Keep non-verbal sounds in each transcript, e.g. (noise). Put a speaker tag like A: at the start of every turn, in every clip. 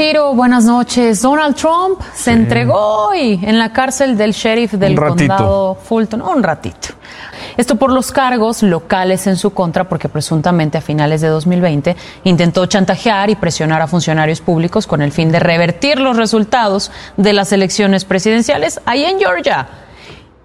A: Ciro, buenas noches. Donald Trump se entregó hoy en la cárcel del sheriff del condado Fulton. Un ratito. Esto por los cargos locales en su contra, porque presuntamente a finales de 2020 intentó chantajear y presionar a funcionarios públicos con el fin de revertir los resultados de las elecciones presidenciales ahí en Georgia.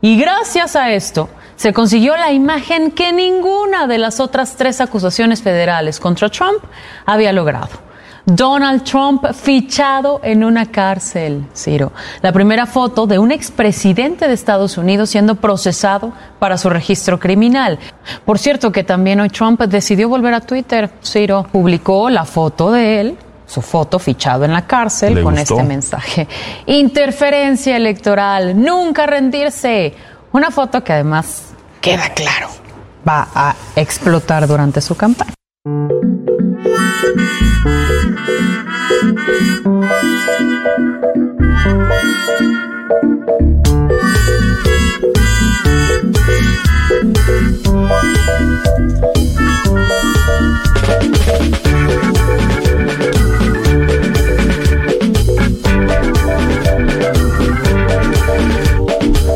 A: Y gracias a esto se consiguió la imagen que ninguna de las otras tres acusaciones federales contra Trump había logrado. Donald Trump fichado en una cárcel, Ciro. La primera foto de un expresidente de Estados Unidos siendo procesado para su registro criminal. Por cierto que también hoy Trump decidió volver a Twitter, Ciro. Publicó la foto de él su foto fichado en la cárcel con este mensaje. Interferencia electoral, nunca rendirse. Una foto que además queda claro, va a explotar durante su campaña.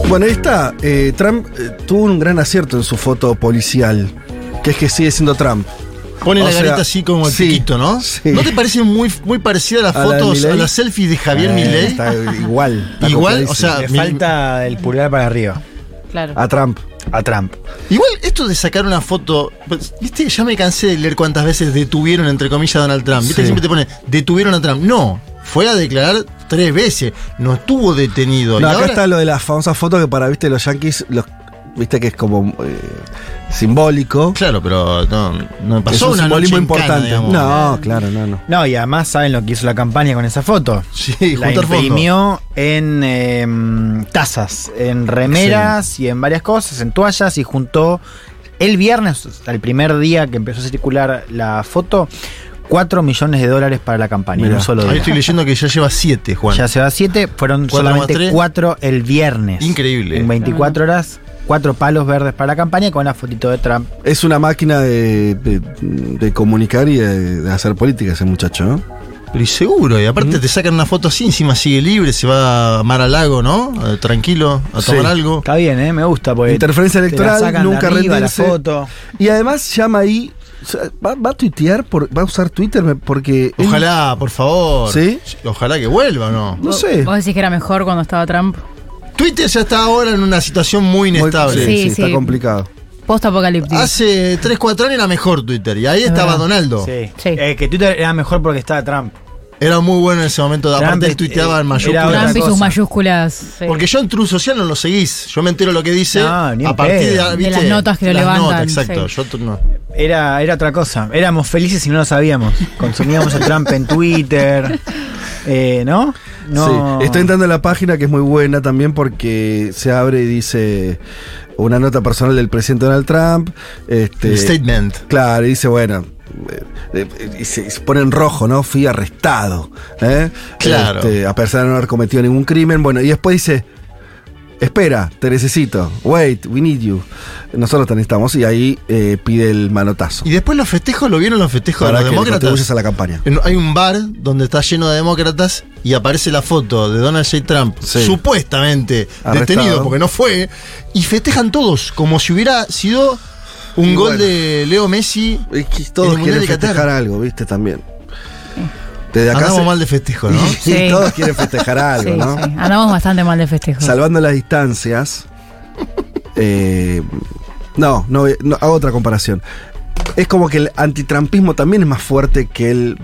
B: Bueno, ahí está. Eh, Trump eh, tuvo un gran acierto en su foto policial, que es que sigue siendo Trump.
C: Pone la garita así como el sí, ¿no? ¿No te parece muy, muy parecida a las fotos, a las selfies de Javier eh,
B: Está igual. (laughs)
C: igual, o sea,
D: le falta el pulgar para arriba.
B: Claro. A Trump.
D: A Trump.
C: Igual esto de sacar una foto, pues, viste, ya me cansé de leer cuántas veces detuvieron entre comillas a Donald Trump. Viste, siempre te pone detuvieron a Trump. No, fue a declarar tres veces, no estuvo detenido.
B: No, acá está lo de la famosa foto que para, viste, los yankees, los, viste que es como eh, simbólico.
C: Claro, pero no, no pasó
B: es un simbolismo importante. no, claro, no, no.
D: No, y además saben lo que hizo la campaña con esa foto.
C: Sí,
D: la imprimió en em, tazas, en remeras y en varias cosas, en toallas y juntó el viernes, el primer día que empezó a circular la foto, 4 millones de dólares para la campaña en un solo día.
C: Ahí estoy leyendo que ya lleva 7, Juan.
D: Ya se va 7, fueron solamente 4 el viernes.
C: Increíble.
D: En 24 horas, 4 palos verdes para la campaña con una fotito de Trump.
B: Es una máquina de, de, comunicar y de, hacer política ese muchacho, ¿no?
C: Pero y seguro, y aparte te sacan una foto así, encima sigue libre, se va a mar al lago, ¿no? Eh, tranquilo, a tomar algo.
D: Está bien, ¿eh? me gusta. Porque
B: Interferencia electoral, nunca
D: rendirse. la foto.
B: Y además llama ahí ¿Va, a tuitear? Por, ¿Va a usar Twitter? Porque.
C: Ojalá, por favor.
B: ¿Sí?
C: Ojalá que vuelva, ¿no?
B: No sé.
A: ¿Vos decís que era mejor cuando estaba Trump?
C: Twitter ya está ahora en una situación muy inestable.
B: sí, sí, está complicado.
A: Post apocalíptico.
C: Hace 3, 4 años era mejor Twitter y ahí estaba Donaldo.
D: Sí. Eh, que Twitter era mejor porque estaba Trump.
C: Era muy bueno en ese momento. Aparte, él tuiteaba en mayúsculas.
A: Trump y sus mayúsculas.
C: Porque yo en True Social no lo seguís. Yo me entero lo que dice
D: a
C: partir
A: de, las notas que lo levantan.
C: exacto. Yo no.
D: Era, era otra cosa. Éramos felices y no lo sabíamos. Consumíamos a Trump en Twitter. (laughs) Eh, ¿No?
B: No. Sí. Estoy entrando en la página que es muy buena también porque se abre y dice una nota personal del presidente Donald Trump. Este,
C: statement.
B: Claro, y dice, bueno, eh, eh, y se, pone en rojo, ¿no? Fui arrestado. ¿eh?
C: Claro.
B: Este, a pesar de no haber cometido ningún crimen. Bueno, y después dice. Espera, te necesito. Wait, we need you. Nosotros te necesitamos y ahí pide el manotazo.
C: Y después los festejos, ¿lo vieron los festejos de los demócratas?
B: a la campaña.
C: Hay un bar donde está lleno de demócratas y aparece la foto de Donald J. Trump, supuestamente detenido porque no fue, y festejan todos como si hubiera sido un gol de Leo Messi.
B: Es que todos quieren festejar algo, ¿viste? También.
C: Desde acá Andamos mal de festejo, ¿no? (laughs)
B: Sí, todos quieren festejar algo, ¿no? Sí.
A: Andamos bastante mal de festejo.
B: Salvando las distancias. Eh, no, no, hago otra comparación. Es como que el antitrampismo también es más fuerte que el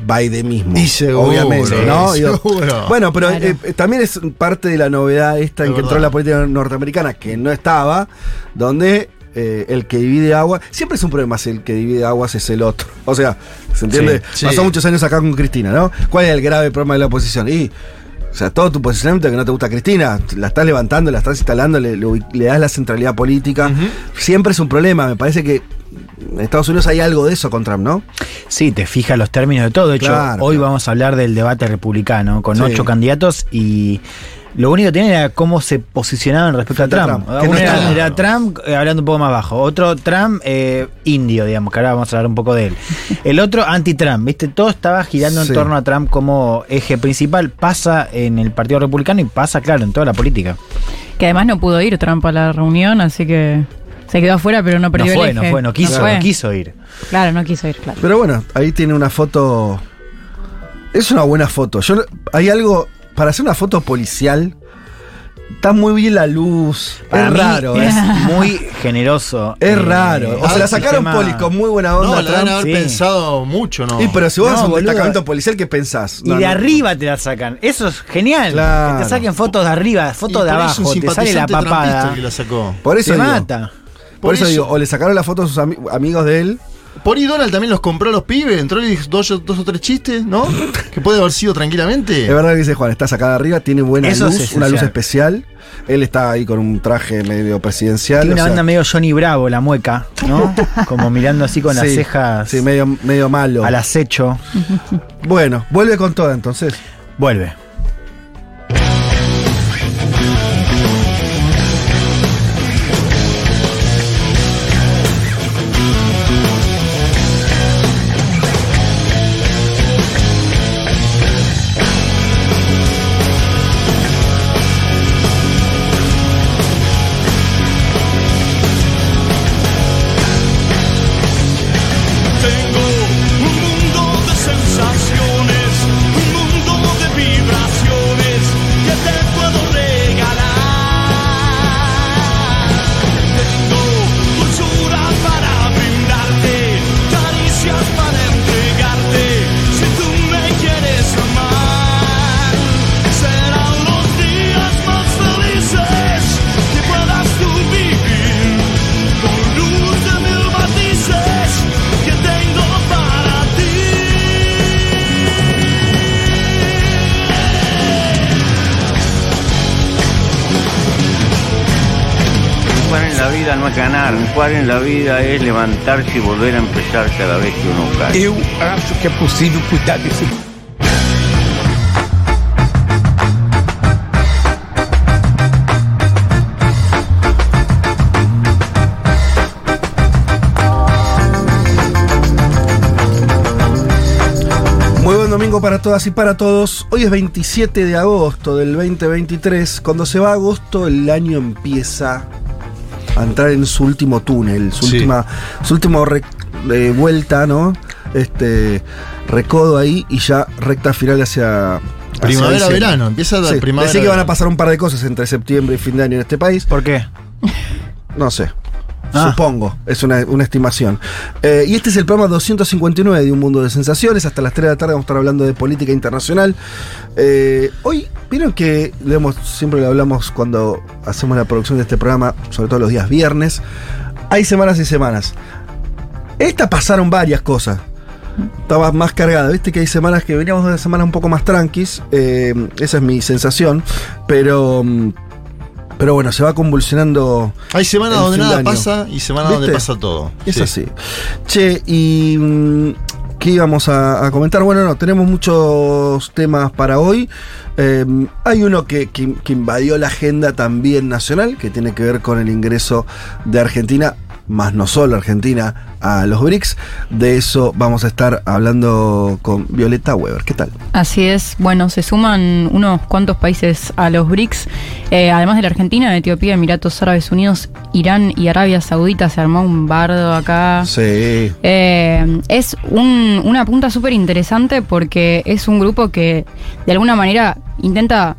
B: mismo.
C: Y seguro,
B: obviamente, ¿no? bueno, pero eh, también es parte de la novedad esta en que entró la política norteamericana, que no estaba, donde eh, el que divide agua. Siempre es un problema si el que divide aguas es el otro. O sea, ¿se entiende? Pasó muchos años acá con Cristina, ¿no? ¿Cuál es el grave problema de la oposición? Y. O sea, todo tu posicionamiento que no te gusta Cristina, la estás levantando, la estás instalando, le, das la centralidad política. Siempre es un problema. Me parece que en Estados Unidos hay algo de eso con Trump, ¿no?
D: Sí, te fijas los términos de todo. De hecho, hoy vamos a hablar del debate republicano con ocho candidatos y Lo único que tiene era cómo se posicionaban respecto a Trump. Uno era, Trump eh, hablando un poco más bajo. Otro Trump eh, indio, digamos, que ahora vamos a hablar un poco de él. (laughs) El otro anti-Trump, ¿viste? Todo estaba girando en torno a Trump como eje principal. Pasa en el Partido Republicano y pasa, claro, en toda la política.
E: Que además no pudo ir Trump a la reunión, así que se quedó afuera, pero no perdió
D: no fue,
E: el
D: No fue, no quiso, no quiso ir.
E: Claro, no quiso ir, claro.
B: Pero bueno, ahí tiene una foto. Es una buena foto. Yo, hay algo. Para hacer una foto policial, Está muy bien la luz.
D: es raro. Es (laughs) muy generoso.
B: Es raro. O sea, la sacaron polis con muy buena onda.
C: No, la haber pensado mucho, ¿no?
B: Sí, pero si vos vas a un destacamento policial, ¿qué pensás?
D: y de arriba te la sacan. Eso es genial. Que te saquen fotos de arriba, fotos de abajo. Te sale la papada.
C: Que la sacó.
B: Por eso
D: te mata.
B: Por, eso, digo, o le sacaron la foto a sus amigos de él.
C: Por ahí Donald también los compró a los pibes, entró y dijo dos, o tres chistes, ¿no? (laughs) que puede haber sido tranquilamente.
B: Es verdad que dice Juan, está sacada arriba, tiene buena luz, una luz especial. Él está ahí con un traje medio presidencial.
D: Tiene una banda medio Johnny Bravo, la mueca, ¿no? (laughs) Como mirando así con las cejas.
B: Sí, medio, medio malo.
D: Al acecho.
B: bueno, vuelve con todo entonces.
D: Vuelve.
F: Levantarse y volver a empezar cada vez que uno cae.
G: Eu acho que é possível cuidar desse
B: Muy buen domingo para todas y para todos. Hoy es 27 de agosto del 2023. Cuando se va agosto, el año empieza a entrar en su último túnel, su última, su último eh, vuelta, ¿no? Este recodo ahí y ya recta final hacia.
C: Primavera, verano, empieza la primavera.
B: Decía que van a pasar un par de cosas entre septiembre y fin de año en este país.
D: ¿Por qué?
B: No sé. Ah. Supongo, es una, estimación. Eh, y este es el programa 259 de Un Mundo de Sensaciones. Hasta las 3 de la tarde vamos a estar hablando de política internacional. Eh, hoy, vieron que siempre le hablamos cuando hacemos la producción de este programa, sobre todo los días viernes. Hay semanas y semanas. Esta pasaron varias cosas. Estaba más cargada, viste que hay semanas que veníamos de una semana un poco más tranquis. Eh, esa es mi sensación. Pero mm, pero bueno, se va convulsionando.
C: Hay semanas donde nada pasa y semanas donde pasa todo.
B: Es así. Che, y. Mm, ¿Qué íbamos a, comentar? Bueno, no, tenemos muchos temas para hoy. Em, hay uno que, que, invadió la agenda también nacional, que tiene que ver con el ingreso de Argentina más no solo Argentina, a los BRICS. De eso vamos a estar hablando con Violeta Weber. ¿Qué tal?
E: Así es. Bueno, se suman unos cuantos países a los BRICS. Eh, además de la Argentina, Etiopía, Emiratos Árabes Unidos, Irán y Arabia Saudita. Se armó un bardo acá.
B: Sí.
E: Eh, es una punta súper interesante porque es un grupo que de alguna manera intenta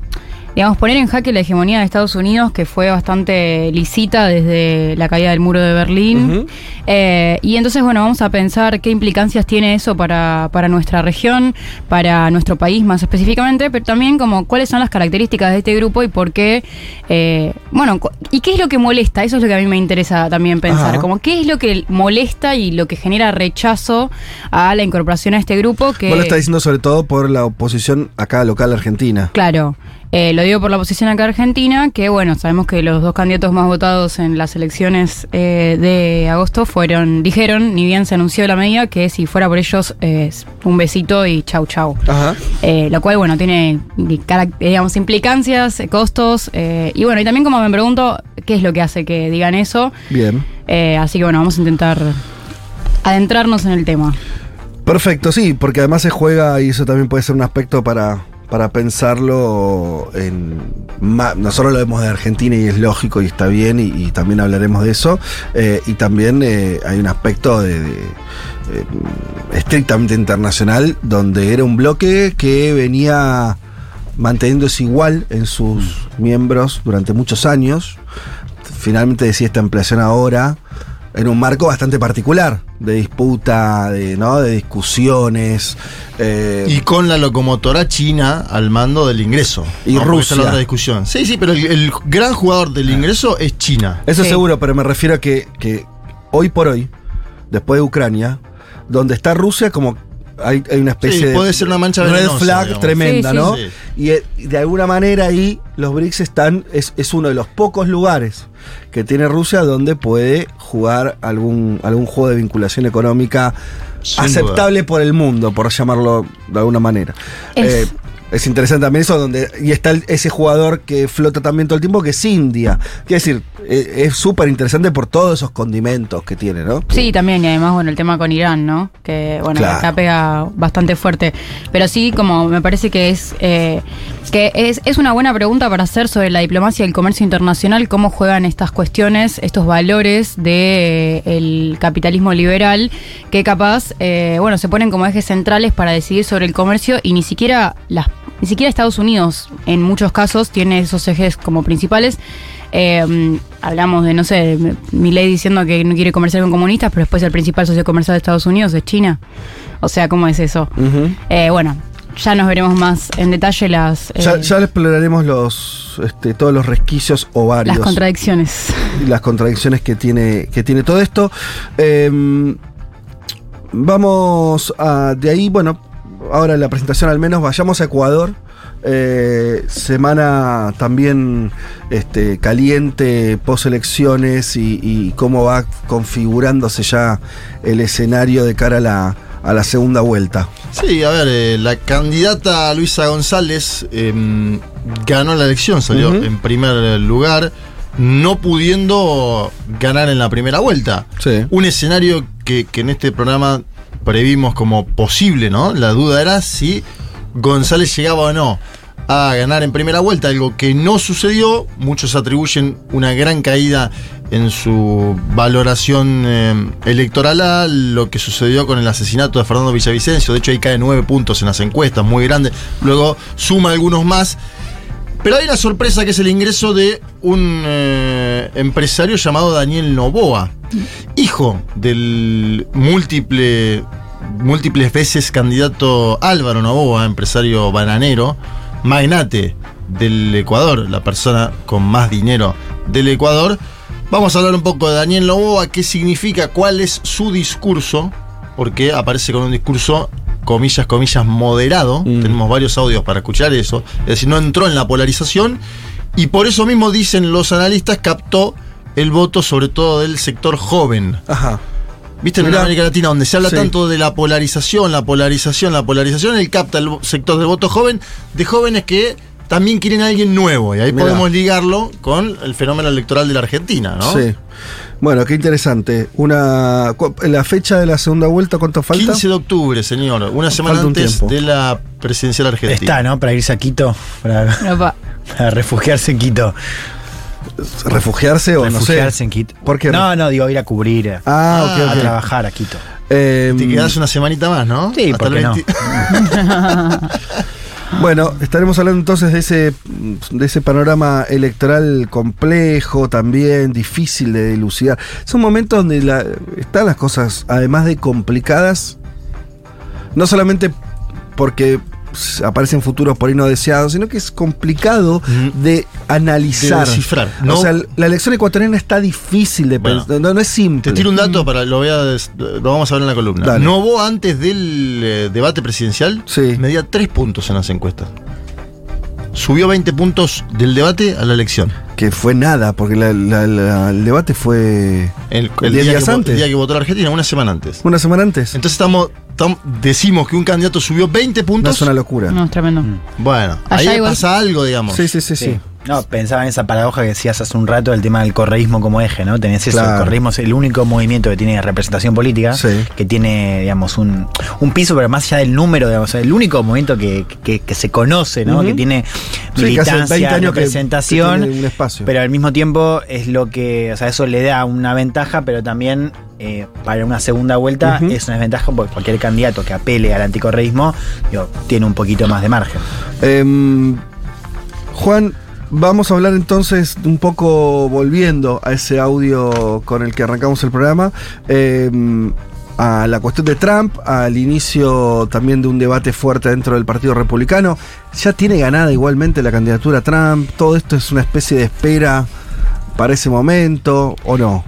E: digamos, poner en jaque la hegemonía de Estados Unidos, que fue bastante lisita desde la caída del muro de Berlín. Eh, y entonces, bueno, vamos a pensar qué implicancias tiene eso para, para nuestra región, para nuestro país más específicamente, pero también como cuáles son las características de este grupo y por qué, eh, bueno, y qué es lo que molesta, eso es lo que a mí me interesa también pensar, como qué es lo que molesta y lo que genera rechazo a la incorporación a este grupo. Que,
B: Vos lo estás diciendo sobre todo por la oposición acá local argentina.
E: Claro. Eh, lo digo por la posición acá Argentina, que bueno, sabemos que los dos candidatos más votados en las elecciones eh, de agosto fueron, dijeron, ni bien se anunció la medida, que si fuera por ellos, un besito y chau chau. lo cual, bueno, tiene, digamos, implicancias, costos, y bueno, y también como me pregunto, ¿qué es lo que hace que digan eso?
B: Bien.
E: así que bueno, vamos a intentar adentrarnos en el tema.
B: Perfecto, sí, porque además se juega y eso también puede ser un aspecto para, para pensarlo en nosotros lo vemos de Argentina y es lógico y está bien y, también hablaremos de eso eh, y también eh, hay un aspecto de, eh, estrictamente internacional donde era un bloque que venía manteniéndose igual en sus miembros durante muchos años. Finalmente decía esta ampliación ahora en un marco bastante particular de disputa, de, ¿no? de discusiones.
C: Eh, y con la locomotora china al mando del ingreso.
B: Y Rusia.
C: la otra discusión. Sí, sí, pero el, gran jugador del ingreso es China.
B: Eso seguro, pero me refiero a que, que hoy por hoy, después de Ucrania, donde está Rusia como hay, una especie
C: puede ser una mancha
B: de red flag tremenda, ¿no? Y eh, de alguna manera ahí los BRICS están, es, uno de los pocos lugares que tiene Rusia donde puede jugar algún, algún juego de vinculación económica aceptable por el mundo, por llamarlo de alguna manera. Eh, es interesante también eso, donde y está ese jugador que flota también todo el tiempo, que es India. Quiere decir, eh, es súper interesante por todos esos condimentos que tiene, ¿no?
E: Sí, también, y además, bueno, el tema con Irán, ¿no? Que, bueno, acá pega bastante fuerte. Pero sí, como me parece que es eh, que es, es una buena pregunta para hacer sobre la diplomacia y el comercio internacional, cómo juegan estas cuestiones, estos valores del de, eh, el capitalismo liberal, que capaz, bueno, se ponen como ejes centrales para decidir sobre el comercio y ni siquiera las ni siquiera Estados Unidos en muchos casos tiene esos ejes como principales. Eh, hablamos de, no sé, mi ley diciendo que no quiere comerciar con comunistas, pero después el principal socio comercial de Estados Unidos es China. O sea, ¿cómo es eso? Eh, bueno, ya nos veremos más en detalle las.
B: ya, eh, ya exploraremos los este, todos los resquicios o varios.
E: Las contradicciones.
B: Las contradicciones que tiene, que tiene todo esto. vamos a. De ahí, bueno, ahora la presentación al menos, vayamos a Ecuador. Eh, semana también este, caliente, post elecciones y, cómo va configurándose ya el escenario de cara a la, segunda vuelta.
C: Sí, a ver, eh, la candidata Luisa González em, ganó la elección, salió en primer lugar, no pudiendo ganar en la primera vuelta. Un escenario que, que en este programa previmos como posible, ¿no? La duda era si González llegaba o no a ganar en primera vuelta, algo que no sucedió. Muchos atribuyen una gran caída en su valoración eh, electoral a lo que sucedió con el asesinato de Fernando Villavicencio. De hecho, ahí cae nueve puntos en las encuestas, muy grande. Luego suma algunos más. Pero hay una sorpresa que es el ingreso de un eh, empresario llamado Daniel Novoa, hijo del múltiple, múltiples veces candidato Álvaro Novoa, empresario bananero, magnate del Ecuador, la persona con más dinero del Ecuador. Vamos a hablar un poco de Daniel Novoa, qué significa, cuál es su discurso, porque aparece con un discurso comillas, comillas, moderado. Mm. Tenemos varios audios para escuchar eso. Es decir, no entró en la polarización. Y por eso mismo dicen los analistas, captó el voto sobre todo del sector joven. Ajá. ¿Viste en América Latina, donde se habla tanto de la polarización, la polarización, la polarización, él capta el sector del voto joven, de jóvenes que también quieren a alguien nuevo. Y ahí podemos ligarlo con el fenómeno electoral de la Argentina, ¿no? Sí.
B: Bueno, qué interesante. Una la fecha de la segunda vuelta, ¿cuánto falta?
C: 15 de octubre, señor. Una semana antes de la presidencial argentina.
D: Está, ¿no? Para irse a Quito. Para, refugiarse en Quito.
B: ¿Refugiarse o
D: no sé? en Quito.
B: ¿Por qué?
D: No, no, digo ir a cubrir.
B: Ah,
D: A trabajar a Quito.
C: Eh, Te quedas una semanita más, ¿no?
D: Sí, Hasta el no? (laughs) (laughs)
B: Bueno, estaremos hablando entonces de ese, de ese panorama electoral complejo, también difícil de dilucidar. Es un momento donde están las cosas, además de complicadas, no solamente porque aparecen futuros por ahí no deseados, sino que es complicado de analizar.
C: De descifrar.
B: O sea, la elección ecuatoriana está difícil de pensar, no, es simple.
C: Te tiro un dato para lo, voy a, lo vamos a ver en la columna. Novo antes del eh, debate presidencial medía tres puntos en las encuestas. Subió 20 puntos del debate a la elección.
B: Que fue nada, porque el debate fue.
C: El, día días antes. el día que votó la Argentina, una semana antes.
B: Una semana antes.
C: Entonces estamos, decimos que un candidato subió 20 puntos.
B: No es una locura.
E: No, es tremendo.
C: Bueno, ahí pasa algo, digamos.
B: sí, sí. sí. sí.
D: No, pensaba en esa paradoja que decías hace un rato, el tema del correísmo como eje, ¿no? Tenés eso, el correísmo es el único movimiento que tiene representación política, que tiene, digamos, un, piso, pero más allá del número, digamos, el único movimiento que, se conoce, ¿no? Que tiene militancia, representación, un espacio. pero al mismo tiempo es lo que, o sea, eso le da una ventaja, pero también eh, para una segunda vuelta es una desventaja porque cualquier candidato que apele al anticorreísmo tiene un poquito más de margen.
B: Em, Juan, Vamos a hablar entonces un poco volviendo a ese audio con el que arrancamos el programa. Em, a la cuestión de Trump, al inicio también de un debate fuerte dentro del Partido Republicano. Ya tiene ganada igualmente la candidatura Trump. Todo esto es una especie de espera para ese momento, ¿o no?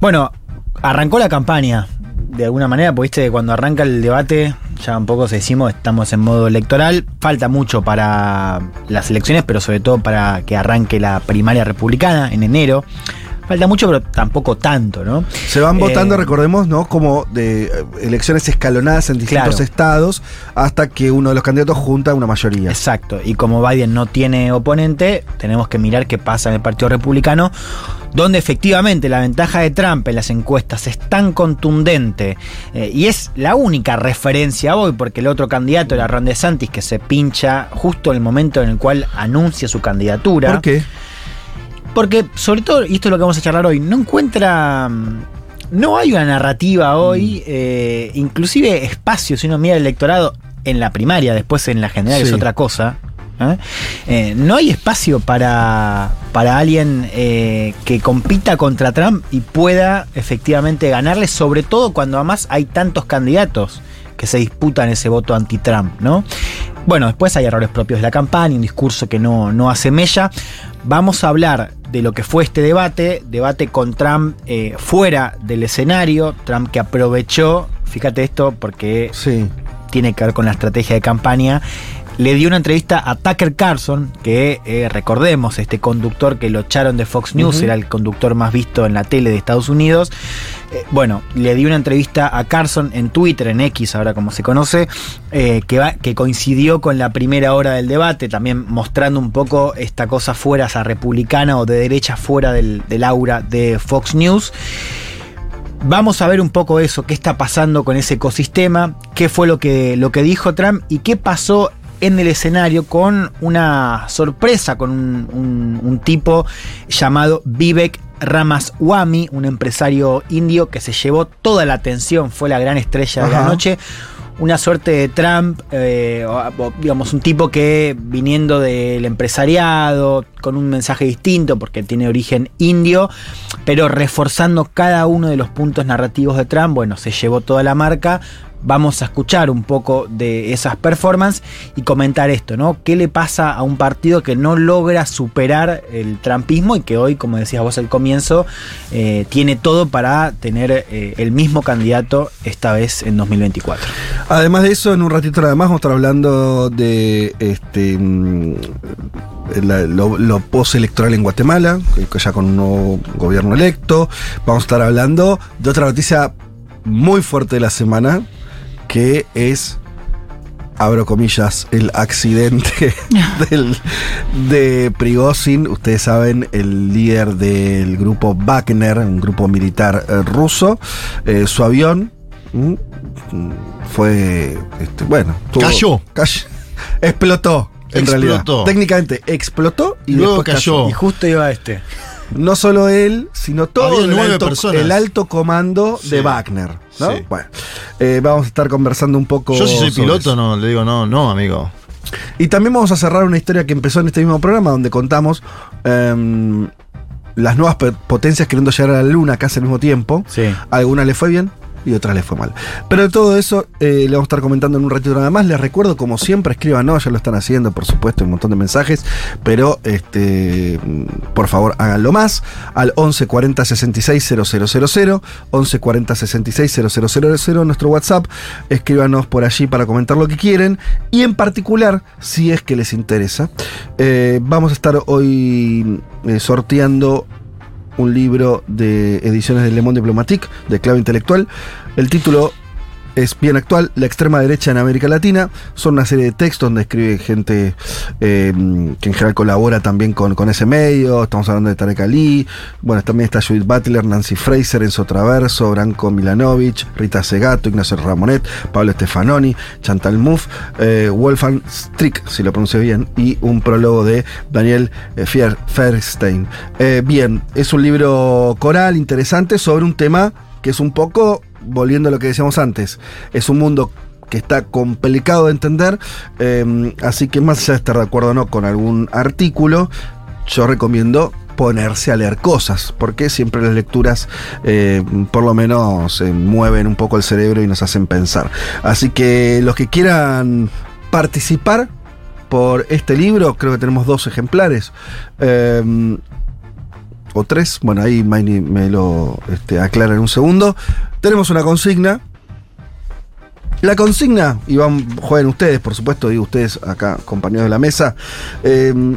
D: Bueno, arrancó la campaña de alguna manera, porque viste, cuando arranca el debate, ya un poco se decimos, estamos en modo electoral. Falta mucho para las elecciones, pero sobre todo para que arranque la primaria republicana en enero. Falta mucho, pero tampoco tanto, ¿no?
B: Se van votando, eh, recordemos, ¿no? Como de eh, elecciones escalonadas en distintos estados hasta que uno de los candidatos junta una mayoría.
D: Exacto. Y como Biden no tiene oponente, tenemos que mirar qué pasa en el Partido Republicano, donde efectivamente la ventaja de Trump en las encuestas es tan contundente eh, y es la única referencia hoy, porque el otro candidato era Ron DeSantis, que se pincha justo en el momento en el cual anuncia su candidatura.
B: ¿Por qué?
D: Porque, sobre todo, y esto es lo que vamos a charlar hoy, no encuentra. No hay una narrativa hoy, mm. eh, inclusive espacio, si uno mira el electorado en la primaria, después en la general es otra cosa. ¿Eh? Eh, no hay espacio para, para alguien que compita contra Trump y pueda efectivamente ganarle, sobre todo cuando además hay tantos candidatos que se disputan ese voto anti-Trump, ¿no? Bueno, después hay errores propios de la campaña, un discurso que no, no hace mella. Vamos a hablar de lo que fue este debate, debate con Trump eh, fuera del escenario, Trump que aprovechó, fíjate esto porque tiene que ver con la estrategia de campaña, le dio una entrevista a Tucker Carlson, que eh, recordemos, este conductor que lo echaron de Fox News, era el conductor más visto en la tele de Estados Unidos. Eh, bueno, le dio una entrevista a Carlson en Twitter, en X, ahora como se conoce, que, que coincidió con la primera hora del debate, también mostrando un poco esta cosa fuera, esa republicana o de derecha fuera del, del aura de Fox News. Vamos a ver un poco eso, qué está pasando con ese ecosistema, qué fue lo que, lo que dijo Trump y qué pasó en el escenario con una sorpresa, con un, tipo llamado Vivek Ramaswamy, un empresario indio que se llevó toda la atención, fue la gran estrella de la noche. Una suerte de Trump, eh, digamos, un tipo que viniendo del empresariado, con un mensaje distinto, porque tiene origen indio, pero reforzando cada uno de los puntos narrativos de Trump, bueno, se llevó toda la marca, vamos a escuchar un poco de esas performances y comentar esto, ¿no? ¿Qué le pasa a un partido que no logra superar el trampismo y que hoy, como decías vos al comienzo, eh, tiene todo para tener eh, el mismo candidato esta vez en 2024?
B: Además de eso, en un ratito nada más vamos a estar hablando de este mm, lo, lo postelectoral en Guatemala, ya con un nuevo gobierno electo. Vamos a estar hablando de otra noticia muy fuerte de la semana, que es, abro comillas, el accidente (laughs) de Prigozhin. Ustedes saben, el líder del grupo Wagner, un grupo militar eh, ruso, eh, su avión mm, fue, este, bueno,
C: cayó.
B: explotó. En realidad, técnicamente explotó y luego cayó.
D: Y justo iba este.
B: No solo él, sino todo el alto, el alto, comando de Wagner. Bueno, eh, vamos a estar conversando un poco.
C: Yo si soy piloto, no, le digo no, no, amigo.
B: Y también vamos a cerrar una historia que empezó en este mismo programa, donde contamos em, las nuevas potencias queriendo llegar a la luna casi al mismo tiempo.
D: Sí.
B: ¿A alguna le fue bien? Y otras les fue mal. Pero de todo eso eh, le vamos a estar comentando en un ratito nada más. Les recuerdo, como siempre, escríbanos, ya lo están haciendo, por supuesto, un montón de mensajes, pero este, por favor háganlo más al 11 40 66 000, 11 40 66 000, nuestro WhatsApp. Escríbanos por allí para comentar lo que quieren y en particular, si es que les interesa, eh, vamos a estar hoy eh, sorteando un libro de ediciones de Le Monde Diplomatique, de clave intelectual. El título es bien actual, la extrema derecha en América Latina. Son una serie de textos donde escribe gente eh, que en general colabora también con, con, ese medio. Estamos hablando de Tarek Ali. Bueno, también está Judith Butler, Nancy Fraser, Enzo Traverso, Branko Milanovic, Rita Segato, Ignacio Ramonet, Pablo Stefanoni, Chantal Mouffe, eh, Wolfgang Strick, si lo pronuncio bien, y un prólogo de Daniel eh, Fierstein. bien, es un libro coral interesante sobre un tema que es un poco volviendo a lo que decíamos antes, es un mundo que está complicado de entender, eh, así que más allá de estar de acuerdo o no con algún artículo, yo recomiendo ponerse a leer cosas, porque siempre las lecturas eh, por lo menos mueven un poco el cerebro y nos hacen pensar. Así que los que quieran participar por este libro, creo que tenemos dos ejemplares. Eh, o tres, bueno, ahí Maini me lo este, aclara en un segundo. Tenemos una consigna. La consigna, y van, jueguen ustedes, por supuesto, digo ustedes acá, compañeros de la mesa. Em,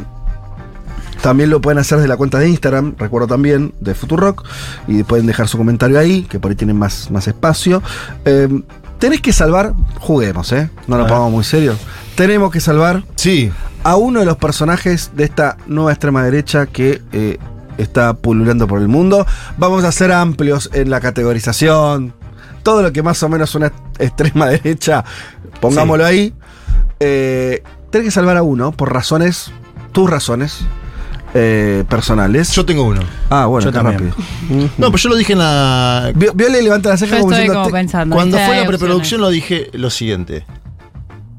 B: también lo pueden hacer desde la cuenta de Instagram, recuerdo también, de Futurock, y pueden dejar su comentario ahí, que por ahí tienen más, más espacio. Em, tenés que salvar, juguemos, ¿eh? No nos pongamos muy serios. Tenemos que salvar
C: sí.
B: a uno de los personajes de esta nueva extrema derecha que eh, está pululando por el mundo. Vamos a ser amplios en la categorización. Todo lo que más o menos una extrema (laughs) derecha, pongámoslo ahí. Eh, tenés que salvar a uno por razones, tus razones. Eh, personales.
C: Yo tengo uno.
B: Ah, bueno, yo rápido.
C: No, pues yo lo dije en la.
B: Viole levanta la ceja
E: como, pensando,
C: Cuando fue la preproducción lo dije lo siguiente.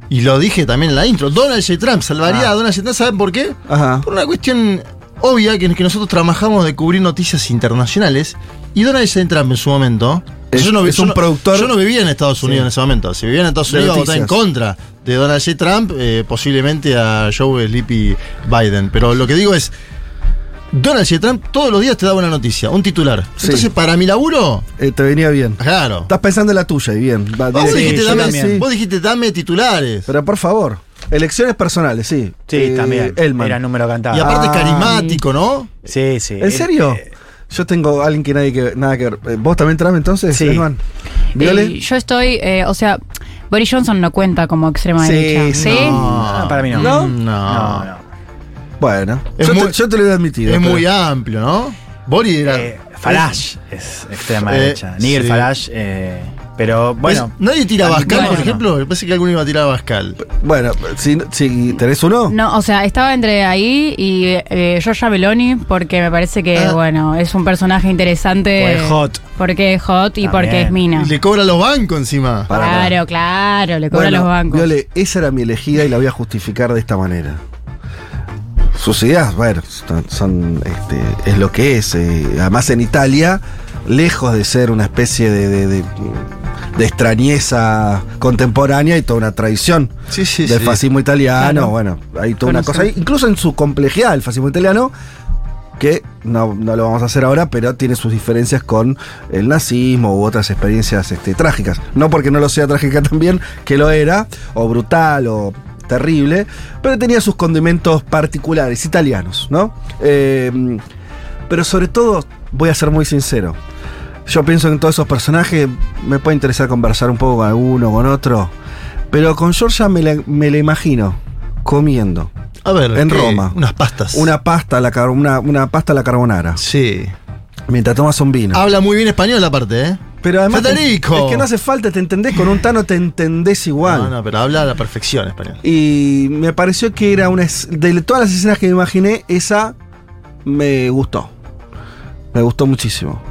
C: Y lo dije también en la intro. Donald J. Trump salvaría ah. a Donald J. Trump, ¿saben por qué?
B: Ajá.
C: Por una cuestión obvia que, que nosotros trabajamos de cubrir noticias internacionales y Donald J. Trump en su momento.
B: Es, yo no, un productor.
C: Yo no vivía en Estados Unidos en ese momento. Si vivía en Estados Unidos, iba a votar en contra de Donald J. Trump, eh, posiblemente a Joe Sleepy Biden. Pero lo que digo es. Donald J. Trump todos los días te daba una noticia, un titular. Entonces, para mi laburo.
B: Eh, te venía bien.
C: Claro.
B: Estás pensando en la tuya y bien.
C: vos, dijiste, dame, vos dijiste, dame titulares.
B: Pero por favor. Elecciones personales, sí.
D: Sí, eh, también. Elman. Era número cantado.
C: Y aparte es ah. carismático, ¿no?
D: Sí, sí.
B: ¿En serio? Eh, yo tengo a alguien que nadie que nada que ver. Eh, ¿Vos también Trump entonces,
E: sí. Elman? yo estoy, o sea, Boris Johnson no cuenta como extrema derecha. ¿Sí?
D: No, para mí no.
B: ¿No?
C: No. no,
B: Bueno, yo, te, yo, te, lo he admitido.
C: Es muy amplio, ¿no? Boris era.
D: Farage es extrema derecha. Nigel Farage. Eh, pero bueno.
C: ¿Nadie tira a Bascal, por ejemplo? Me parece que alguno iba a tirar a Bascal.
B: Bueno, si, si tenés uno.
E: No, o sea, estaba entre ahí y eh, Giorgia Meloni, porque me parece que, ah. bueno, es un personaje interesante.
D: Porque es hot.
E: Porque es hot y porque es mina.
C: Y le cobra los bancos encima.
E: claro, claro, le cobra los bancos.
B: Viole, esa era mi elegida y la voy a justificar de esta manera. Sus ideas, bueno, son, este, es lo que es. Eh, además en Italia, lejos de ser una especie de de extrañeza contemporánea y toda una tradición del fascismo italiano. Bueno, hay toda una cosa ahí, incluso en su complejidad, el fascismo italiano, que no, lo vamos a hacer ahora, pero tiene sus diferencias con el nazismo u otras experiencias este, trágicas. No porque no lo sea trágica (laughs) también, que lo era, o brutal, o terrible, pero tenía sus condimentos particulares, italianos, ¿no? Eh, pero sobre todo, voy a ser muy sincero, yo pienso en todos esos personajes, me puede interesar conversar un poco con alguno, con otro. Pero con Georgia me la, me imagino comiendo.
C: A ver,
B: en Roma.
C: Unas pastas.
B: Una pasta, a la, una, una pasta a la carbonara.
C: Sí.
B: Mientras tomas un vino.
C: Habla muy bien español aparte, ¿eh?
B: Pero además. es que no hace falta, te entendés. Con un Tano te entendés igual.
C: No, no, pero habla a la perfección español.
B: Y me pareció que era una. De todas las escenas que me imaginé, esa me gustó. Me gustó muchísimo.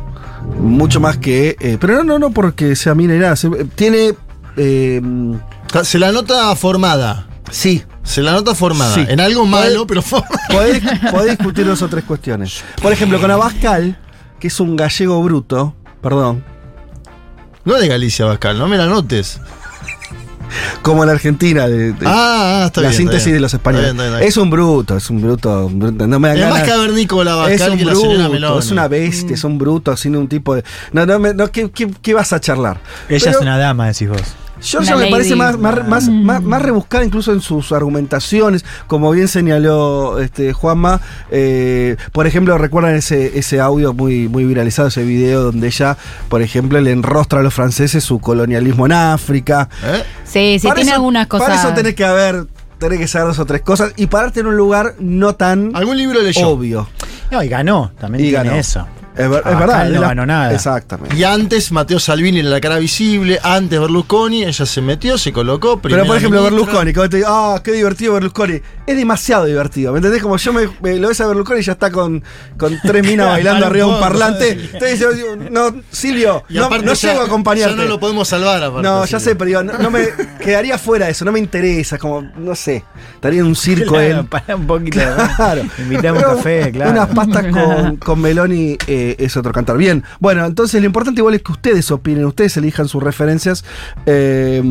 B: Mucho más que. Eh, pero no, no, no porque sea mina y nada. tiene. Eh,
C: se la nota formada.
B: Sí.
C: Se la nota formada. En algo malo, pero formada. (laughs)
B: Podés, discutir dos o tres cuestiones. Por ejemplo, con Abascal, que es un gallego bruto. Perdón.
C: No de Galicia, Bascal, no me la notes.
B: Como la Argentina, de,
C: ah, ah, está
B: la
C: bien,
B: síntesis de los españoles. es un bruto, es un bruto. No me
C: es más cavernícola
B: es un
C: que
B: bruto,
C: la.
B: Es una bestia, es un bruto, así un tipo de. No, no, no ¿qué, qué, qué vas a charlar?
D: Ella es una dama, decís vos.
B: Georgia me parece más, más, más, más, rebuscada incluso en sus argumentaciones, como bien señaló este, Juanma. Eh, por ejemplo, recuerdan ese, ese audio muy, muy viralizado, ese video donde ella, por ejemplo, le enrostra a los franceses su colonialismo en África.
E: ¿Eh? Sí, sí, tiene algunas cosas.
B: Para eso tenés que haber tenés que saber dos o tres cosas y pararte en un lugar no tan
C: ¿Algún libro leyó?
B: obvio.
D: No, y ganó, también tiene eso.
B: Es, verdad.
D: No ganó nada.
B: Exactamente.
C: Y antes Mateo Salvini en la cara visible, antes Berlusconi, ella se metió, se colocó.
B: Pero por ejemplo, Berlusconi, cuando te digo, ah, qué divertido Berlusconi, es demasiado divertido. ¿Me entendés? Como yo me, lo ves a Berlusconi y ya está con, con tres (laughs) minas bailando arriba de un parlante. Entonces yo no, Silvio, no, no llego a acompañarte.
C: Ya no lo podemos salvar,
B: aparte, No, ya sé, pero digo, no, me (laughs) quedaría fuera de eso, no me interesa, como, no sé, estaría en un circo
D: claro, Para un poquito. Claro. Invitamos café, claro.
B: Unas pastas con, con Meloni. Eh, es otro cantar. Bien, bueno, entonces lo importante igual es que ustedes opinen, ustedes elijan sus referencias eh,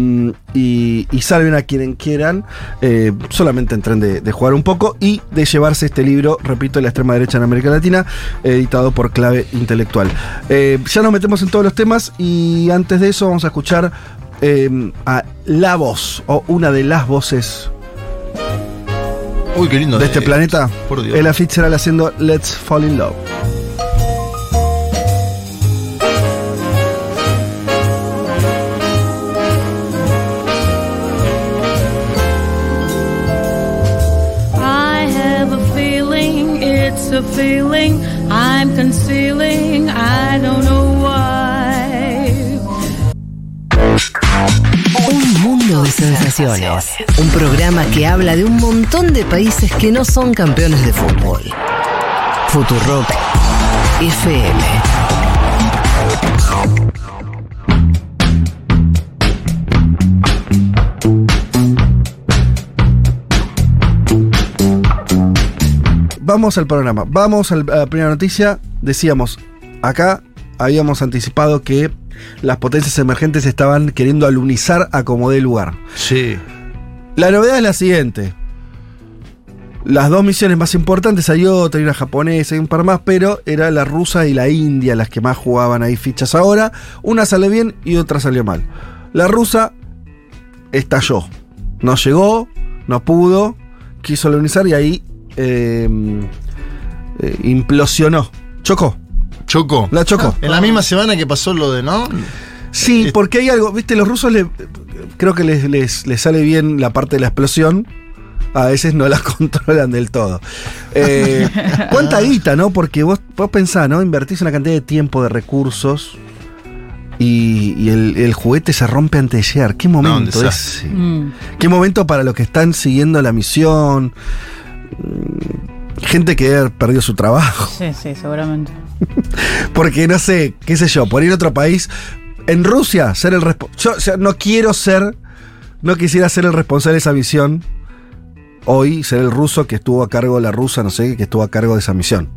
B: y, salven a quien quieran. Eh, solamente entren de, jugar un poco y de llevarse este libro, repito, La extrema derecha en América Latina, editado por Clave Intelectual. Eh, ya nos metemos en todos los temas y antes de eso vamos a escuchar a la voz o una de las voces
C: Uy, qué lindo.
B: De este planeta. Por Dios. Ella Fitzgerald haciendo Let's Fall in Love. A feeling I'm concealing, I don't know why.
H: Un mundo de sensaciones. Un programa que habla de un montón de países que no son campeones de fútbol. Futurock FM.
B: Vamos al programa. Vamos a la primera noticia. Decíamos, acá habíamos anticipado que las potencias emergentes estaban queriendo alunizar a como dé lugar.
C: Sí.
B: La novedad es la siguiente. Las dos misiones más importantes, hay otra, hay una japonesa y un par más, pero era la rusa y la india las que más jugaban ahí fichas ahora. Una sale bien y otra salió mal. La rusa estalló. No llegó, no pudo, quiso alunizar y ahí Em, eh, implosionó. Chocó.
C: Chocó.
B: La chocó.
C: en la misma semana que pasó lo de, ¿no?
B: Sí, porque hay algo, viste, los rusos le, creo que les, les, sale bien la parte de la explosión. A veces no la (laughs) controlan del todo. Eh, ¿Cuánta (laughs) guita, no? Porque vos, vos pensás, ¿no? Invertís una cantidad de tiempo, de recursos. Y, el, juguete se rompe antes de llegar. ¿Qué momento es? Mm. ¿Qué momento para los que están siguiendo la misión? Gente que ha perdido su trabajo.
E: Sí, sí, seguramente. (laughs)
B: Porque no sé, qué sé yo, por ir a otro país. En Rusia, ser el responsable. Yo no quiero ser. No quisiera ser el responsable de esa misión. Hoy, ser el ruso que estuvo a cargo, la rusa, no sé, que estuvo a cargo de esa misión.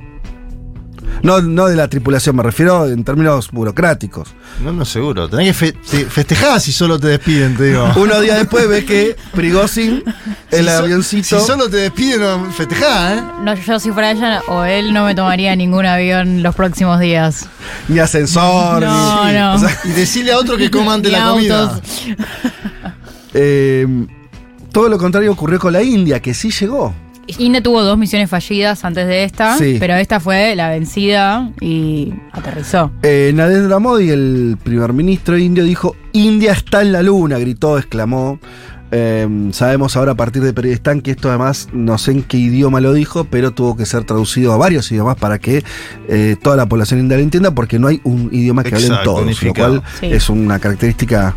B: No, no de la tripulación, me refiero en términos burocráticos.
C: No, no, seguro. Tenés que festejar si solo te despiden, te digo. (laughs)
B: Unos días después ves que Prigozhin, el avioncito.
C: Si solo te despiden, no festejás, ¿eh?
E: No, yo si fuera ella o él no me tomaría ningún avión los próximos días.
B: Ni ascensor,
E: no,
B: ni.
E: No. (laughs)
C: y decirle a otro que (laughs) coma ante la comida.
B: Eh, todo lo contrario ocurrió con la India, que sí llegó.
E: India tuvo dos misiones fallidas antes de esta, pero esta fue la vencida y aterrizó.
B: Eh, Narendra Modi, el primer ministro indio, dijo: India está en la luna, gritó, exclamó. Em, sabemos ahora a partir de Periodistán que esto además no sé en qué idioma lo dijo, pero tuvo que ser traducido a varios idiomas para que eh, toda la población india lo entienda, porque no hay un idioma que hablen todos, lo cual es una característica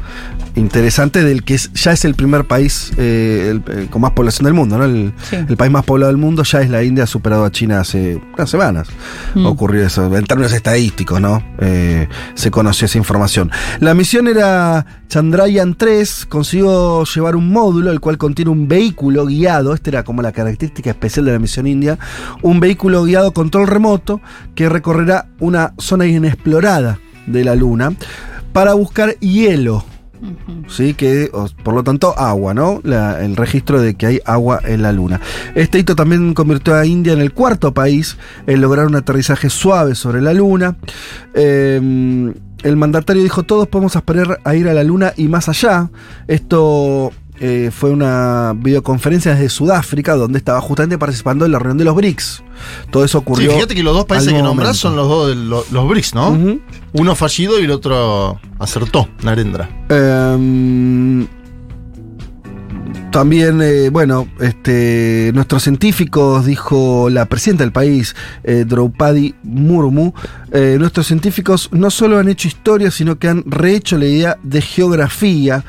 B: interesante del que ya es el primer país eh, eh, con más población del mundo, ¿no? El, país más poblado del mundo ya es la India, ha superado a China hace unas semanas. Mm. Ocurrió eso, en términos estadísticos, ¿no? Eh, se conoció esa información. La misión era Chandrayaan 3, consiguió llevar un módulo, el cual contiene un vehículo guiado, esta era como la característica especial de la misión india, un vehículo guiado control remoto que recorrerá una zona inexplorada de la Luna para buscar hielo. ¿sí? que por lo tanto agua, ¿no? el registro de que hay agua en la Luna. Este hito también convirtió a India en el cuarto país en lograr un aterrizaje suave sobre la Luna. Em, el mandatario dijo, todos podemos aspirar a ir a la Luna y más allá. Esto eh, fue una videoconferencia desde Sudáfrica, donde estaba justamente participando en la reunión de los BRICS. Todo eso ocurrió.
C: Sí, fíjate que los dos países que nombras son los dos los, BRICS, ¿no? Uno fallido y el otro acertó, Narendra. Eh,
B: también, eh, bueno, este, nuestros científicos, dijo la presidenta del país, eh, Draupadi Murmu, eh, nuestros científicos no solo han hecho historia, sino que han rehecho la idea de geografía.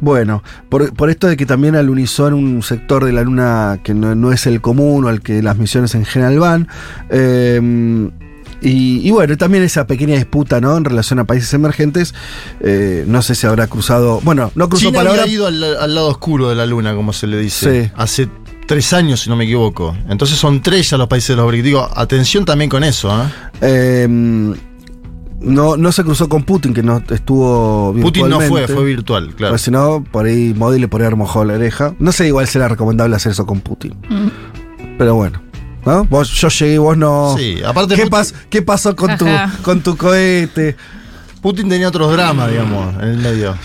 B: Bueno, por, esto de que también al unison un sector de la Luna que no, no, es el común o al que las misiones en general van. Y, bueno, también esa pequeña disputa, ¿no? En relación a países emergentes, eh, no sé si habrá cruzado. Bueno, no cruzó
C: China palabra. ido al, lado oscuro de la luna, como se le dice. Sí. Hace tres años, si no me equivoco. Entonces son tres ya los países de los BRICS. Digo, atención también con eso,
B: ¿eh? Em, no, no se cruzó con Putin, que no estuvo
C: Putin no fue, fue virtual, claro.
B: Pues si no, por ahí Modi le podría haber mojado la oreja. No sé, igual será recomendable hacer eso con Putin. Mm. Pero bueno. ¿No? Vos, yo llegué y vos no.
C: Sí, aparte.
B: ¿Qué, ¿qué pasó con tu, con tu cohete?
C: Putin tenía otros dramas, digamos, en el medio.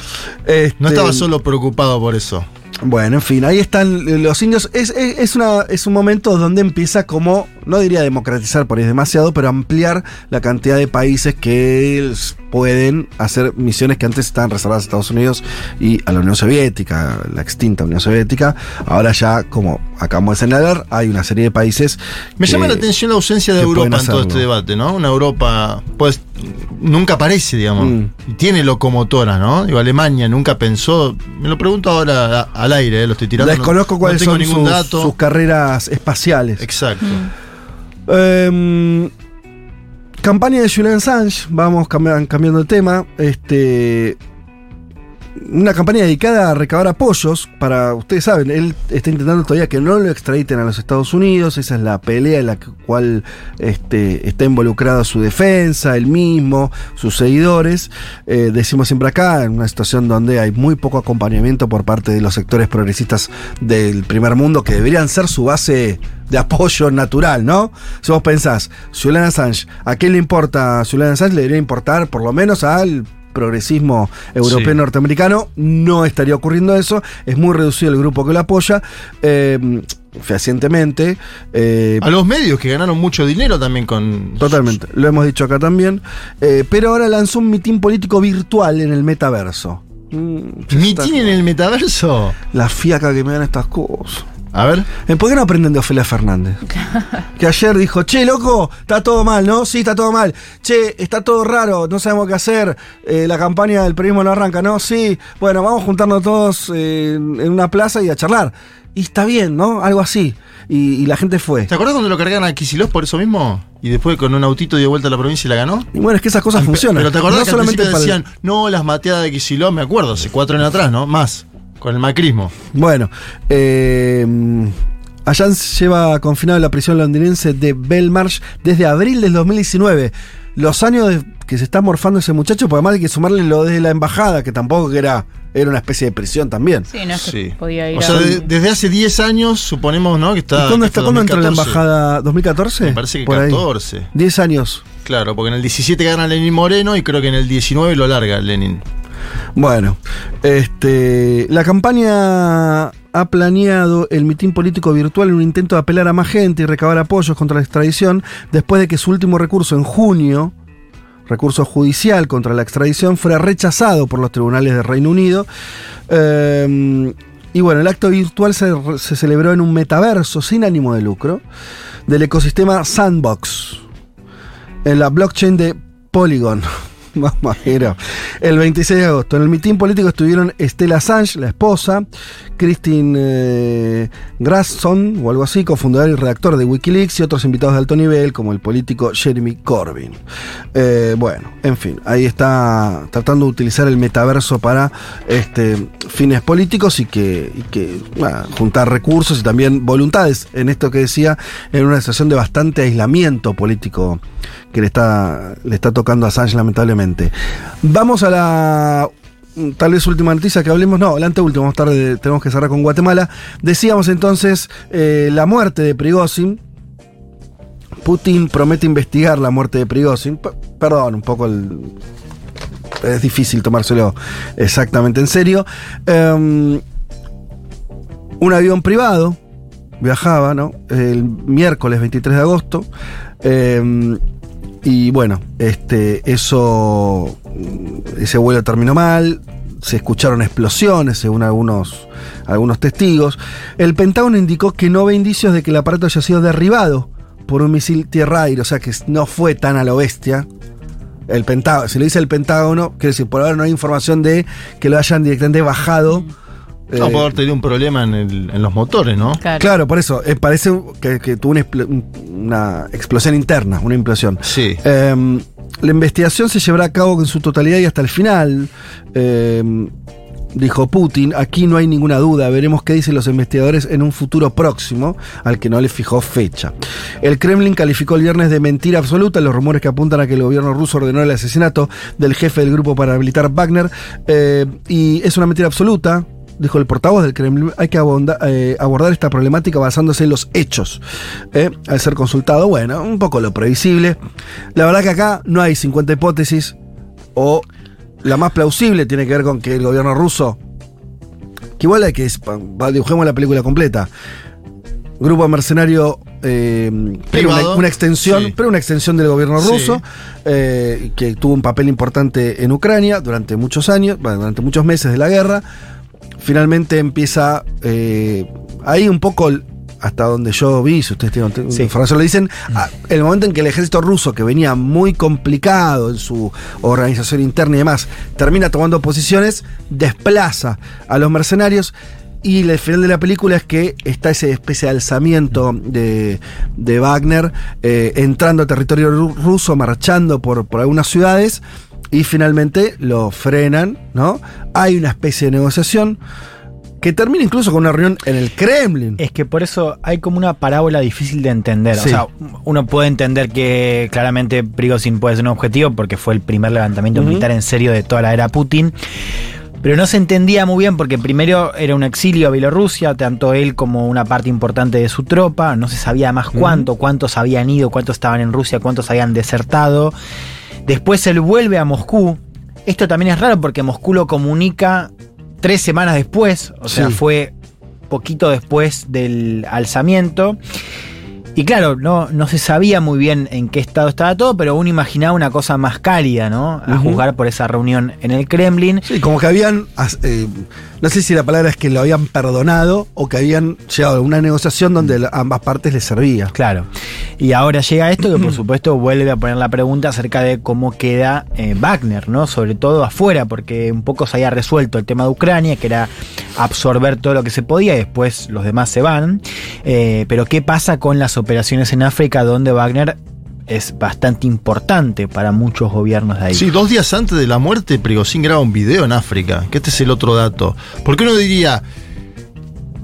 C: Este, no estaba solo preocupado por eso.
B: Bueno, en fin, ahí están los indios. Es, una, es un momento donde empieza como, no diría democratizar por ahí es demasiado, pero ampliar la cantidad de países que pueden hacer misiones que antes estaban reservadas a Estados Unidos y a la Unión Soviética, la extinta Unión Soviética. Ahora ya, como acabamos de señalar, hay una serie de países.
C: Me llama la atención la ausencia de Europa en todo este debate, ¿no? Una Europa, pues, nunca aparece, digamos. Mm. Y tiene locomotora, ¿no? Digo, Alemania nunca pensó. Me lo pregunto ahora al aire, ¿eh? lo estoy tirando.
B: Desconozco cuáles son sus, carreras espaciales.
C: Exacto.
B: Em, campaña de Julian Assange, vamos cambiando el tema. Este, una campaña dedicada a recabar apoyos para, ustedes saben, él está intentando todavía que no lo extraditen a los Estados Unidos, esa es la pelea en la cual este, está involucrada su defensa, él mismo, sus seguidores. Eh, decimos siempre acá, en una situación donde hay muy poco acompañamiento por parte de los sectores progresistas del primer mundo, que deberían ser su base de apoyo natural, ¿no? Si vos pensás, Julian Assange, ¿a qué le importa Julian Assange? Le debería importar por lo menos al progresismo europeo norteamericano, no estaría ocurriendo eso, es muy reducido el grupo que lo apoya. Eh, fehacientemente.
C: Eh, a los medios que ganaron mucho dinero también con.
B: Totalmente, lo hemos dicho acá también. Eh, pero ahora lanzó un mitin político virtual en el metaverso.
C: Mm, ¿Mitin en el metaverso?
B: La fiaca que me dan estas cosas.
C: A ver.
B: Eh, ¿Por qué no aprenden de Ofelia Fernández? (laughs) que ayer dijo, che, loco, está todo mal, ¿no? Sí, está todo mal. Che, está todo raro, no sabemos qué hacer. Eh, la campaña del periodismo no arranca, ¿no? Sí. Bueno, vamos a juntarnos todos eh, en una plaza y a charlar. Y está bien, ¿no? Algo así. Y, la gente fue.
C: ¿Te acuerdas cuando lo cargaron a Kicillof por eso mismo? Y después con un autito dio vuelta a la provincia y la ganó.
B: Y bueno, es que esas cosas funcionan.
C: Pero te acordás no que solamente decían, no, las mateadas de Kicillof, me acuerdo, hace cuatro años atrás, ¿no? Más. Con el macrismo.
B: Bueno, eh, lleva confinado en la prisión londinense de Belmarsh desde abril del 2019. Los años que se está morfando ese muchacho, porque además hay que sumarle lo desde la embajada, que tampoco era, era una especie de prisión también.
E: Sí, no es podía ir.
C: O sea, desde hace 10 años, suponemos, ¿no? Que está.
B: ¿Y cuándo, está, ¿cuándo entró en la embajada? ¿2014?
C: Me parece que 14.
B: 10 años.
C: Claro, porque en el 17 gana Lenin Moreno y creo que en el 19 lo larga Lenin.
B: Bueno, este, la campaña ha planeado el mitin político virtual en un intento de apelar a más gente y recabar apoyos contra la extradición después de que su último recurso en junio, recurso judicial contra la extradición, fuera rechazado por los tribunales de Reino Unido. Em, y bueno, el acto virtual se celebró en un metaverso sin ánimo de lucro del ecosistema Sandbox, en la blockchain de Polygon. (laughs) Mamajero. El 26 de agosto. En el mitin político estuvieron Estela Assange, la esposa, Christine eh, Grasson, o algo así, cofundador y redactor de Wikileaks, y otros invitados de alto nivel, como el político Jeremy Corbyn. Eh, bueno, en fin, ahí está tratando de utilizar el metaverso para este, fines políticos y que, juntar recursos y también voluntades en esto que decía, en una situación de bastante aislamiento político que le está, le está tocando a Assange, lamentablemente. Vamos a la tal vez última noticia que hablemos, no, la anteúltima, más tarde tenemos que cerrar con Guatemala. Decíamos entonces eh, la muerte de Prigozhin. Putin promete investigar la muerte de Prigozhin. perdón, un poco es difícil tomárselo exactamente en serio. Em, un avión privado viajaba, ¿no? El miércoles 23 de agosto. Em, y bueno, este, eso, ese vuelo terminó mal, se escucharon explosiones según algunos, algunos testigos. El Pentágono indicó que no ve indicios de que el aparato haya sido derribado por un misil tierra-aire, o sea que no fue tan a lo bestia. El Pentágono, si lo dice el Pentágono, quiere decir, por ahora no hay información de que lo hayan directamente bajado.
C: No, puede haber tenido un problema en, los motores, ¿no?
B: Claro, por eso. Eh, parece que, tuvo una, explosión interna, una implosión.
C: Sí.
B: Em, la investigación se llevará a cabo en su totalidad y hasta el final. Em, dijo Putin, aquí no hay ninguna duda, veremos qué dicen los investigadores en un futuro próximo, al que no le fijó fecha. El Kremlin calificó el viernes de mentira absoluta los rumores que apuntan a que el gobierno ruso ordenó el asesinato del jefe del grupo paramilitar Wagner, eh, y es una mentira absoluta, dijo el portavoz del Kremlin, hay que eh, abordar esta problemática basándose en los hechos. Eh, al ser consultado, bueno, un poco lo previsible. La verdad que acá no hay 50 hipótesis, o la más plausible tiene que ver con que el gobierno ruso, que igual hay que, dibujemos la película completa, grupo mercenario eh, una, extensión, pero una extensión del gobierno ruso, que tuvo un papel importante en Ucrania durante muchos años, durante muchos meses de la guerra finalmente empieza eh, ahí un poco hasta donde yo vi, si ustedes tienen información, lo dicen, el momento en que el ejército ruso, que venía muy complicado en su organización interna y demás, termina tomando posiciones, desplaza a los mercenarios. Y el final de la película es que está ese especie de alzamiento de, Wagner eh, entrando a territorio ruso, marchando por, por algunas ciudades y finalmente lo frenan, ¿no? Hay una especie de negociación que termina incluso con una reunión en el Kremlin.
D: Es que por eso hay como una parábola difícil de entender. O sea, uno puede entender que claramente Prigozhin puede ser un objetivo porque fue el primer levantamiento militar en serio de toda la era Putin. Pero no se entendía muy bien porque primero era un exilio a Bielorrusia, tanto él como una parte importante de su tropa. No se sabía más cuánto, cuántos habían ido, cuántos estaban en Rusia, cuántos habían desertado. Después él vuelve a Moscú. Esto también es raro porque Moscú lo comunica tres semanas después, o sea, fue poquito después del alzamiento. Y claro, no, no se sabía muy bien en qué estado estaba todo, pero uno imaginaba una cosa más cálida, ¿no? A juzgar por esa reunión en el Kremlin.
B: Sí, como que habían, eh, no sé si la palabra es que lo habían perdonado o que habían llegado a una negociación donde ambas partes les servía.
D: Claro. Y ahora llega esto que por (clears throat) supuesto vuelve a poner la pregunta acerca de cómo queda eh, Wagner, ¿no? Sobre todo afuera, porque un poco se había resuelto el tema de Ucrania, que era absorber todo lo que se podía y después los demás se van. Eh, pero ¿qué pasa con las operaciones en África donde Wagner es bastante importante para muchos gobiernos de ahí.
C: Sí, dos días antes de la muerte, Prigozhin graba un video en África, que este es el otro dato. ¿Por qué uno diría,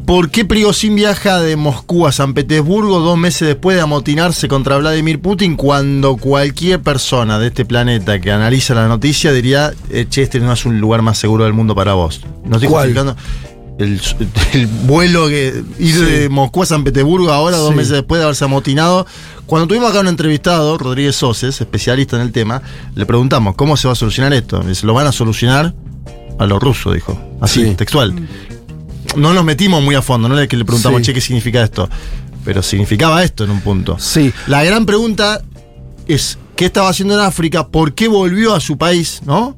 C: ¿por qué Prigozhin viaja de Moscú a San Petersburgo dos meses después de amotinarse contra Vladimir Putin cuando cualquier persona de este planeta que analiza la noticia diría, eh, che, este no es un lugar más seguro del mundo para vos? No estoy justificando el, vuelo que ir de Moscú a San Petersburgo ahora, dos meses después de haberse amotinado. Cuando tuvimos acá un entrevistado, Rodríguez Soces, especialista en el tema, le preguntamos cómo se va a solucionar esto. Dice, lo van a solucionar a lo ruso, dijo. Así, textual. No nos metimos muy a fondo, no es que le preguntamos, che, ¿qué significa esto? Pero significaba esto en un punto.
B: Sí.
C: La gran pregunta es, ¿qué estaba haciendo en África? ¿Por qué volvió a su país? ¿No?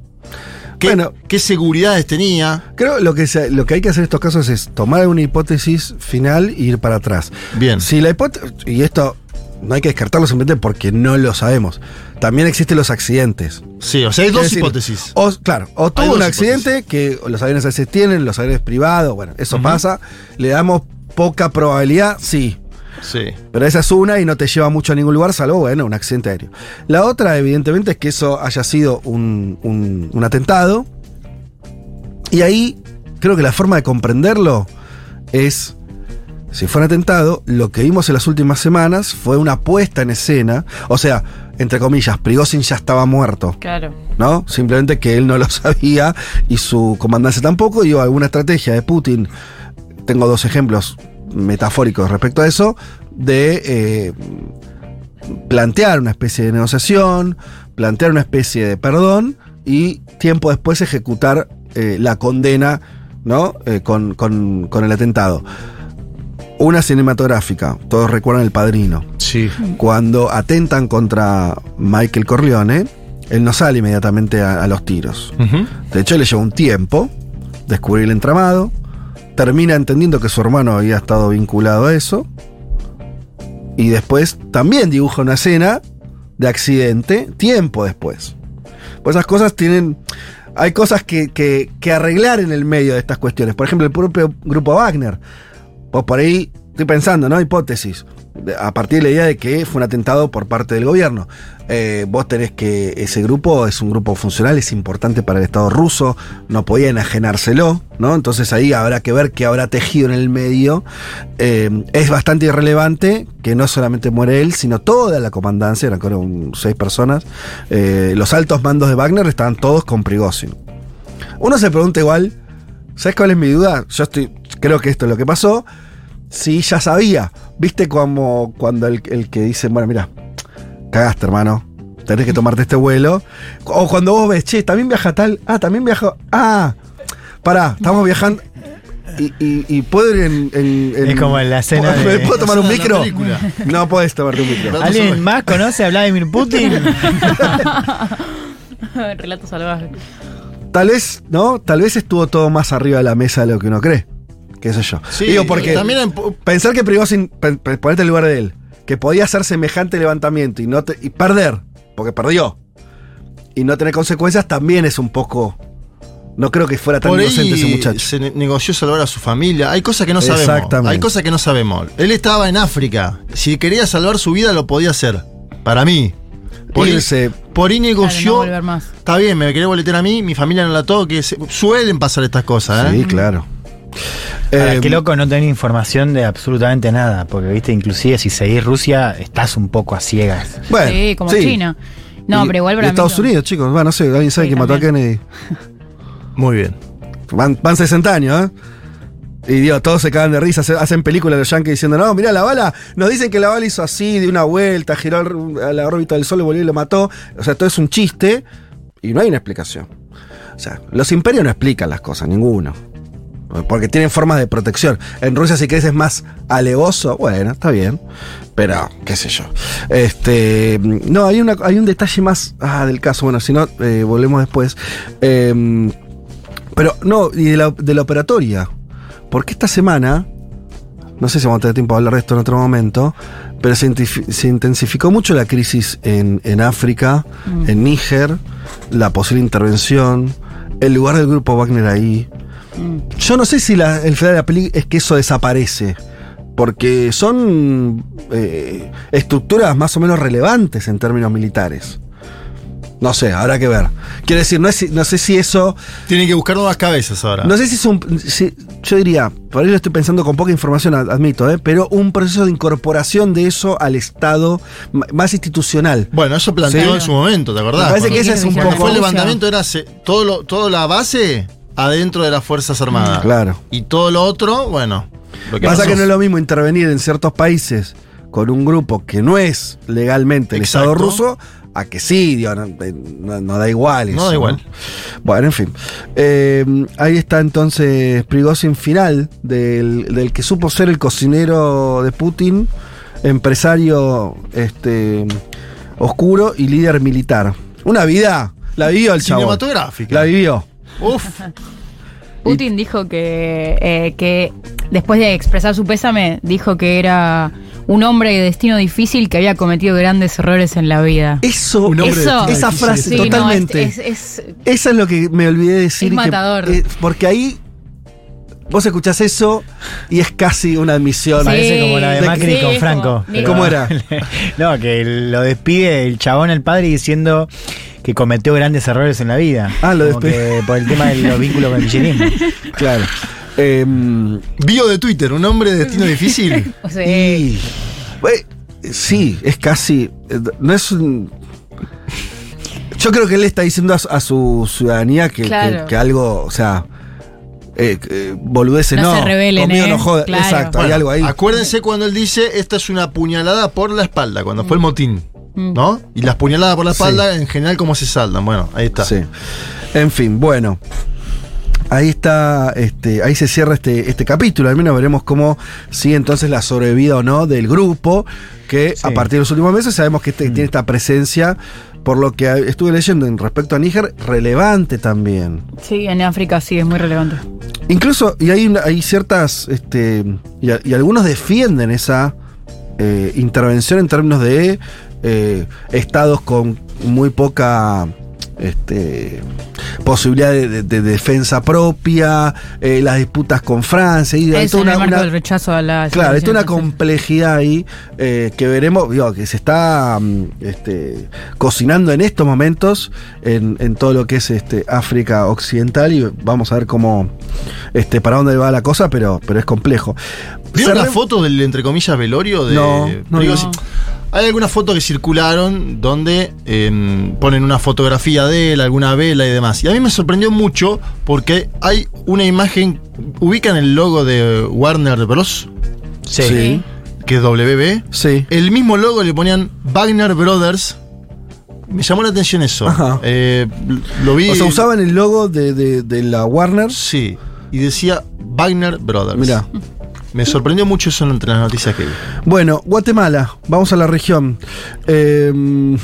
C: ¿Qué, bueno, ¿Qué seguridades tenía?
B: Creo lo que lo que hay que hacer en estos casos es tomar una hipótesis final e ir para atrás.
C: Bien.
B: Si la hipótesis. Y esto no hay que descartarlo simplemente porque no lo sabemos. También existen los accidentes.
C: Sí, o sea, hay dos hipótesis.
B: O, claro, o tuvo un accidente que los aviones a veces tienen, los aviones privados, bueno, eso pasa. Le damos poca probabilidad, sí.
C: Sí.
B: Pero esa es una y no te lleva mucho a ningún lugar, salvo, bueno, un accidente aéreo. La otra, evidentemente, es que eso haya sido un, atentado. Y ahí creo que la forma de comprenderlo es si fue un atentado, lo que vimos en las últimas semanas fue una puesta en escena. O sea, entre comillas, Prigozhin ya estaba muerto.
E: Claro.
B: ¿No? Simplemente que él no lo (laughs) sabía y su comandante tampoco. Y alguna estrategia de Putin. Tengo dos ejemplos metafóricos respecto a eso. De eh, plantear una especie de negociación, plantear una especie de perdón y tiempo después ejecutar eh, la condena ¿no? Eh, con, con el atentado. Una cinematográfica, todos recuerdan El Padrino.
C: Sí.
B: Cuando atentan contra Michael Corleone, él no sale inmediatamente a, los tiros. De hecho, le lleva un tiempo descubrir el entramado, termina entendiendo que su hermano había estado vinculado a eso, y después también dibuja una escena de accidente tiempo después. Pues esas cosas tienen... Hay cosas que, arreglar en el medio de estas cuestiones. Por ejemplo, el propio grupo Wagner pues por ahí estoy pensando, ¿no? Hipótesis. A partir de la idea de que fue un atentado por parte del gobierno. Eh, vos tenés que ese grupo es un grupo funcional, es importante para el Estado ruso, no podía enajenárselo, ¿no? Entonces ahí habrá que ver qué habrá tejido en el medio. Eh, es bastante irrelevante que no solamente muere él, sino toda la comandancia, eran creo seis personas. Eh, los altos mandos de Wagner estaban todos con Prigozhin. Uno se pregunta igual, ¿sabes cuál es mi duda? Yo estoy, creo que esto es lo que pasó. Sí, ya sabía. ¿Viste como cuando el, que dice, bueno, mira, cagaste, hermano. Tenés que tomarte este vuelo. O cuando vos ves, che, también viaja tal. Ah, también viaja. Ah, pará, estamos viajando. Y, puedo ir en,
D: Es como en la escena.
B: ¿Me puedo tomar un micro? No puedes tomarte un micro.
D: ¿Alguien más conoce a Vladimir Putin? (laughs)
E: Relato salvaje.
B: Tal vez, ¿no? Tal vez estuvo todo más arriba de la mesa de lo que uno cree qué sé yo.
C: Sí, Digo, porque también
B: pensar que Prigozhin, ponerte en lugar de él, que podía hacer semejante levantamiento y, no y perder, porque perdió, y no tener consecuencias, también es un poco... No creo que fuera tan inocente ese muchacho.
C: Se negoció salvar a su familia. Hay cosas que no sabemos. Exactamente. Hay cosas que no sabemos. Él estaba en África. Si quería salvar su vida, lo podía hacer. Para mí. Por irse. Por ahí negoció. Está bien, me quería boletear a mí, mi familia no la toque. Suelen pasar estas cosas,
B: ¿eh? Sí, claro.
D: Eh, qué loco no tener información de absolutamente nada, porque viste, inclusive si seguís Rusia, estás un poco a ciegas.
E: sí, como China. No, pero igual
B: para Estados Unidos, chicos, bueno, no sé, alguien sabe que mató a Kennedy.
C: Muy bien.
B: Van, 60 años, ¿eh? Y digo, todos se cagan de risa, hacen películas de los yankees diciendo, no, mira la bala, nos dicen que la bala hizo así, de una vuelta, giró a la órbita del Sol, volvió y lo mató. O sea, todo es un chiste y no hay una explicación. O sea, los imperios no explican las cosas, ninguno. Porque tienen formas de protección. En Rusia, si querés, es más alevoso. Bueno, está bien. Pero, qué sé yo. Este. No, hay, una, hay un detalle más ah, del caso. Bueno, si no, eh, volvemos después. Em, pero, no, y de la, de la operatoria. Porque esta semana. No sé si vamos a tener tiempo de hablar de esto en otro momento. Pero se, intensificó mucho la crisis en, en África, mm. en Níger, la posible intervención, el lugar del grupo Wagner ahí. Yo no sé si el final de la peli es que eso desaparece. Porque son eh, estructuras más o menos relevantes en términos militares. No sé, habrá que ver. Quiero decir, no, no sé si eso.
C: Tienen que buscar nuevas cabezas ahora.
B: No sé si es un. yo diría, por ahí lo estoy pensando con poca información, admito, ¿eh? pero un proceso de incorporación de eso al Estado más institucional.
C: Bueno, eso planteó en su momento, ¿te acordás?
B: Me parece que ese es un poco.
C: Fue el levantamiento, era todo lo, toda la base adentro de las Fuerzas Armadas.
B: Claro.
C: Y todo lo otro, bueno.
B: Lo que Pasa que no es lo mismo intervenir en ciertos países con un grupo que no es legalmente el Estado ruso a que sí, eh, no, da igual.
C: no da igual.
B: Bueno, en fin. Eh, ahí está entonces Prigozhin final del, del, que supo ser el cocinero de Putin, empresario este, oscuro y líder militar. Una vida, la vivió el chavo.
C: Cinematográfica.
B: La vivió.
C: Uf. (laughs)
E: Putin dijo que, eh, que después de expresar su pésame, dijo que era un hombre de destino difícil que había cometido grandes errores en la vida.
B: Eso, esa frase, totalmente. Esa es lo que me olvidé de decir.
E: Es matador.
B: Eh, porque ahí vos escuchás eso y es casi una admisión.
D: Parece como la de, Macri con Franco.
B: ¿Cómo era? (laughs)
D: no, que lo despide el chabón, el padre, diciendo que cometió grandes errores en la vida.
B: Ah, lo despide.
D: Por el tema de los vínculos con el kirchnerismo. (laughs)
B: Claro.
C: Bio de Twitter, un hombre de destino difícil. (laughs)
B: sí. sí, es casi. No es un. Yo creo que él está diciendo a, su ciudadanía que, algo, o sea, eh, eh boludeces no.
E: no. Se revelen, conmigo
B: no joda. Exacto, hay algo ahí.
C: Acuérdense cuando él dice, esta es una puñalada por la espalda, cuando fue el motín. Mm. ¿No? Y las puñaladas por la espalda, en general, ¿cómo se saldan? Bueno, ahí está.
B: Sí. En fin, bueno. Ahí está, este, ahí se cierra este, este capítulo. Al menos veremos cómo sigue entonces la sobrevida o no del grupo, que a partir de los últimos meses sabemos que este, mm. tiene esta presencia, por lo que estuve leyendo en respecto a Níger, relevante también.
E: Sí, en África sí es muy relevante.
B: Incluso, y hay, hay ciertas, este, y, algunos defienden esa eh, intervención en términos de eh, estados con muy poca este, posibilidad de, defensa propia, eh, las disputas con Francia. Y
E: hay toda una, rechazo a la
B: Claro, hay una complejidad ahí eh, que veremos, digo, que se está mm, este, cocinando en estos momentos en, todo lo que es este, África Occidental y vamos a ver cómo, este, para dónde va la cosa, pero, pero es complejo.
C: ¿Vieron la foto del, entre comillas, velorio? De,
B: no, no.
C: Hay algunas fotos que circularon donde em, ponen una fotografía de él, alguna vela y demás. Y a mí me sorprendió mucho porque hay una imagen. ¿Ubican el logo de Warner Bros?
B: Sí.
C: Que es WB.
B: Sí.
C: El mismo logo le ponían Wagner Brothers. Me llamó la atención eso. Eh, lo vi.
B: O sea, usaban el logo de, de la Warner.
C: Sí. Y decía Wagner Brothers.
B: Mira.
C: Me sorprendió mucho eso entre las noticias que vi.
B: Bueno, Guatemala, vamos a la región. Em,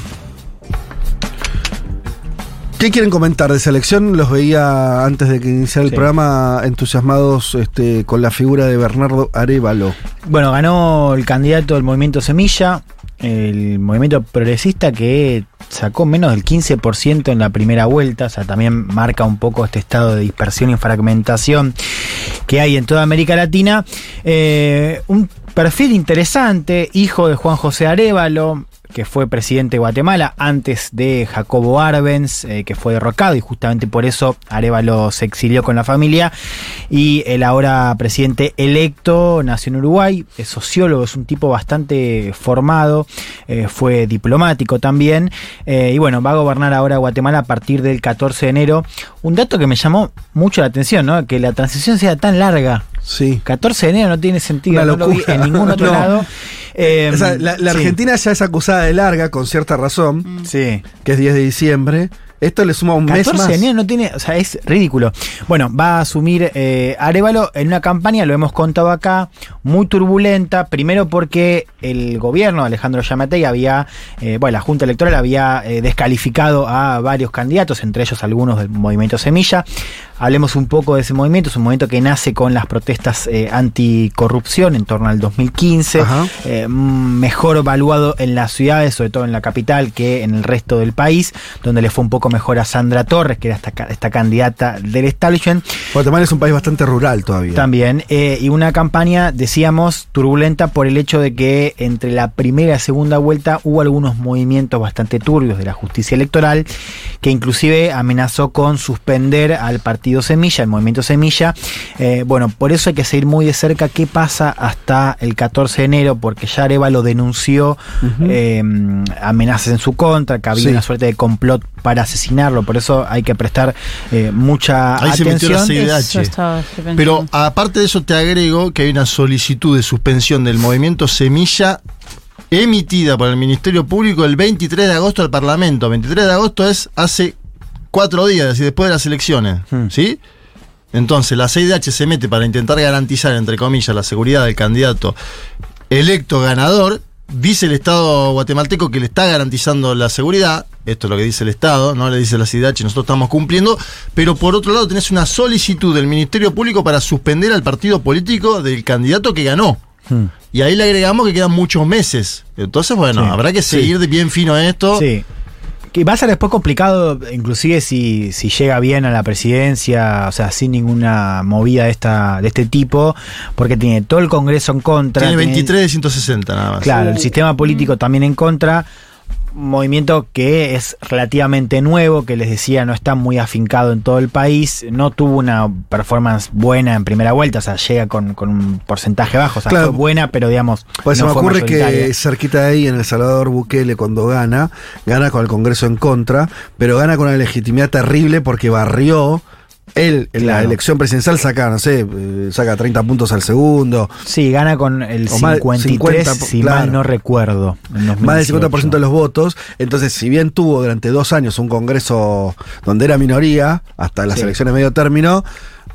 B: ¿Qué quieren comentar de esa elección? Los veía antes de que iniciara el programa entusiasmados este, con la figura de Bernardo Arevalo.
D: Bueno, ganó el candidato del movimiento Semilla, el movimiento progresista que sacó menos del 15% en la primera vuelta, o sea, también marca un poco este estado de dispersión y fragmentación que hay en toda América Latina. Eh, un perfil interesante, hijo de Juan José Arevalo, que fue presidente de Guatemala antes de Jacobo Arbenz, eh, que fue derrocado y justamente por eso Arevalo se exilió con la familia. Y el ahora presidente electo nació en Uruguay, es sociólogo, es un tipo bastante formado, eh, fue diplomático también. Eh, y bueno, va a gobernar ahora Guatemala a partir del 14 de enero. Un dato que me llamó mucho la atención, ¿no? Que la transición sea tan larga.
B: Sí.
D: 14 de enero no tiene sentido, no lo vi en ningún (laughs) otro lado.
B: Eh, la, Argentina ya es acusada de larga, con cierta razón.
D: Mm. Sí.
B: Que es 10 de diciembre. Esto le suma un mes más.
D: De no tiene, o sea, es ridículo. Bueno, va a asumir eh, Arevalo en una campaña, lo hemos contado acá, muy turbulenta. Primero porque el gobierno, Alejandro Yamatei, había, eh, bueno, la Junta Electoral había eh, descalificado a varios candidatos, entre ellos algunos del movimiento Semilla. Hablemos un poco de ese movimiento, es un movimiento que nace con las protestas anticorrupción en torno al 2015, eh, mejor evaluado en las ciudades, sobre todo en la capital, que en el resto del país, donde le fue un poco mejor a Sandra Torres, que era esta, esta candidata del establishment.
B: Guatemala es un país bastante rural todavía.
D: También, eh, y una campaña, decíamos, turbulenta por el hecho de que entre la primera y segunda vuelta hubo algunos movimientos bastante turbios de la justicia electoral, que inclusive amenazó con suspender al partido Semilla, el movimiento Semilla. Eh, bueno, por eso hay que seguir muy de cerca qué pasa hasta el 14 de enero, porque ya Areva lo denunció, eh, amenazas en su contra, que había una suerte de complot para asesinarlo, por eso hay que prestar eh, mucha Ahí atención.
C: Pero aparte de eso te agrego que hay una solicitud de suspensión del movimiento Semilla emitida por el Ministerio Público el 23 de agosto al Parlamento. 23 de agosto es hace cuatro días y después de las elecciones. Hmm. ¿Sí? Entonces, la CIDH se mete para intentar garantizar, entre comillas, la seguridad del candidato electo ganador. Dice el Estado guatemalteco que le está garantizando la seguridad. Esto es lo que dice el Estado, no le dice la CIDH, nosotros estamos cumpliendo. Pero por otro lado, tenés una solicitud del Ministerio Público para suspender al partido político del candidato que ganó. Hmm. Y ahí le agregamos que quedan muchos meses. Entonces, bueno, habrá que seguir de bien fino a esto.
D: Sí que va a ser después complicado, inclusive si, si llega bien a la presidencia, o sea, sin ninguna movida de, esta, de este tipo, porque tiene todo el Congreso en contra.
C: Tiene 23 de 160 nada más.
D: Claro, el sistema político también en contra movimiento que es relativamente nuevo, que les decía no está muy afincado en todo el país, no tuvo una performance buena en primera vuelta, o sea, llega con, un porcentaje bajo, o sea, fue buena, pero digamos...
B: Pues se me ocurre que cerquita de ahí, en El Salvador Bukele, cuando gana, gana con el Congreso en contra, pero gana con una legitimidad terrible porque barrió él en la elección presidencial saca, no sé, eh, saca 30 puntos al segundo.
D: Sí, gana con el 53, si mal no recuerdo.
B: Más del 50% de los votos. Entonces, si bien tuvo durante dos años un congreso donde era minoría, hasta las elecciones medio término,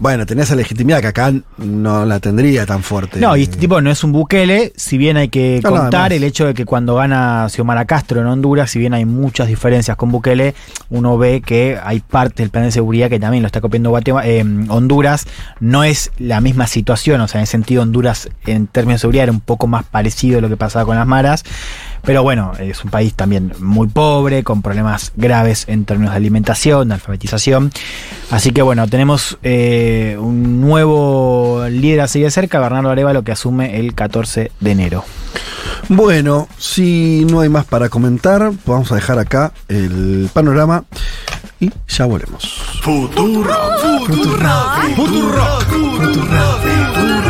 B: bueno, tenía esa legitimidad que acá no la tendría tan fuerte.
D: No, y este tipo no es un Bukele, si bien hay que contar el hecho de que cuando gana Xiomara Castro en Honduras, si bien hay muchas diferencias con Bukele, uno ve que hay parte del plan de seguridad que también lo está copiando Guatemala, eh, Honduras. No es la misma situación, o sea, en ese sentido Honduras en términos de seguridad era un poco más parecido a lo que pasaba con las maras. Pero bueno, es un país también muy pobre, con problemas graves en términos de alimentación, de alfabetización. Así que bueno, tenemos eh, un nuevo líder así de cerca, Bernardo Arevalo, que asume el 14 de enero.
B: Bueno, si no hay más para comentar, vamos a dejar acá el panorama y ya volvemos. Futuro, futuro, futuro, futuro,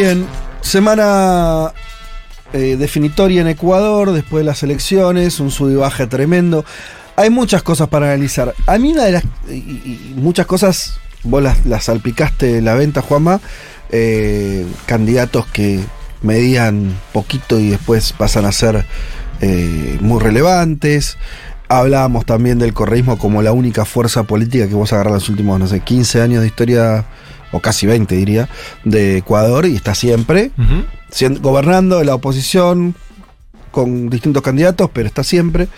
B: Bien. Semana eh, definitoria en Ecuador, después de las elecciones, un sub tremendo. Hay muchas cosas para analizar. A mí una de las... Y, muchas cosas, vos las, salpicaste la venta, Juanma. Eh, candidatos que medían poquito y después pasan a ser eh, muy relevantes. Hablábamos también del correísmo como la única fuerza política que vos agarrar los últimos, no sé, 15 años de historia o casi 20 diría, de Ecuador y está siempre gobernando la oposición con distintos candidatos, pero está siempre.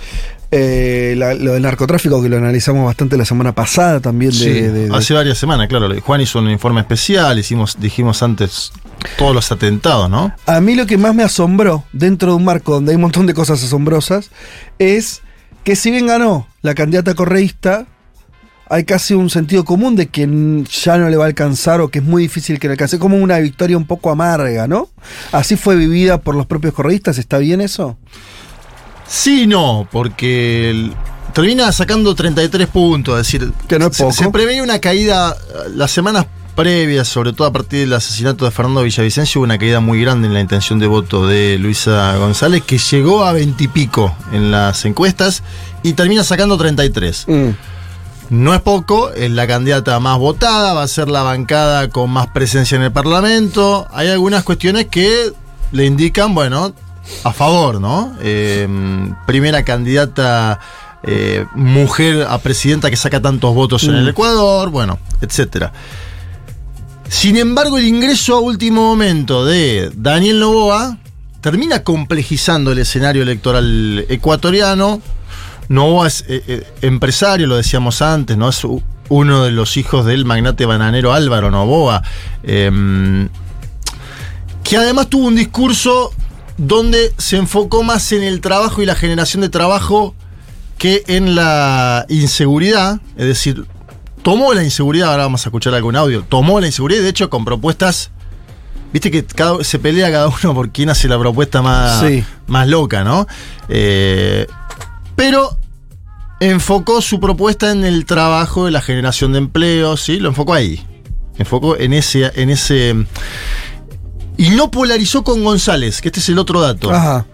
B: Eh, lo del narcotráfico que lo analizamos bastante la semana pasada también.
C: De, hace varias semanas, claro. Juan hizo un informe especial, hicimos, dijimos antes todos los atentados, ¿no?
B: A mí lo que más me asombró, dentro de un marco donde hay un montón de cosas asombrosas, es que si bien ganó la candidata correísta, hay casi un sentido común de que ya no le va a alcanzar o que es muy difícil que le alcance, como una victoria un poco amarga, ¿no? Así fue vivida por los propios correístas, ¿está bien eso?
C: Sí, no, porque termina sacando 33 puntos, es decir,
B: que no es poco.
C: Se, preveía una caída las semanas previas, sobre todo a partir del asesinato de Fernando Villavicencio, hubo una caída muy grande en la intención de voto de Luisa González, que llegó a 20 y pico en las encuestas y termina sacando 33. Mm. No es poco, es la candidata más votada, va a ser la bancada con más presencia en el Parlamento. Hay algunas cuestiones que le indican, bueno, a favor, ¿no? Em, primera candidata eh, mujer a presidenta que saca tantos votos en el mm. Ecuador, bueno, etcétera. Sin embargo, el ingreso a último momento de Daniel Novoa termina complejizando el escenario electoral ecuatoriano Novoa es eh, eh, empresario, lo decíamos antes, ¿no? Es uno de los hijos del magnate bananero Álvaro Novoa, em, que además tuvo un discurso donde se enfocó más en el trabajo y la generación de trabajo que en la inseguridad, es decir, tomó la inseguridad, ahora vamos a escuchar algún audio, tomó la inseguridad de hecho con propuestas, viste que cada, se pelea cada uno por quién hace la propuesta más, más loca, ¿no? Eh, pero enfocó su propuesta en el trabajo, de la generación de empleo, ¿sí? Lo enfocó ahí. Enfocó en ese, en ese. Y no polarizó con González, que este es el otro dato. Ajá.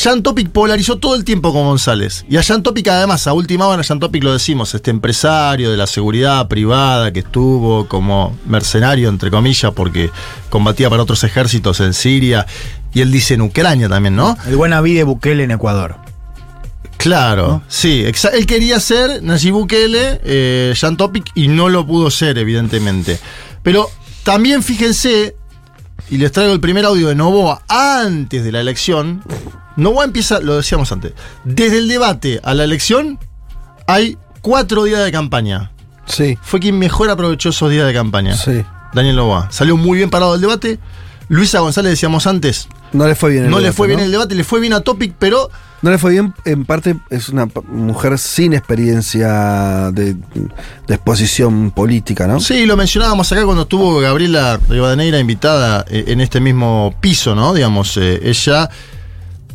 C: Jan Topic polarizó todo el tiempo con González. Y a Jan Topic, además, a última hora, a Jan Topic lo decimos, este empresario de la seguridad privada que estuvo como mercenario, entre comillas, porque combatía para otros ejércitos en Siria. Y él dice en Ucrania también, ¿no?
D: El buen de Bukele en Ecuador.
C: Claro, sí. Él quería ser Nayib Bukele, eh, Jan Topic, y no lo pudo ser, evidentemente. Pero también fíjense, y les traigo el primer audio de Novoa antes de la elección. Novoa empieza, lo decíamos antes, desde el debate a la elección hay cuatro días de campaña.
B: Sí.
C: Fue quien mejor aprovechó esos días de campaña.
B: Sí.
C: Daniel Novoa. Salió muy bien parado del debate. Luisa González, decíamos antes.
B: No le fue bien
C: el No le fue bien el debate, le fue bien a Topic, pero
B: no le fue bien, en parte es una mujer sin experiencia de, exposición política, ¿no?
C: Sí, lo mencionábamos acá cuando estuvo Gabriela Rivadeneira invitada eh, en este mismo piso, ¿no? Digamos, eh, ella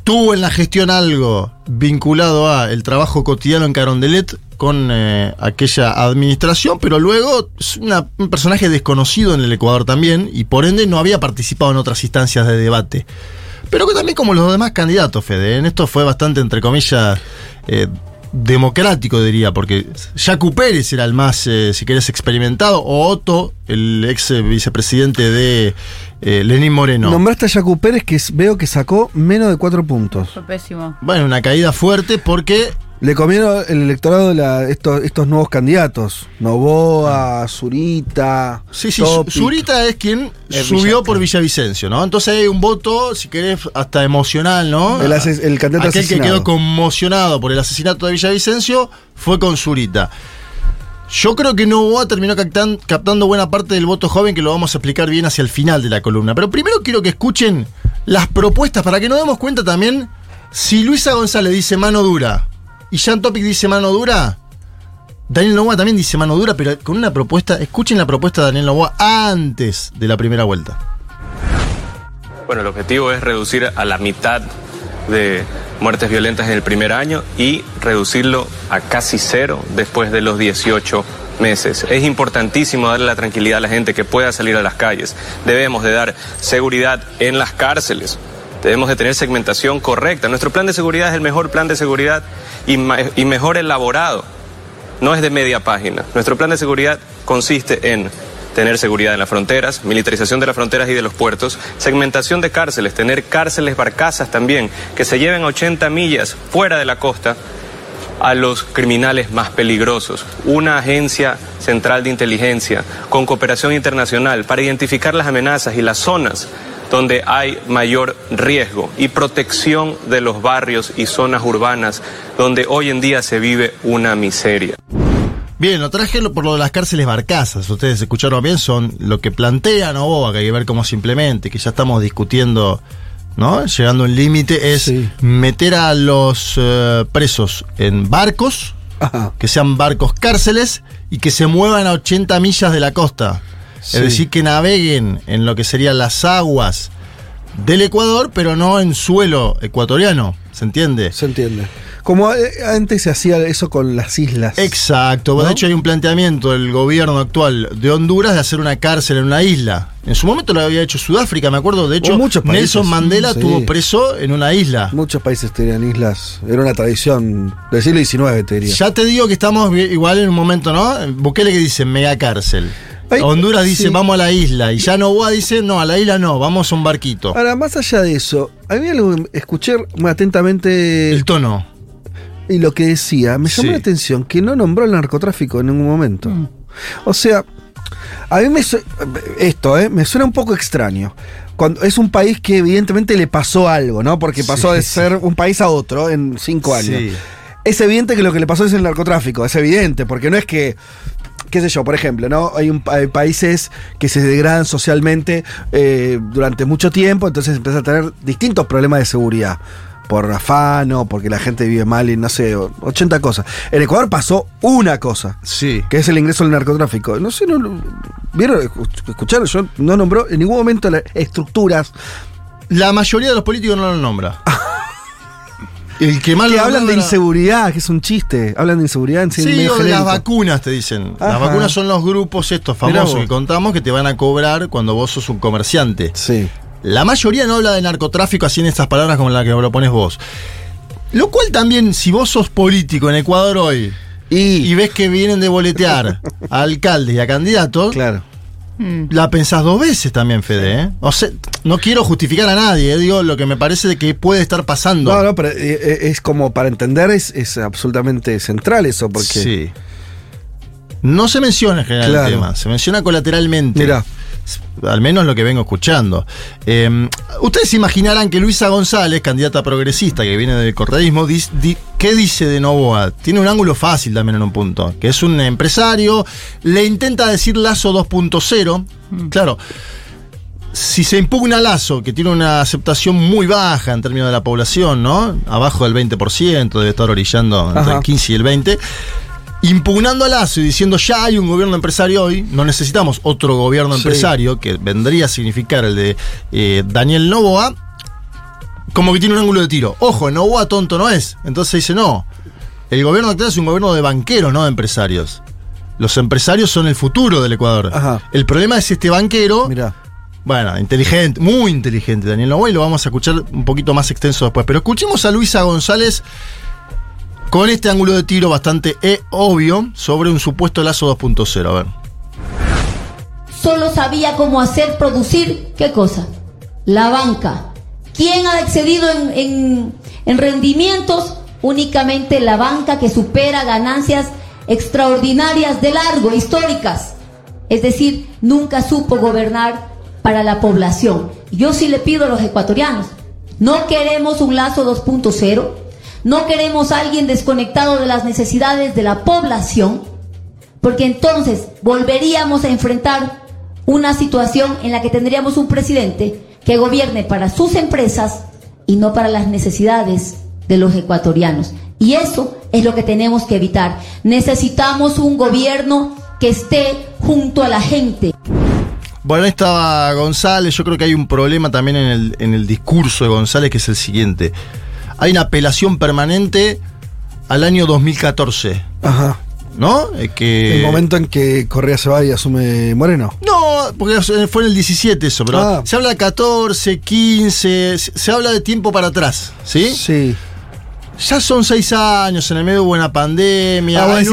C: tuvo en la gestión algo vinculado a el trabajo cotidiano en Carondelet con eh, aquella administración, pero luego es un personaje desconocido en el Ecuador también y por ende no había participado en otras instancias de debate. Pero que también como los demás candidatos, Fede. En esto fue bastante, entre comillas, eh, democrático, diría, porque Jacu Pérez era el más, eh, si querés, experimentado, o Otto, el ex vicepresidente de eh, Lenín Moreno.
B: Nombraste a Jacu Pérez, que veo que sacó menos de cuatro puntos.
E: Fue pésimo.
C: Bueno, una caída fuerte porque
B: le comieron el electorado de estos, nuevos candidatos. Novoa, Zurita.
C: Sí, sí, Zurita es quien subió por Villavicencio, ¿no? Entonces hay un voto, si querés, hasta emocional, ¿no?
B: El, el candidato
C: Aquel que quedó conmocionado por el asesinato de Villavicencio fue con Zurita. Yo creo que Novoa terminó captando buena parte del voto joven, que lo vamos a explicar bien hacia el final de la columna. Pero primero quiero que escuchen las propuestas para que nos demos cuenta también si Luisa González dice mano dura y Jan Topic dice mano dura. Daniel Novoa también dice mano dura, pero con una propuesta. Escuchen la propuesta de Daniel Novoa antes de la primera vuelta.
I: Bueno, el objetivo es reducir a la mitad de muertes violentas en el primer año y reducirlo a casi cero después de los 18 meses. Es importantísimo darle la tranquilidad a la gente que pueda salir a las calles. Debemos de dar seguridad en las cárceles. Debemos de tener segmentación correcta. Nuestro plan de seguridad es el mejor plan de seguridad y, y mejor elaborado. No es de media página. Nuestro plan de seguridad consiste en tener seguridad en las fronteras, militarización de las fronteras y de los puertos, segmentación de cárceles, tener cárceles barcazas también, que se lleven a 80 millas fuera de la costa a los criminales más peligrosos. Una agencia central de inteligencia con cooperación internacional para identificar las amenazas y las zonas donde hay mayor riesgo y protección de los barrios y zonas urbanas donde hoy en día se vive una miseria.
C: Bien, lo traje por lo de las cárceles barcazas. Ustedes escucharon bien, son lo que plantean o que hay que ver cómo simplemente, que ya estamos discutiendo, ¿no? Llegando a un límite, es meter a los eh, presos en barcos, que sean barcos cárceles y que se muevan a 80 millas de la costa. Es decir, que naveguen en lo que serían las aguas del Ecuador, pero no en suelo ecuatoriano. ¿Se entiende?
B: Se entiende. Como eh, antes se hacía eso con las islas.
C: Exacto. De hecho, hay un planteamiento del gobierno actual de Honduras de hacer una cárcel en una isla. En su momento lo había hecho Sudáfrica, me acuerdo. De hecho, Nelson Mandela estuvo preso en una isla.
B: Muchos países tenían islas. Era una tradición del siglo XIX, te diría.
C: Ya te digo que estamos igual en un momento, ¿no? Bukele que dice mega cárcel. Honduras dice, vamos a la isla. Y ya Novoa dice, no, a la isla no, vamos a un barquito.
B: Ahora, más allá de eso, a mí algo escuché muy atentamente.
C: El tono.
B: Y lo que decía, me llamó la atención que no nombró el narcotráfico en ningún momento. Mm. O sea, a mí me esto, ¿eh? me suena un poco extraño. Cuando es un país que evidentemente le pasó algo, ¿no? Porque pasó de ser un país a otro en cinco años. Es evidente que lo que le pasó es el narcotráfico, es evidente, porque no es que qué sé yo, por ejemplo, ¿no? Hay, un, países que se degradan socialmente eh, durante mucho tiempo, entonces empieza a tener distintos problemas de seguridad. Por afano, porque la gente vive mal y no sé, 80 cosas. En Ecuador pasó una cosa.
C: Sí.
B: Que es el ingreso al narcotráfico. No sé, no, ¿vieron? Escucharon, yo no nombró en ningún momento las estructuras.
C: La mayoría de los políticos no lo nombra. (laughs)
B: El que más hablan de inseguridad, que es un chiste. Hablan de inseguridad en
C: sí, de las vacunas, te dicen. Las vacunas son los grupos estos famosos que contamos que te van a cobrar cuando vos sos un comerciante.
B: Sí.
C: La mayoría no habla de narcotráfico así en estas palabras como la que lo pones vos. Lo cual también, si vos sos político en Ecuador hoy y, ves que vienen de boletear (laughs) a alcaldes y a candidatos,
B: claro.
C: Mm. la pensás dos veces también, Fede. ¿eh? O sea, no quiero justificar a nadie, ¿eh? digo lo que me parece de que puede estar pasando.
B: No, no, pero eh, es como para entender, es, es absolutamente central eso, porque.
C: Sí. No se menciona en general el tema, se menciona colateralmente.
B: Mira
C: al menos lo que vengo escuchando. Em, ustedes imaginarán que Luisa González, candidata progresista que viene del correísmo, ¿qué dice de Novoa? Tiene un ángulo fácil también en un punto, que es un empresario, le intenta decir Lazo 2.0, mm. claro. Si se impugna Lazo, que tiene una aceptación muy baja en términos de la población, ¿no? Abajo del 20%, debe estar orillando entre el 15 y el 20% impugnando a Lazo y diciendo ya hay un gobierno empresario hoy, no necesitamos otro gobierno empresario, que vendría a significar el de eh, Daniel Novoa, como que tiene un ángulo de tiro. Ojo, Novoa tonto no es. Entonces dice, no, el gobierno actual es un gobierno de banqueros, no de empresarios. Los empresarios son el futuro del Ecuador. El problema es este banquero.
B: Mira.
C: Bueno, inteligente, muy inteligente Daniel Novoa y lo vamos a escuchar un poquito más extenso después. Pero escuchemos a Luisa González con este ángulo de tiro bastante eh, obvio sobre un supuesto lazo 2.0. A ver.
J: Solo sabía cómo hacer producir, ¿qué cosa? La banca. ¿Quién ha excedido en, en rendimientos? Únicamente la banca que supera ganancias extraordinarias de largo, históricas. Es decir, nunca supo gobernar para la población. Yo sí le pido a los ecuatorianos, no queremos un lazo 2.0, no queremos a alguien desconectado de las necesidades de la población, porque entonces volveríamos a enfrentar una situación en la que tendríamos un presidente que gobierne para sus empresas y no para las necesidades de los ecuatorianos. Y eso es lo que tenemos que evitar. Necesitamos un gobierno que esté junto a la gente.
C: Bueno, ahí estaba González. Yo creo que hay un problema también en el, en el discurso de González, que es el siguiente hay una apelación permanente al año 2014.
B: Ajá.
C: ¿No?
B: que... El momento en que Correa se va y asume Moreno.
C: No, porque fue en el 17 eso, pero ah. se habla de 14, 15, se habla de tiempo para atrás, ¿sí?
B: Sí.
C: Ya son seis años, en el medio de una pandemia.
B: Ah, hay,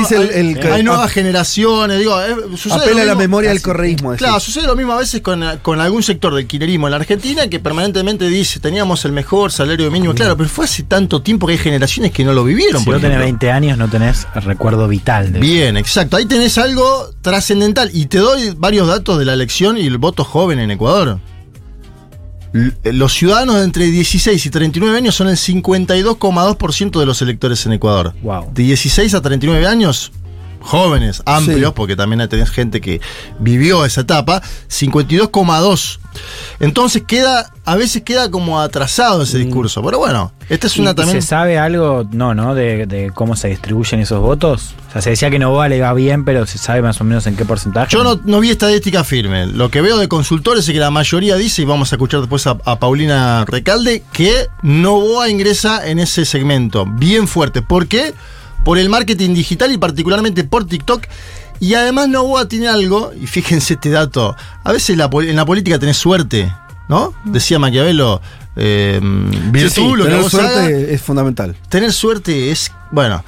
C: hay, nuevas generaciones. Digo, eh,
B: apela a la memoria del correísmo.
C: Claro, sucede lo mismo a veces con, algún sector del quinerismo en la Argentina que permanentemente dice teníamos el mejor salario mínimo. Claro, pero fue hace tanto tiempo que hay generaciones que no lo vivieron.
D: Si no tenés 20 años, no tenés el recuerdo vital.
C: De Bien, exacto. Ahí tenés algo trascendental. Y te doy varios datos de la elección y el voto joven en Ecuador los ciudadanos de entre 16 y 39 años son el 52,2% de los electores en Ecuador. De 16 a 39 años, jóvenes, amplios, porque también tenés gente que vivió esa etapa, 52,2. Entonces queda, a veces queda como atrasado ese mm. discurso. Pero bueno, esta es una también.
D: ¿Se sabe algo, no, no, de, cómo se distribuyen esos votos? O sea, se decía que no vale va bien, pero se sabe más o menos en qué porcentaje.
C: Yo no, no vi estadística firme. Lo que veo de consultores es que la mayoría dice, y vamos a escuchar después a, Paulina Recalde, que Novoa ingresa en ese segmento bien fuerte. ¿Por qué? Por el marketing digital y particularmente por TikTok. Y además Novoa tiene algo, y fíjense este dato, a veces en la política tenés suerte, ¿no? Decía Maquiavelo, eh,
B: virtud, lo tener suerte es fundamental.
C: Tener suerte es, bueno,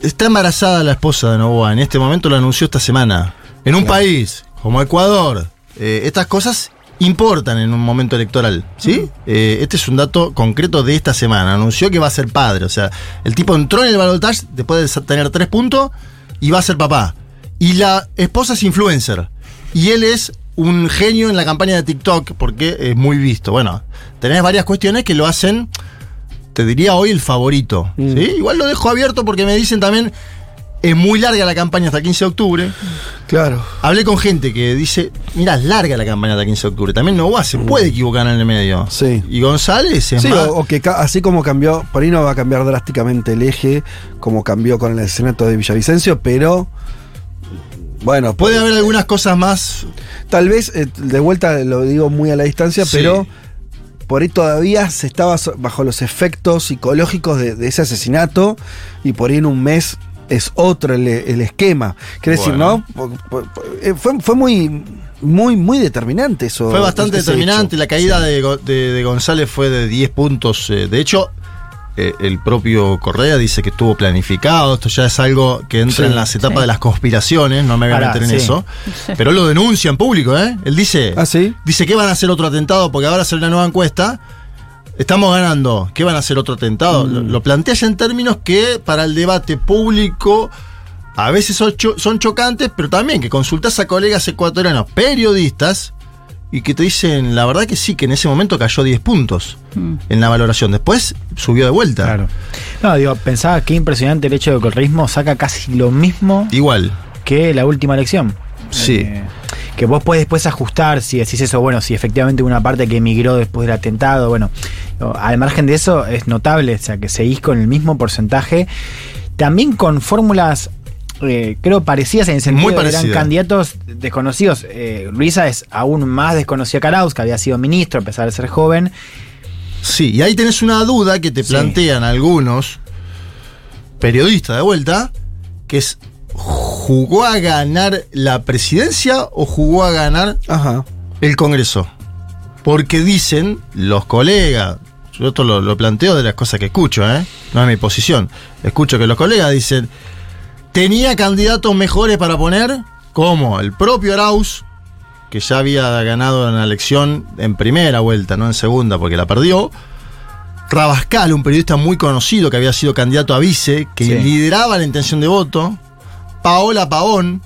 C: está embarazada la esposa de Novoa, en este momento lo anunció esta semana. En un país como Ecuador, eh, estas cosas importan en un momento electoral, ¿sí? Eh, este es un dato concreto de esta semana. Anunció que va a ser padre, o sea, el tipo entró en el balotaje después de tener tres puntos y va a ser papá. Y la esposa es influencer. Y él es un genio en la campaña de TikTok porque es muy visto. Bueno, tenés varias cuestiones que lo hacen, te diría hoy, el favorito. Mm. ¿sí? Igual lo dejo abierto porque me dicen también es muy larga la campaña hasta el 15 de octubre.
B: Claro.
C: Hablé con gente que dice, mira, es larga la campaña hasta el 15 de octubre. También Novoa se puede equivocar en el medio.
B: Sí.
C: Y González es
B: sí, o, que así como cambió, por ahí no va a cambiar drásticamente el eje, como cambió con el Senato de Villavicencio, pero... Bueno,
C: puede haber algunas cosas más.
B: Tal vez, eh, de vuelta lo digo muy a la distancia, pero por ahí todavía se estaba bajo los efectos psicológicos de, de, ese asesinato y por ahí en un mes es otro el, esquema. Quiere decir, ¿no? Fue, fue muy muy, muy determinante eso.
C: Fue bastante determinante. La caída de, González fue de 10 puntos. Eh, de hecho, eh, el propio Correa dice que estuvo planificado. Esto ya es algo que entra en las etapas de las conspiraciones. No me voy a meter en eso. (laughs) Pero lo denuncia en público, ¿eh? Él dice.
B: ¿Ah, sí?
C: Dice que van a hacer otro atentado porque ahora hacer una nueva encuesta. Estamos ganando. ¿Qué van a hacer otro atentado? Lo, mm. lo, plantea ya en términos que para el debate público a veces son, son chocantes, pero también que consultas a colegas ecuatorianos, periodistas, y que te dicen, la verdad que sí, que en ese momento cayó 10 puntos mm. en la valoración. Después subió de vuelta.
D: Claro. No, digo, pensaba que impresionante el hecho de que el ritmo saca casi lo mismo.
C: Igual.
D: Que la última elección.
C: Sí. Eh,
D: que vos puedes después ajustar si decís eso, bueno, si efectivamente una parte que emigró después del atentado, bueno, al margen de eso es notable, o sea, que seguís con el mismo porcentaje, también con fórmulas eh, creo, parecidas en el sentido de que eran candidatos desconocidos. Eh, Luisa es aún más desconocida que Arauz, que había sido ministro a pesar de ser joven.
C: Sí, y ahí tenés una duda que te plantean algunos periodistas de vuelta, que es, ¿jugó a ganar la presidencia o jugó a ganar el Congreso? Porque dicen los colegas, yo esto lo, lo, planteo de las cosas que escucho, ¿eh? no es mi posición, escucho que los colegas dicen tenía candidatos mejores para poner, como el propio Arauz, que ya había ganado en la elección en primera vuelta, no en segunda, porque la perdió. Rabascal, un periodista muy conocido que había sido candidato a vice, que lideraba la intención de voto. Paola Pavón.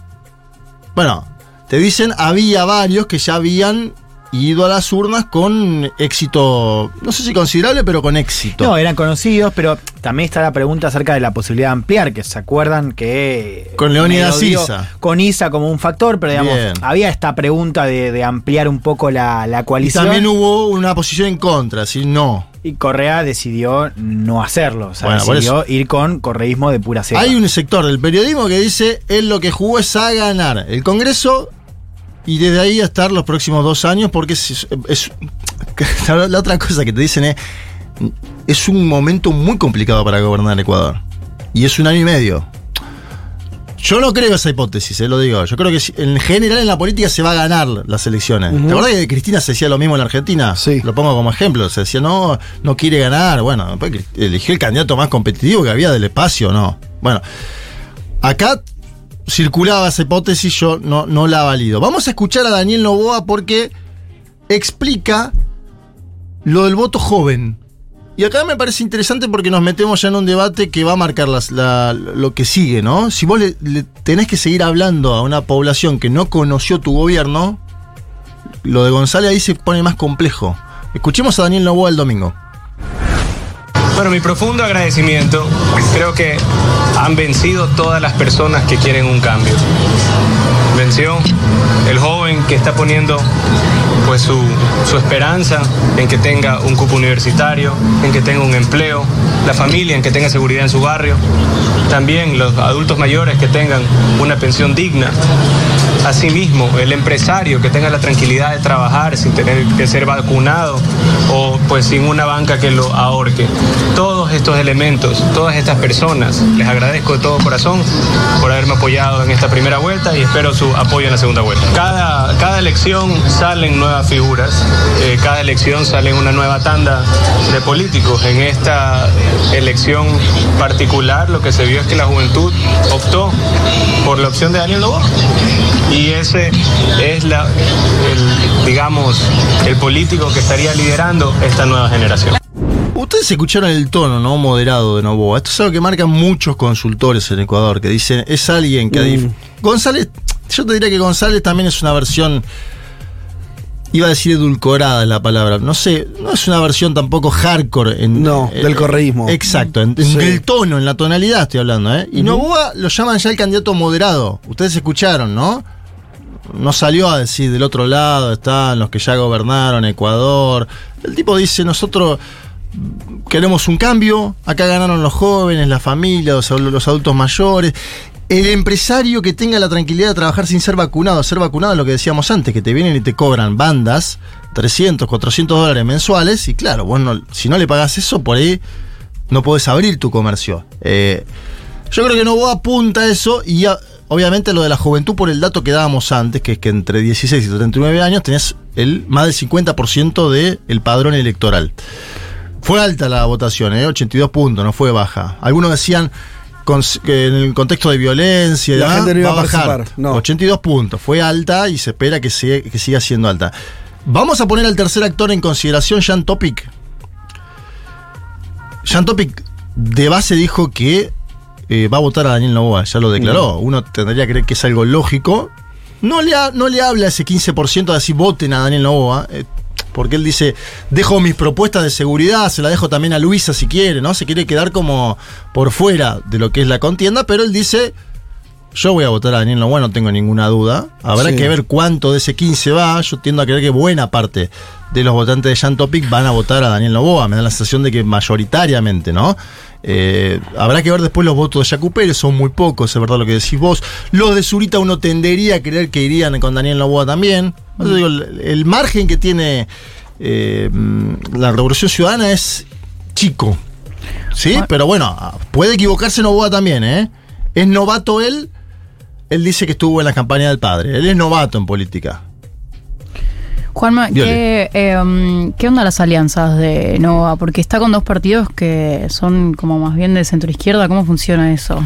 C: Bueno, te dicen, había varios que ya habían ido a las urnas con éxito, no sé si considerable, pero con éxito.
D: No, eran conocidos, pero también está la pregunta acerca de la posibilidad de ampliar, que se acuerdan que...
C: Con Leonidas Isa.
D: Con Isa como un factor, pero digamos, había esta pregunta de, ampliar un poco la, la, coalición.
C: Y también hubo una posición en contra, si no.
D: Y Correa decidió no hacerlo, o sea, decidió ir con correísmo de pura cepa.
C: Hay un sector del periodismo que dice, él lo que jugó es a ganar el Congreso y desde ahí a estar los próximos dos años, porque es, (laughs) la otra cosa que te dicen es, es un momento muy complicado para gobernar Ecuador. Y es un año y medio. Yo no creo esa hipótesis, eh, lo digo. Yo creo que en general en la política se va a ganar las elecciones. ¿Te acuerdas que Cristina se decía lo mismo en la Argentina?
B: Sí.
C: Lo pongo como ejemplo. Se decía, no, no quiere ganar. Bueno, eligió el candidato más competitivo que había del espacio, ¿no? Bueno, acá circulaba esa hipótesis, yo no, no la valido. Vamos a escuchar a Daniel Novoa porque explica lo del voto joven. Y acá me parece interesante porque nos metemos ya en un debate que va a marcar lo que sigue, ¿no? Si vos le, tenés que seguir hablando a una población que no conoció tu gobierno, lo de González ahí se pone más complejo. Escuchemos a Daniel Novoa el domingo.
K: Bueno, mi profundo agradecimiento. Creo que han vencido todas las personas que quieren un cambio. Venció el joven que está poniendo pues su, su, esperanza en que tenga un cupo universitario, en que tenga un empleo, la familia en que tenga seguridad en su barrio, también los adultos mayores que tengan una pensión digna, Asimismo, el empresario que tenga la tranquilidad de trabajar sin tener que ser vacunado o pues sin una banca que lo ahorque. Todos estos elementos, todas estas personas, les agradezco de todo corazón por haberme apoyado en esta primera vuelta y espero su apoyo en la segunda vuelta. Cada, cada elección salen nuevas figuras, eh, cada elección sale una nueva tanda de políticos. En esta elección particular lo que se vio es que la juventud optó por la opción de Daniel Lobo y ese es la, el, digamos, el político que estaría liderando esta nueva generación.
C: Ustedes escucharon el tono no moderado de Novoa. Esto es algo que marcan muchos consultores en Ecuador, que dicen, es alguien que... Mm. González, yo te diría que González también es una versión iba a decir edulcorada la palabra. No sé, no es una versión tampoco hardcore. En,
B: no, del correísmo.
C: Exacto, en, el tono, en la tonalidad estoy hablando. ¿eh? Y Novoa lo llaman ya el candidato moderado. Ustedes escucharon, ¿no? no salió a decir del otro lado están los que ya gobernaron Ecuador. El tipo dice, nosotros queremos un cambio, acá ganaron los jóvenes, la familia, los, adultos mayores. El empresario que tenga la tranquilidad de trabajar sin ser vacunado, ser vacunado es lo que decíamos antes, que te vienen y te cobran bandas, 300, 400 dólares mensuales, y claro, bueno, si no le pagas eso, por ahí no puedes abrir tu comercio. Eh, yo creo que no apunta a eso y obviamente lo de la juventud por el dato que dábamos antes, que es que entre 16 y 39 años tenés el más del 50% del padrón electoral. Fue alta la votación, ¿eh? 82 puntos, no fue baja. Algunos decían en el contexto de violencia
B: la gente no iba va a bajar.
C: No. 82 puntos, fue alta y se espera que, que siga siendo alta. Vamos a poner al tercer actor en consideración, Jan Topic. Jan Topic de base dijo que eh, va a votar a Daniel Novoa, ya lo declaró. Mm. Uno tendría que creer que es algo lógico. No le, no le habla ese 15% de decir voten a Daniel Novoa, eh, porque él dice, dejo mis propuestas de seguridad, se la dejo también a Luisa si quiere, ¿no? Se quiere quedar como por fuera de lo que es la contienda, pero él dice, yo voy a votar a Daniel Novoa, no tengo ninguna duda. Habrá que ver cuánto de ese 15 va. Yo tiendo a creer que buena parte de los votantes de Jan Topic van a votar a Daniel Novoa. Me da la sensación de que mayoritariamente, ¿no? Eh, habrá que ver después los votos de Jacu Pérez, son muy pocos, es verdad lo que decís vos. Los de Zurita uno tendería a creer que irían con Daniel Novoa también. El, margen que tiene eh, la Revolución Ciudadana es chico. ¿Sí? Pero bueno, puede equivocarse Novoa también, ¿eh? Es novato él. Él dice que estuvo en la campaña del padre. Él es novato en política.
E: Juanma, em, ¿qué, onda las alianzas de Nova? Porque está con dos partidos que son como más bien de centro izquierda. ¿Cómo funciona eso?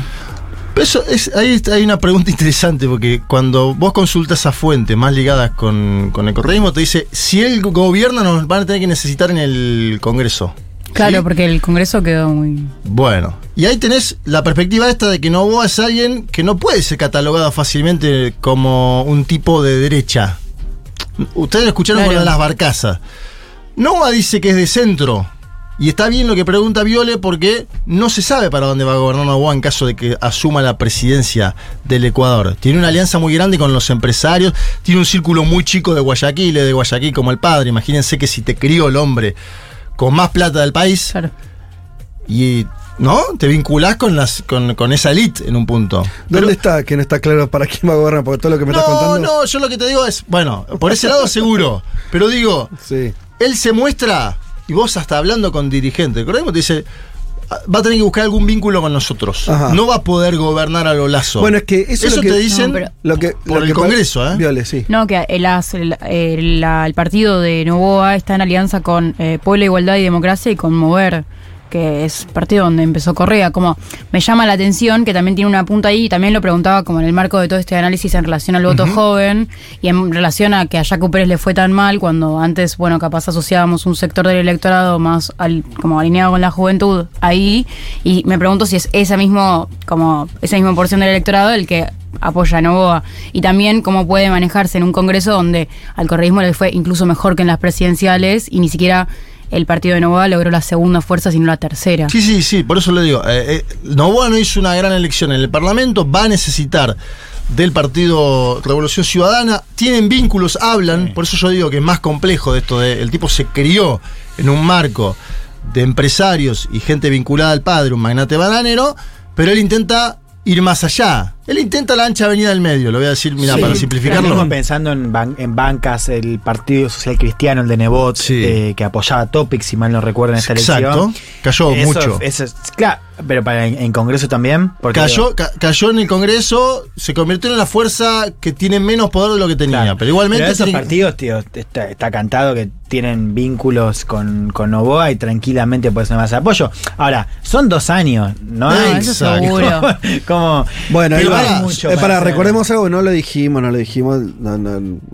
C: Eso es, ahí hay una pregunta interesante, porque cuando vos consultas a fuentes más ligadas con, el correísmo, te dice, si el gobierno nos van a tener que necesitar en el Congreso.
E: Claro, porque el Congreso quedó muy...
C: Bueno, y ahí tenés la perspectiva esta de que Novoa es alguien que no puede ser catalogado fácilmente como un tipo de derecha. Ustedes escucharon con las barcazas. Nova dice que es de centro. Y está bien lo que pregunta Viole porque no se sabe para dónde va a gobernar Novoa en caso de que asuma la presidencia del Ecuador. Tiene una alianza muy grande con los empresarios, tiene un círculo muy chico de Guayaquil, de Guayaquil como el padre. Imagínense que si te crió el hombre con más plata del país y ¿no? Te vinculás con las con, esa elite en un punto.
B: ¿Dónde está? Que no está claro para quién va a gobernar, porque todo lo que me estás contando.
C: No, no, yo lo que te digo es, bueno, por ese lado seguro. Pero digo, sí. él se muestra, y vos hasta hablando con dirigentes, te dice, va a tener que buscar algún vínculo con nosotros. No va a poder gobernar a lo lazo.
B: Bueno, es que eso, es lo que, te dicen
C: lo que, por el Congreso, ¿eh?
E: Viole, sí. No, que el, el, partido de Novoa está en alianza con eh, Pueblo, Igualdad y Democracia y con Mover que es partido donde empezó Correa, como me llama la atención que también tiene una punta ahí, y también lo preguntaba como en el marco de todo este análisis en relación al voto joven y en relación a que a Jaco Pérez le fue tan mal cuando antes, bueno, capaz asociábamos un sector del electorado más al, como alineado con la juventud ahí, y me pregunto si es esa mismo, como esa misma porción del electorado el que apoya a Novoa. Y también cómo puede manejarse en un congreso donde al correísmo le fue incluso mejor que en las presidenciales y ni siquiera el partido de Novoa logró la segunda fuerza, sino la tercera.
C: Sí, sí, sí, por eso le digo. Eh, eh, Novoa no hizo una gran elección en el Parlamento, va a necesitar del partido Revolución Ciudadana, tienen vínculos, hablan, por eso yo digo que es más complejo de esto, de, el tipo se crió en un marco de empresarios y gente vinculada al padre, un magnate bananero, pero él intenta ir más allá. Él intenta la ancha avenida del medio, lo voy a decir, mira, para simplificarlo.
D: Estamos pensando en, en, bancas, el Partido Social Cristiano, el de Nebot, eh, que apoyaba a Topic, si mal no recuerdo, en esta Exacto.
C: Cayó mucho.
D: claro, pero para en, Congreso también.
C: cayó, cayó en el Congreso, se convirtió en la fuerza que tiene menos poder de lo que tenía. Pero igualmente.
D: esos partidos, tío, está, cantado que tienen vínculos con, con Novoa y tranquilamente puede ser más apoyo. Ahora, son dos años, ¿no?
E: eso seguro. (laughs)
B: Como. Bueno, eh, para, recordemos algo, no lo dijimos, no lo dijimos.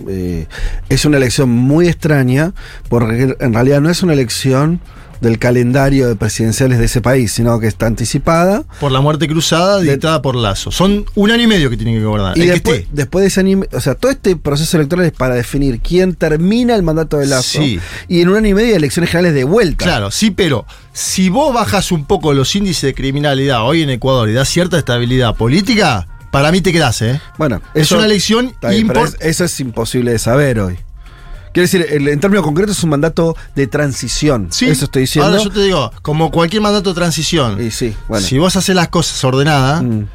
B: Eh, es una elección muy extraña, porque en realidad no es una elección del calendario de presidenciales de ese país, sino que está anticipada.
C: Por la muerte cruzada dictada por Lazo. Son un año y medio que tienen que gobernar.
B: Y después, después, de ese año, o sea, todo este proceso electoral es para definir quién termina el mandato de Lazo. Y en un año y medio elecciones generales de vuelta.
C: Claro, sí, pero si vos bajas un poco los índices de criminalidad hoy en Ecuador y das cierta estabilidad política, para mí te quedás, ¿eh?
B: Bueno, es una elección importante. Eso es imposible de saber hoy. Quiero decir, en términos concretos es un mandato de transición. Sí. Eso estoy diciendo.
C: Ahora yo te digo, como cualquier mandato de transición.
B: Y sí,
C: bueno. Si vos haces las cosas ordenadas, mm.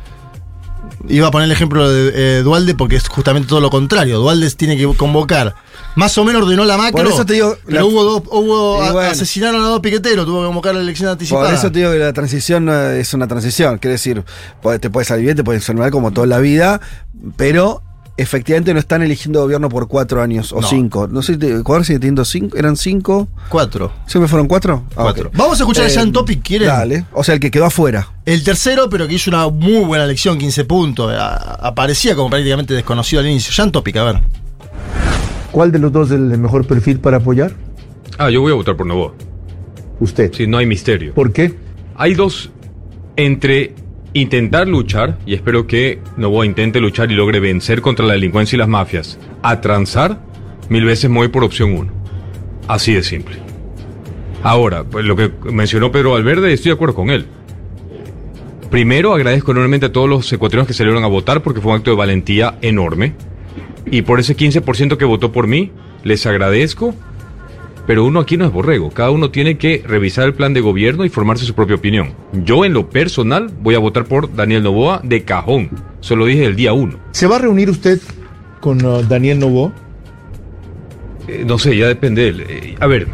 C: Iba a poner el ejemplo de eh, Dualde porque es justamente todo lo contrario. Dualde tiene que convocar. Más o menos ordenó la macro.
B: Por eso te digo.
C: Pero hubo, dos, hubo asesinaron a dos piqueteros, tuvo que convocar la elección anticipada.
B: Por eso te digo que la transición es una transición. Quiere decir, te puedes salir bien, te puedes enfermar como toda la vida, pero efectivamente no están eligiendo gobierno por cuatro años o cinco. No sé, Ecuador sigue teniendo cinco, eran cinco.
C: Cuatro.
B: ¿Siempre fueron cuatro?
C: Ah, cuatro. Vamos a escuchar a Jan eh, Topic, ¿quieren?
B: Dale. O sea, el que quedó afuera.
C: El tercero, pero que hizo una muy buena elección, 15 puntos. aparecía como prácticamente desconocido al inicio. Jan Topic, a ver.
L: ¿Cuál de los dos es el mejor perfil para apoyar?
M: Ah, yo voy a votar por Novoa.
L: ¿Usted?
M: Sí, no hay misterio.
L: ¿Por qué?
M: Hay dos entre intentar luchar, y espero que Novoa intente luchar y logre vencer contra la delincuencia y las mafias, a transar, mil veces me voy por opción uno. Así de simple. Ahora, pues lo que mencionó Pedro Valverde, estoy de acuerdo con él. Primero, agradezco enormemente a todos los ecuatorianos que salieron a votar porque fue un acto de valentía enorme. Y por ese 15% que votó por mí, les agradezco pero uno aquí no es borrego. Cada uno tiene que revisar el plan de gobierno y formarse su propia opinión. Yo en lo personal voy a votar por Daniel Novoa de cajón. Se lo dije el día uno.
L: ¿Se va a reunir usted con uh, Daniel Novoa?
M: Eh, no sé, ya depende de él. Eh, a ver,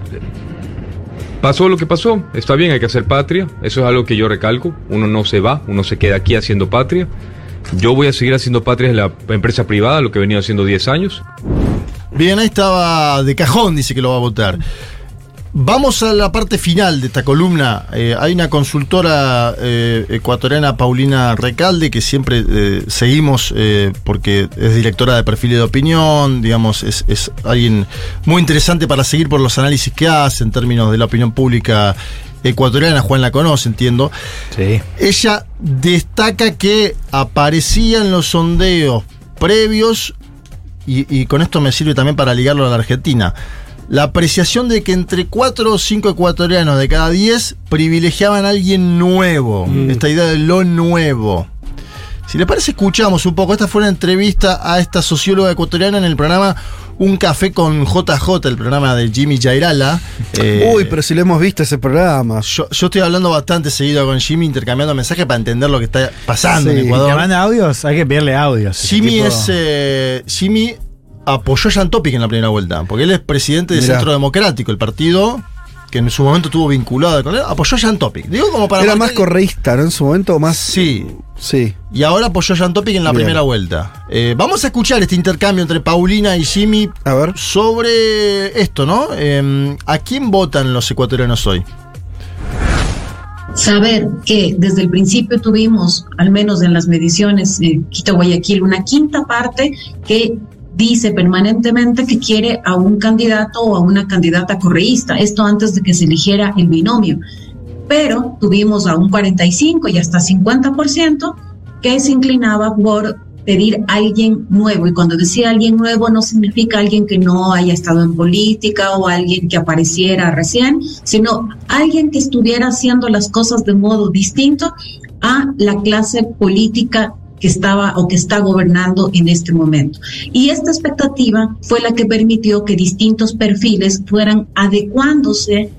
M: pasó lo que pasó. Está bien, hay que hacer patria. Eso es algo que yo recalco. Uno no se va, uno se queda aquí haciendo patria. Yo voy a seguir haciendo patria en la empresa privada, lo que he venido haciendo 10 años.
C: Bien, ahí estaba de cajón, dice que lo va a votar. Vamos a la parte final de esta columna. Eh, hay una consultora eh, ecuatoriana, Paulina Recalde, que siempre eh, seguimos porque es directora de perfiles de opinión, digamos, es, es, alguien muy interesante para seguir por los análisis que hace en términos de la opinión pública ecuatoriana. Juan la conoce, entiendo.
D: Sí.
C: Ella destaca que aparecían los sondeos previos y, con esto me sirve también para ligarlo a la Argentina, la apreciación de que entre 4 o 5 ecuatorianos de cada 10 privilegiaban a alguien nuevo, mm. esta idea de lo nuevo. Si le parece, escuchamos un poco. Esta fue una entrevista a esta socióloga ecuatoriana en el programa Un Café con JJ, el programa de Jimmy Jairala.
B: Eh, Uy, pero si lo hemos visto ese programa.
C: Yo, estoy hablando bastante seguido con Jimmy, intercambiando mensajes para entender lo que está pasando en Ecuador.
D: ¿Te manda audios? Hay que pedirle audios.
C: Jimmy es. Eh, Jimmy apoyó a Jan Topic en la primera vuelta, porque él es presidente del Centro Democrático, el partido que en su momento estuvo vinculado con él, apoyó a Jan Topic.
B: Digo como para Era más correísta, ¿no? En su momento más.
C: Sí. Sí. Y ahora apoyó a Jan Topic en la primera vuelta. Eh, vamos a escuchar este intercambio entre Paulina y Jimmy
B: a ver.
C: sobre esto, ¿no? Em, ¿A quién votan los ecuatorianos hoy?
N: Saber que desde el principio tuvimos, al menos en las mediciones de Quito Guayaquil, una quinta parte que dice permanentemente que quiere a un candidato o a una candidata correísta, esto antes de que se eligiera el binomio. Pero tuvimos a un 45 y hasta 50% que se inclinaba por pedir a alguien nuevo. Y cuando decía alguien nuevo no significa alguien que no haya estado en política o alguien que apareciera recién, sino alguien que estuviera haciendo las cosas de modo distinto a la clase política que estaba o que está gobernando en este momento. Y esta expectativa fue la que permitió que distintos perfiles fueran adecuándose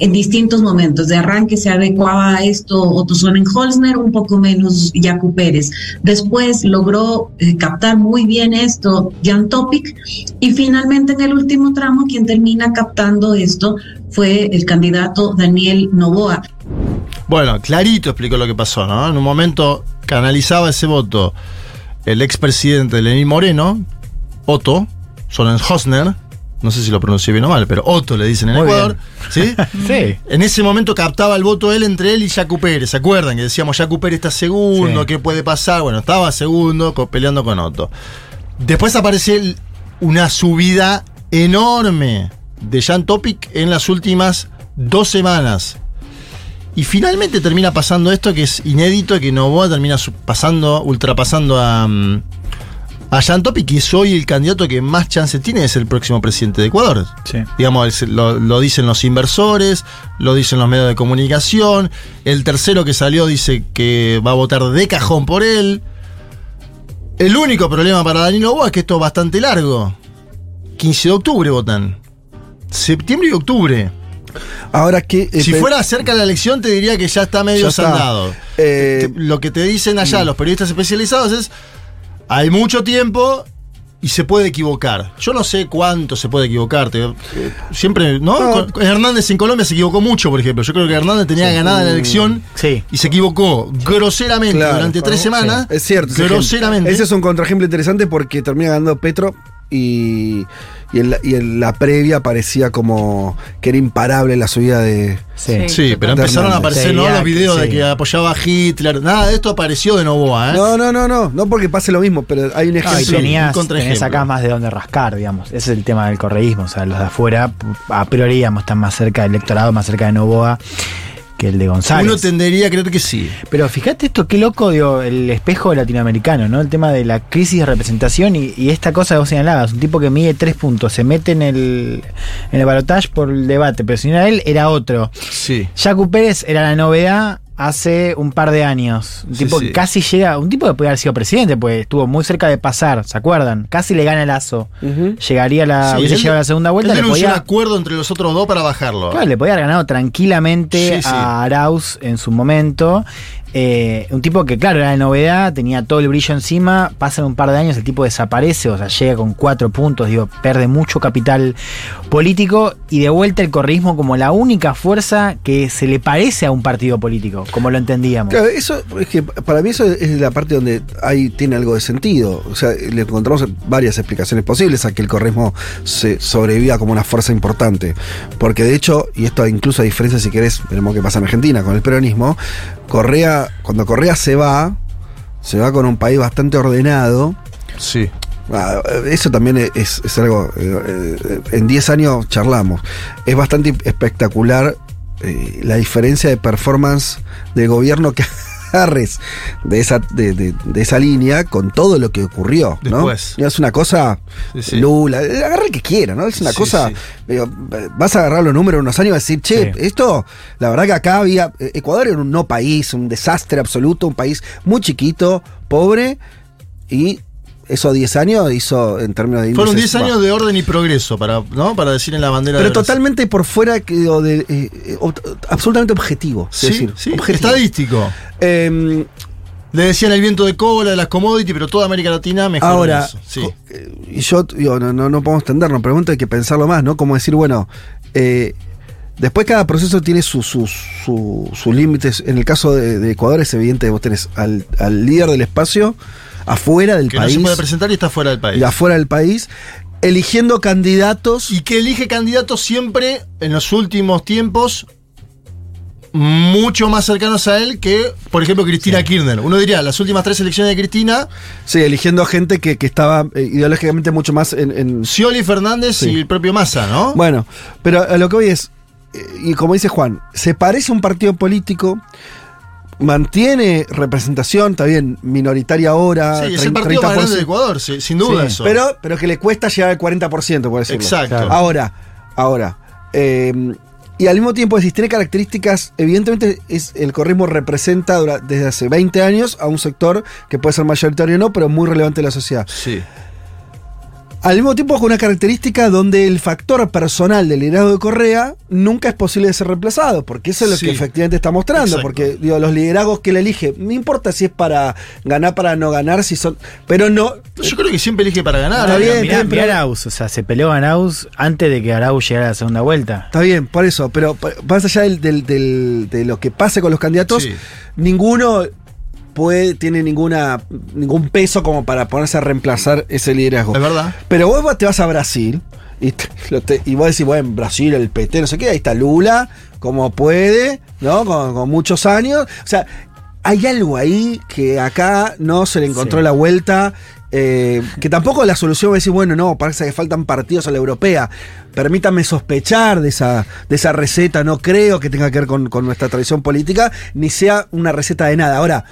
N: en distintos momentos. De arranque se adecuaba a esto Otto Sonnenholzner, un poco menos Jaco Pérez. Después logró eh, captar muy bien esto Jan Topic y finalmente en el último tramo quien termina captando esto fue el candidato Daniel Novoa.
C: Bueno, clarito explicó lo que pasó, ¿no? En un momento canalizaba ese voto el expresidente Lenín Moreno, Otto Sonnenholzner, no sé si lo pronuncié bien o mal, pero Otto le dicen en Ecuador, ¿sí? (laughs)
D: sí.
C: En ese momento captaba el voto él entre él y Jacu Pérez, ¿se acuerdan? Que decíamos, Jacu Pérez está segundo, ¿qué puede pasar? Bueno, estaba segundo peleando con Otto. Después aparece una subida enorme de Jan Topic en las últimas dos semanas. Y finalmente termina pasando esto que es inédito, que Novoa termina pasando, ultrapasando a, mm, a Jan Topic, que es hoy el candidato que más chance tiene de ser el próximo presidente de Ecuador. Digamos, lo, dicen los inversores, lo dicen los medios de comunicación. El tercero que salió dice que va a votar de cajón por él. El único problema para Danilo Boa es que esto es bastante largo. 15 de octubre votan. Septiembre y octubre.
B: Ahora que.
C: si fuera cerca de la elección, te diría que ya está medio saldado. lo que te dicen allá mm. los periodistas especializados es. Hay mucho tiempo y se puede equivocar. Yo no sé cuánto se puede equivocar. Siempre, ¿no? Hernández en Colombia se equivocó mucho, por ejemplo. Yo creo que Hernández tenía ganada la elección
D: sí.
C: y se equivocó groseramente durante tres semanas.
B: Es cierto.
C: Groseramente.
B: Ese es un contraejemplo interesante porque termina ganando Petro y, y, en la, previa parecía como que era imparable la subida de.
C: Sí, pero empezaron a aparecer ¿no? los videos de que apoyaba a Hitler. Nada de esto apareció de Novoa, ¿eh?
B: No, no, no, no. No porque pase lo mismo, pero hay un ejemplo.
D: y tenías, acá más de dónde rascar, digamos. Ese es el tema del correísmo. O sea, los de afuera, a priori, digamos, están más cerca del electorado, más cerca de Novoa que el de González.
C: Uno tendería a creer que sí.
D: Pero fíjate esto, qué loco, digo, el espejo latinoamericano, ¿no? El tema de la crisis de representación y, esta cosa que vos señalabas, un tipo que mide tres puntos, se mete en el, en el balotaje por el debate, pero si no era él, era otro.
C: Sí.
D: Jacu Pérez era la novedad hace un par de años. Un tipo que casi llega, un tipo que puede haber sido presidente, pues estuvo muy cerca de pasar, ¿se acuerdan? Casi le gana el lazo. Llegaría la, hubiese llegado a la segunda vuelta.
C: le podía, un acuerdo entre los otros dos para bajarlo.
D: Claro, le podía haber ganado tranquilamente a Arauz en su momento. Eh, un tipo que, claro, era de novedad, tenía todo el brillo encima. Pasan un par de años, el tipo desaparece, o sea, llega con cuatro puntos, digo, pierde mucho capital político y de vuelta el correísmo como la única fuerza que se le parece a un partido político, como lo entendíamos.
B: Claro, eso es que para mí eso es la parte donde ahí tiene algo de sentido. O sea, le encontramos varias explicaciones posibles a que el correísmo se sobreviva como una fuerza importante. Porque de hecho, y esto incluso a diferencia, si querés, veremos qué pasa en Argentina con el peronismo, Correa, cuando Correa se va, se va con un país bastante ordenado.
C: Sí.
B: Ah, eso también es, algo, eh, eh, en 10 años charlamos. Es bastante espectacular eh, la diferencia de performance del gobierno que Harris de esa, de, esa línea con todo lo que ocurrió. ¿no? Es una cosa, Lula, agarra el que quiera, ¿no? Es una cosa, vas a agarrar los números unos años y decir, che, esto, la verdad que acá había, Ecuador era un no país, un desastre absoluto, un país muy chiquito, pobre, y eso 10 años hizo en términos de
C: Fueron 10 años de orden y progreso, para, ¿no? para decir en la bandera
B: Pero totalmente por fuera que, de, eh, absolutamente objetivo.
C: Sí, decir, sí. Estadístico. Em, Le decían el viento de cola, de las commodities, pero toda América Latina mejor.
B: Ahora, sí. Eh, y yo digo, no, no, no podemos tendernos, pregunta hay que pensarlo más, ¿no? Como decir, bueno, eh, Después cada proceso tiene sus su, límites. En el caso de, Ecuador es evidente que vos tenés al, al líder del espacio afuera del país.
C: Que no se puede presentar y está fuera del país.
B: Y afuera del país eligiendo candidatos.
C: Y que elige candidatos siempre, en los últimos tiempos, mucho más cercanos a él que, por ejemplo, Cristina Kirchner. Uno diría, las últimas tres elecciones de Cristina.
B: Sí, eligiendo gente que, estaba eh, ideológicamente mucho más en. en...
C: Scioli Fernández y el propio Massa, ¿no?
B: Bueno, pero a lo que hoy es. Eh, y como dice Juan, se parece a un partido político mantiene representación, está bien, minoritaria ahora.
C: Sí, es el partido más grande de Ecuador, sin duda eso.
B: Pero, pero que le cuesta llegar al 40%, por decirlo.
C: Exacto.
B: Ahora, ahora. Eh, y al mismo tiempo, si tiene características, evidentemente es, el corrismo representa desde hace 20 años a un sector que puede ser mayoritario o no, pero muy relevante en la sociedad.
C: Sí.
B: Al mismo tiempo con una característica donde el factor personal del liderazgo de Correa nunca es posible de ser reemplazado, porque eso es lo que efectivamente está mostrando, porque digo, los liderazgos que él elige, no importa si es para ganar, para no ganar, si son, pero no...
C: Yo creo que siempre elige para ganar.
D: Está bien, mirá, Arauz, o sea, se peleó a Arauz antes de que Arauz llegara a la segunda vuelta.
B: Está bien, por eso, pero más allá del, de lo que pase con los candidatos, ninguno tiene ninguna, ningún peso como para ponerse a reemplazar ese liderazgo.
C: Es verdad.
B: Pero vos te vas a Brasil y, (laughs) y vos decís, bueno, en Brasil el PT, no sé qué, ahí está Lula, como puede, ¿no? Con, muchos años. O sea, hay algo ahí que acá no se le encontró la vuelta. Eh, que tampoco la solución a decir, bueno, no, parece que faltan partidos a la europea. Permítanme sospechar de esa, de esa receta, no creo que tenga que ver con, con nuestra tradición política, ni sea una receta de nada. Ahora,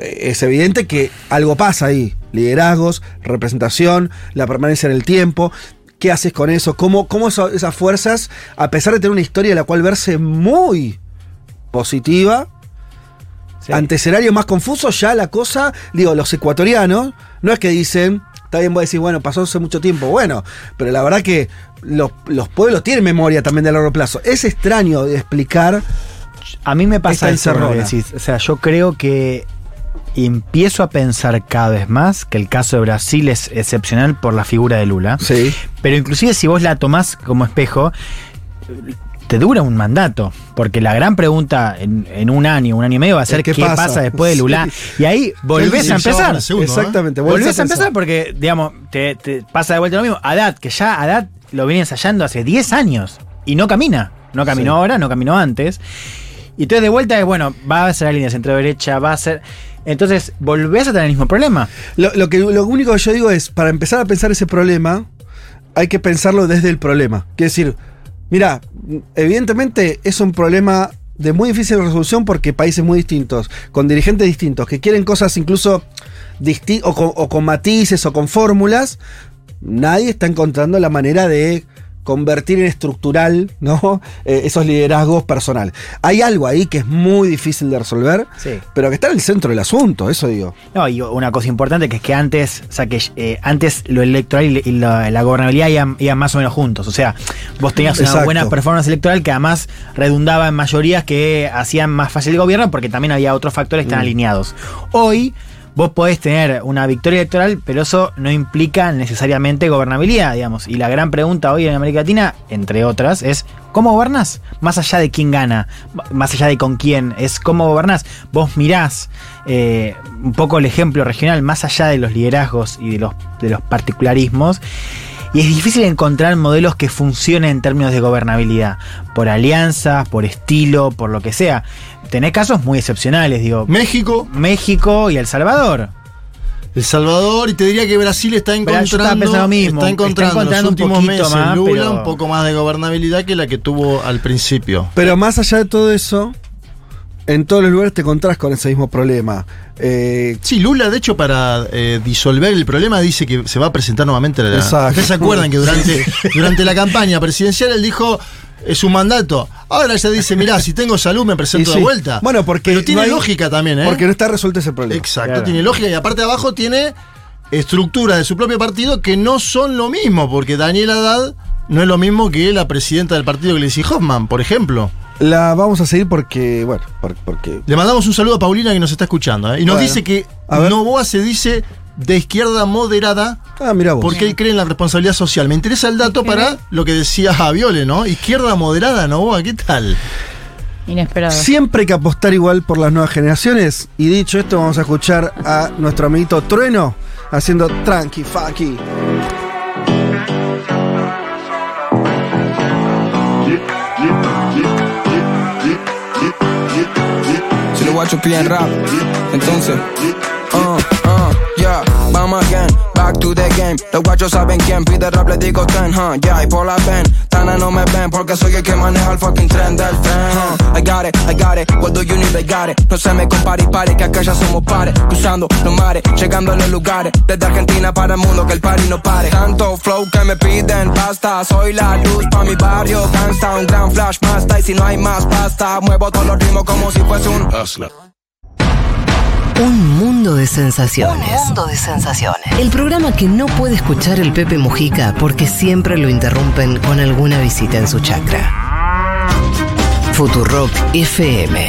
B: es evidente que algo pasa ahí. Liderazgos, representación, la permanencia en el tiempo. ¿Qué haces con eso? ¿Cómo, cómo esas fuerzas, a pesar de tener una historia de la cual verse muy positiva, ante escenarios más confusos, ya la cosa, digo, los ecuatorianos, no es que dicen, está bien vos decís, bueno, pasó hace mucho tiempo, bueno, pero la verdad que los, pueblos tienen memoria también de largo plazo. Es extraño de explicar.
D: A mí me pasa eso, decís. O sea, yo creo que empiezo a pensar cada vez más que el caso de Brasil es excepcional por la figura de Lula.
B: Sí.
D: Pero inclusive si vos la tomás como espejo, te dura un mandato. Porque la gran pregunta en, un año, un año y medio va a ser qué, pasa? después de Lula. Y ahí volvés a empezar.
B: ¿eh? Exactamente.
D: Volvés, a, empezar porque, digamos, te, pasa de vuelta lo mismo. Haddad, que ya Haddad lo viene ensayando hace 10 años y no camina. No caminó ahora, no caminó antes. Y entonces de vuelta es, bueno, va a ser la línea centro-derecha, va a ser... Entonces volvés a tener el mismo problema.
B: Lo, que, lo único que yo digo es, para empezar a pensar ese problema, hay que pensarlo desde el problema. Quiere decir, Mira, evidentemente es un problema de muy difícil resolución porque países muy distintos, con dirigentes distintos, que quieren cosas incluso o o con matices o con fórmulas, nadie está encontrando la manera de convertir en estructural ¿no? (laughs) Eh, esos liderazgos personales. Hay algo ahí que es muy difícil de resolver, pero que está en el centro del asunto, eso digo.
D: No, y una cosa importante que es que antes, o sea, que eh, antes lo electoral y, la, gobernabilidad iban, más o menos juntos. O sea, vos tenías una buena performance electoral que además redundaba en mayorías que hacían más fácil el gobierno porque también había otros factores que están mm. alineados. Hoy vos podés tener una victoria electoral, pero eso no implica necesariamente gobernabilidad, digamos. Y la gran pregunta hoy en América Latina, entre otras, es ¿cómo gobernás? Más allá de quién gana, más allá de con quién, es cómo gobernás. Vos mirás eh, un poco el ejemplo regional, más allá de los liderazgos y de los, de los particularismos. Y es difícil encontrar modelos que funcionen en términos de gobernabilidad, por alianzas, por estilo, por lo que sea. Tenés casos muy excepcionales, digo.
B: México.
D: México y El Salvador.
B: El Salvador, y te diría que Brasil está encontrando,
D: mismo.
B: Está encontrando, en los últimos meses más, Lula un poco más de gobernabilidad que la que tuvo al principio. Pero más allá de todo eso, en todos los lugares te encontrás con ese mismo problema.
C: Eh, sí, Lula, de hecho, para eh, disolver el problema, dice que se va a presentar nuevamente la. ¿Ustedes se acuerdan que durante, (laughs) durante la campaña presidencial él dijo. Es un mandato. Ahora ya dice, mirá, si tengo salud me presento de vuelta.
B: Bueno, porque.
C: Pero tiene lógica también, ¿eh?
B: Porque no está resuelto ese problema.
C: Exacto, tiene lógica. Y aparte de abajo tiene estructuras de su propio partido que no son lo mismo, porque Daniel Haddad no es lo mismo que la presidenta del partido que le dice Hoffman, por ejemplo.
B: La vamos a seguir porque, bueno, porque...
C: Le mandamos un saludo a Paulina que nos está escuchando. ¿eh? Y nos dice que Novoa se dice de izquierda moderada.
B: Ah, mira vos.
C: Porque él cree en la responsabilidad social. Me interesa el dato para lo que decía Javiole, ¿no? Izquierda moderada, Novoa, ¿qué tal?
E: Inesperado.
B: Siempre hay que apostar igual por las nuevas generaciones. Y dicho esto, vamos a escuchar a nuestro amiguito Trueno haciendo Tranqui, Funky.
O: Guacho piden rap. Entonces, uh, uh, yeah, vamos again, back to the game. Los guachos saben quién pide rap, le digo ten, huh, yeah, y por la pen. Tana no me ven porque soy el que maneja el fucking tren del tren, huh. I got it, I got it, what do you need, I got it. No se me compare y pare, que acá ya somos pares. Cruzando los mares, llegando a los lugares. Desde Argentina para el mundo, que el party no pare. Tanto flow que me piden pasta. Soy la luz pa' mi barrio, gangsta, un gran flash basta. Y si no hay más pasta, muevo todos los ritmos como si fuese un hustler.
H: Un mundo de sensaciones. Un mundo de sensaciones. El programa que no puede escuchar el Pepe Mujica porque siempre lo interrumpen con alguna visita en su chakra. Futurock FM.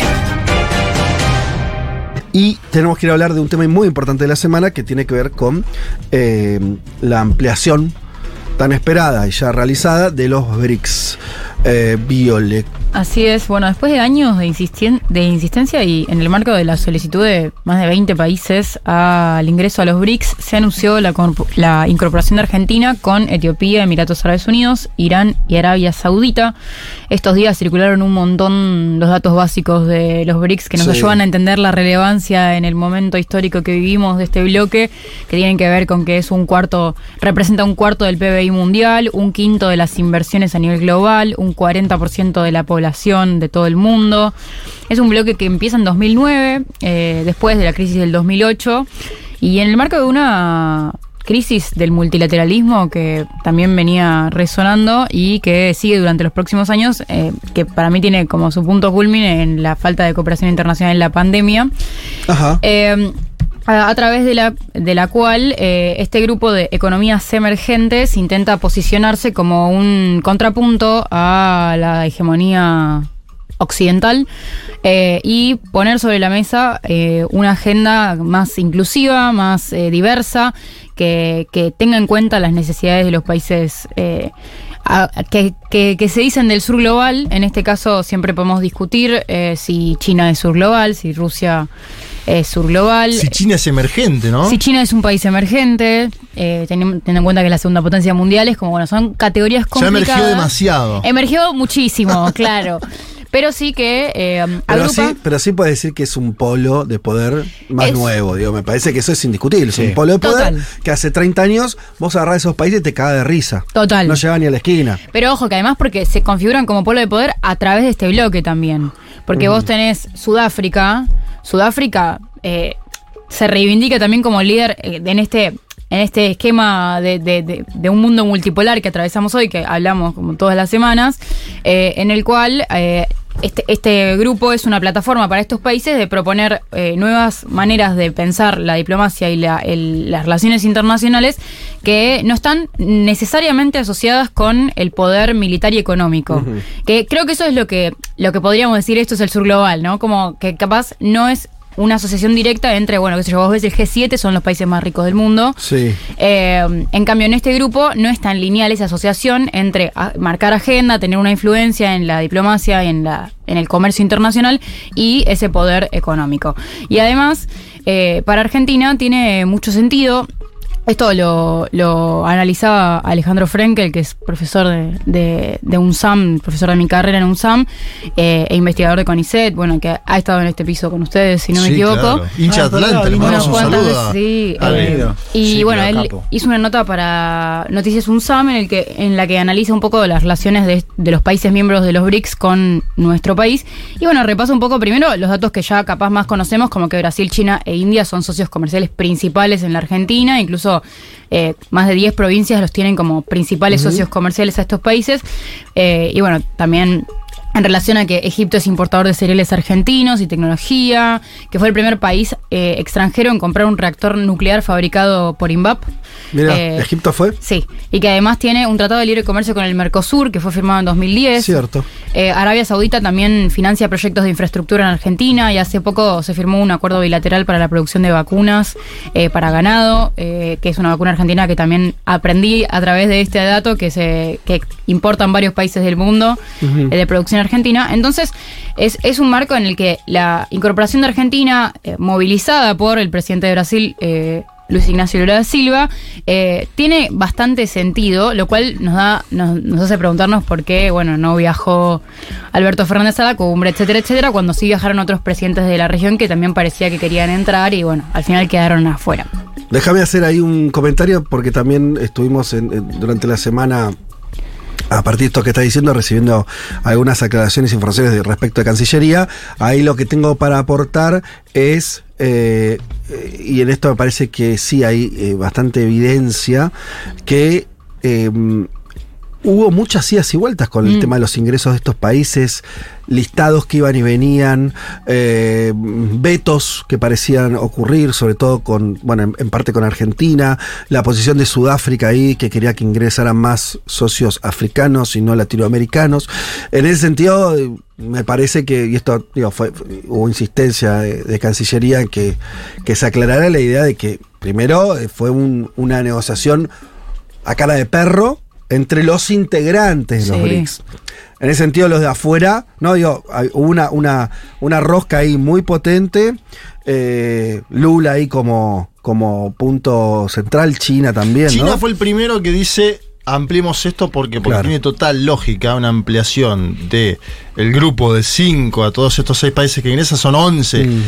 B: Y tenemos que ir a hablar de un tema muy importante de la semana que tiene que ver con eh, la ampliación tan esperada y ya realizada de los BRICS. Eh,
E: Así es, bueno, después de años de, de insistencia y en el marco de la solicitud de más de 20 países al ingreso a los BRICS, se anunció la, la, incorporación de Argentina con Etiopía, Emiratos Árabes Unidos, Irán y Arabia Saudita. Estos días circularon un montón los datos básicos de los BRICS que nos ayudan a entender la relevancia en el momento histórico que vivimos de este bloque, que tienen que ver con que es un cuarto, representa un cuarto del PBI mundial, un quinto de las inversiones a nivel global, un 40% de la población de todo el mundo. Es un bloque que empieza en 2009, eh, después de la crisis del 2008, y en el marco de una crisis del multilateralismo que también venía resonando y que sigue durante los próximos años, eh, que para mí tiene como su punto culmine en la falta de cooperación internacional en la pandemia.
B: Ajá.
E: Eh, a, través de la, de la cual eh, este grupo de economías emergentes intenta posicionarse como un contrapunto a la hegemonía occidental eh, y poner sobre la mesa eh, una agenda más inclusiva, más diversa, que, que, tenga en cuenta las necesidades de los países que, que, se dicen del sur global. En este caso siempre podemos discutir si China es sur global, si Rusia es sur global.
C: Si China es emergente, ¿no?
E: Si China es un país emergente, eh, teniendo, en cuenta que es la segunda potencia mundial, es como, bueno, son categorías complicadas.
C: Ya emergió demasiado.
E: Emergió (laughs) muchísimo, claro. Pero sí que eh,
B: pero, sí, pero sí puede decir que es un polo de poder más nuevo. Digo, me parece que eso es indiscutible. Es un polo de poder que hace 30 años vos agarrás esos países y te cagas de risa.
E: Total.
B: No llega ni a la esquina.
E: Pero ojo, que además porque se configuran como polo de poder a través de este bloque también. Porque vos tenés Sudáfrica. Sudáfrica eh, se reivindica también como líder eh, en este en este esquema de, un mundo multipolar que atravesamos hoy, que hablamos como todas las semanas, eh, en el cual este, este, grupo es una plataforma para estos países de proponer nuevas maneras de pensar la diplomacia y las relaciones internacionales que no están necesariamente asociadas con el poder militar y económico. Que creo que eso es lo que, lo que podríamos decir, esto es el sur global, ¿no? Como que capaz no es una asociación directa entre, bueno, qué sé yo, vos ves el G7, son los países más ricos del mundo.
B: Sí.
E: Eh, en cambio, en este grupo no es tan lineal esa asociación entre marcar agenda, tener una influencia en la diplomacia y en, la, en el comercio internacional y ese poder económico. Y además, eh, para Argentina tiene mucho sentido esto lo, lo, analizaba Alejandro Frenkel, que es profesor de, de, UNSAM, profesor de mi carrera en UNSAM, eh, e investigador de CONICET, bueno, que ha estado en este piso con ustedes, si no me equivoco. Claro.
C: Hincha ah, Atlanta, le mandamos un saludo.
E: Sí, eh, y bueno, él hizo una nota para Noticias UNSAM en, el que, en la que analiza un poco las relaciones de, de los países miembros de los BRICS con nuestro país. Y bueno, repasa un poco primero los datos que ya capaz más conocemos, como que Brasil, China e India son socios comerciales principales en la Argentina, incluso eh, más de 10 provincias los tienen como principales socios comerciales a estos países. Eh, y bueno, también en relación a que Egipto es importador de cereales argentinos y tecnología, que fue el primer país eh, extranjero en comprar un reactor nuclear fabricado por INVAP.
B: Mira, eh, ¿Egipto fue?
E: Sí, y que además tiene un tratado de libre comercio con el Mercosur, que fue firmado en 2010.
B: Cierto.
E: Eh, Arabia Saudita también financia proyectos de infraestructura en Argentina y hace poco se firmó un acuerdo bilateral para la producción de vacunas para ganado, que es una vacuna argentina que también aprendí a través de este dato que se que importan varios países del mundo de producción Argentina. Entonces, es, es, un marco en el que la incorporación de Argentina, eh, movilizada por el presidente de Brasil, eh, Luis Ignacio Lula da Silva, eh, tiene bastante sentido, lo cual nos hace preguntarnos por qué, bueno, no viajó Alberto Fernández a la cumbre, etcétera, etcétera, cuando sí viajaron otros presidentes de la región que también parecía que querían entrar y bueno, al final quedaron afuera.
B: Déjame hacer ahí un comentario porque también estuvimos durante la semana a partir de esto que está diciendo, recibiendo algunas aclaraciones e informaciones respecto de Cancillería. Ahí lo que tengo para aportar es, eh, y en esto me parece que sí hay eh, bastante evidencia, que hubo muchas idas y vueltas con el mm. tema de los ingresos de estos países, listados que iban y venían, eh, vetos que parecían ocurrir, sobre todo con, bueno, en, parte con Argentina, la posición de Sudáfrica ahí, que quería que ingresaran más socios africanos y no latinoamericanos. En ese sentido, me parece que, y esto digo, fue, hubo insistencia de, Cancillería en que, que se aclarara la idea de que primero eh, fue una negociación a cara de perro, entre los integrantes de los BRICS. En ese sentido, los de afuera, no digo, hubo una, una, una rosca ahí muy potente. Eh, Lula ahí como, como punto central, China también.
C: China fue el primero que dice ampliemos esto porque, porque tiene total lógica una ampliación de el grupo de 5 a todos estos seis países que ingresan son 11. Mm.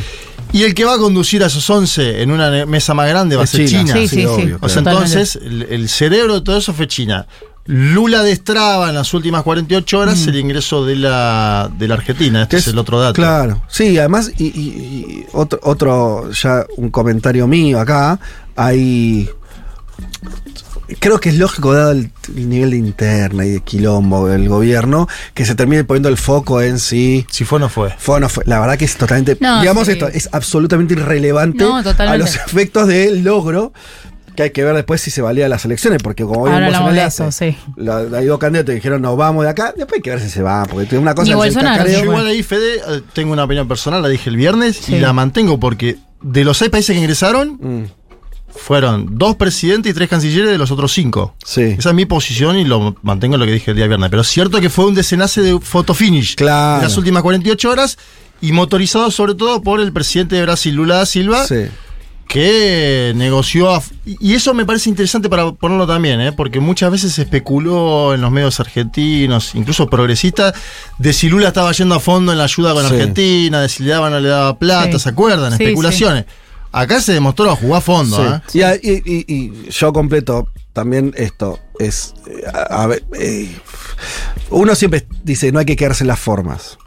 C: Y el que va a conducir a esos 11 en una mesa más grande va a ser China.
E: Sí, sí, sí,
C: o sea, entonces el, cerebro de todo eso fue China. Lula destraba en las últimas 48 horas mm. el ingreso de la, de la Argentina. Este es, el otro dato.
B: Claro, sí, además, y, otro, otro, ya un comentario mío acá, hay creo que es lógico, dado el, nivel de interna y de quilombo del gobierno, que se termine poniendo el foco en sí.
C: Si fue o no fue.
B: Fue o no fue. La verdad que es totalmente. digamos esto, es absolutamente irrelevante a los efectos del logro que hay que ver después si se valía las elecciones, porque como
A: Ahora vimos en eso, sí.
B: hay dos candidatos que dijeron nos vamos de acá, después hay que ver si se va, porque tiene una cosa
C: Yo igual ahí, Fede, eh, tengo una opinión personal, la dije el viernes y la mantengo porque de los seis países que ingresaron, mm. fueron dos presidentes y tres cancilleres de los otros cinco.
B: Sí.
C: Esa es mi posición y lo mantengo en lo que dije el día viernes. Pero es cierto que fue un desenlace de photo finish.
B: Claro.
C: En las últimas 48 horas y motorizado sobre todo por el presidente de Brasil, Lula da Silva.
B: Sí
C: que negoció. y eso me parece interesante para ponerlo también, ¿eh? porque muchas veces se especuló en los medios argentinos, incluso progresistas, de si Lula estaba yendo a fondo en la ayuda con Argentina, de si le daba o no le daba plata, ¿se acuerdan? Especulaciones. Acá se demostró, jugó a fondo.
B: ¿eh? Y, yo completo también esto. Es. Eh, a, ver, eh, uno siempre dice, no hay que quedarse en las formas.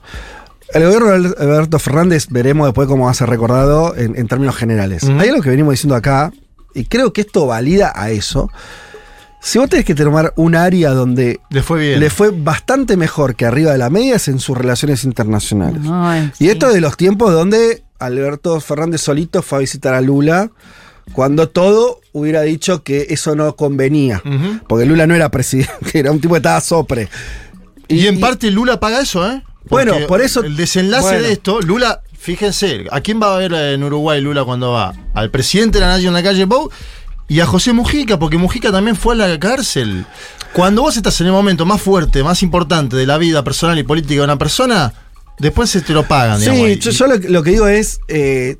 B: El gobierno de Alberto Fernández veremos después cómo va a ser recordado en, términos generales. Hay algo que venimos diciendo acá, y creo que esto valida a eso. Si vos tenés que tomar un área donde
C: le fue, bien.
B: le fue bastante mejor que arriba de la media es en sus relaciones internacionales. y esto de los tiempos donde Alberto Fernández solito fue a visitar a Lula cuando todo hubiera dicho que eso no convenía. Porque Lula no era presidente, (laughs) era un tipo que estaba sopre.
C: Y, en parte Lula paga eso, ¿eh?
B: Bueno, por eso.
C: El desenlace de esto, Lula, fíjense, ¿a quién va a ver en Uruguay Lula cuando va? Al presidente de la nación en la calle Pou y a José Mujica, porque Mujica también fue a la cárcel. Cuando vos estás en el momento más fuerte, más importante de la vida personal y política de una persona, después se te lo pagan.
B: Sí, yo, lo, que digo es, eh,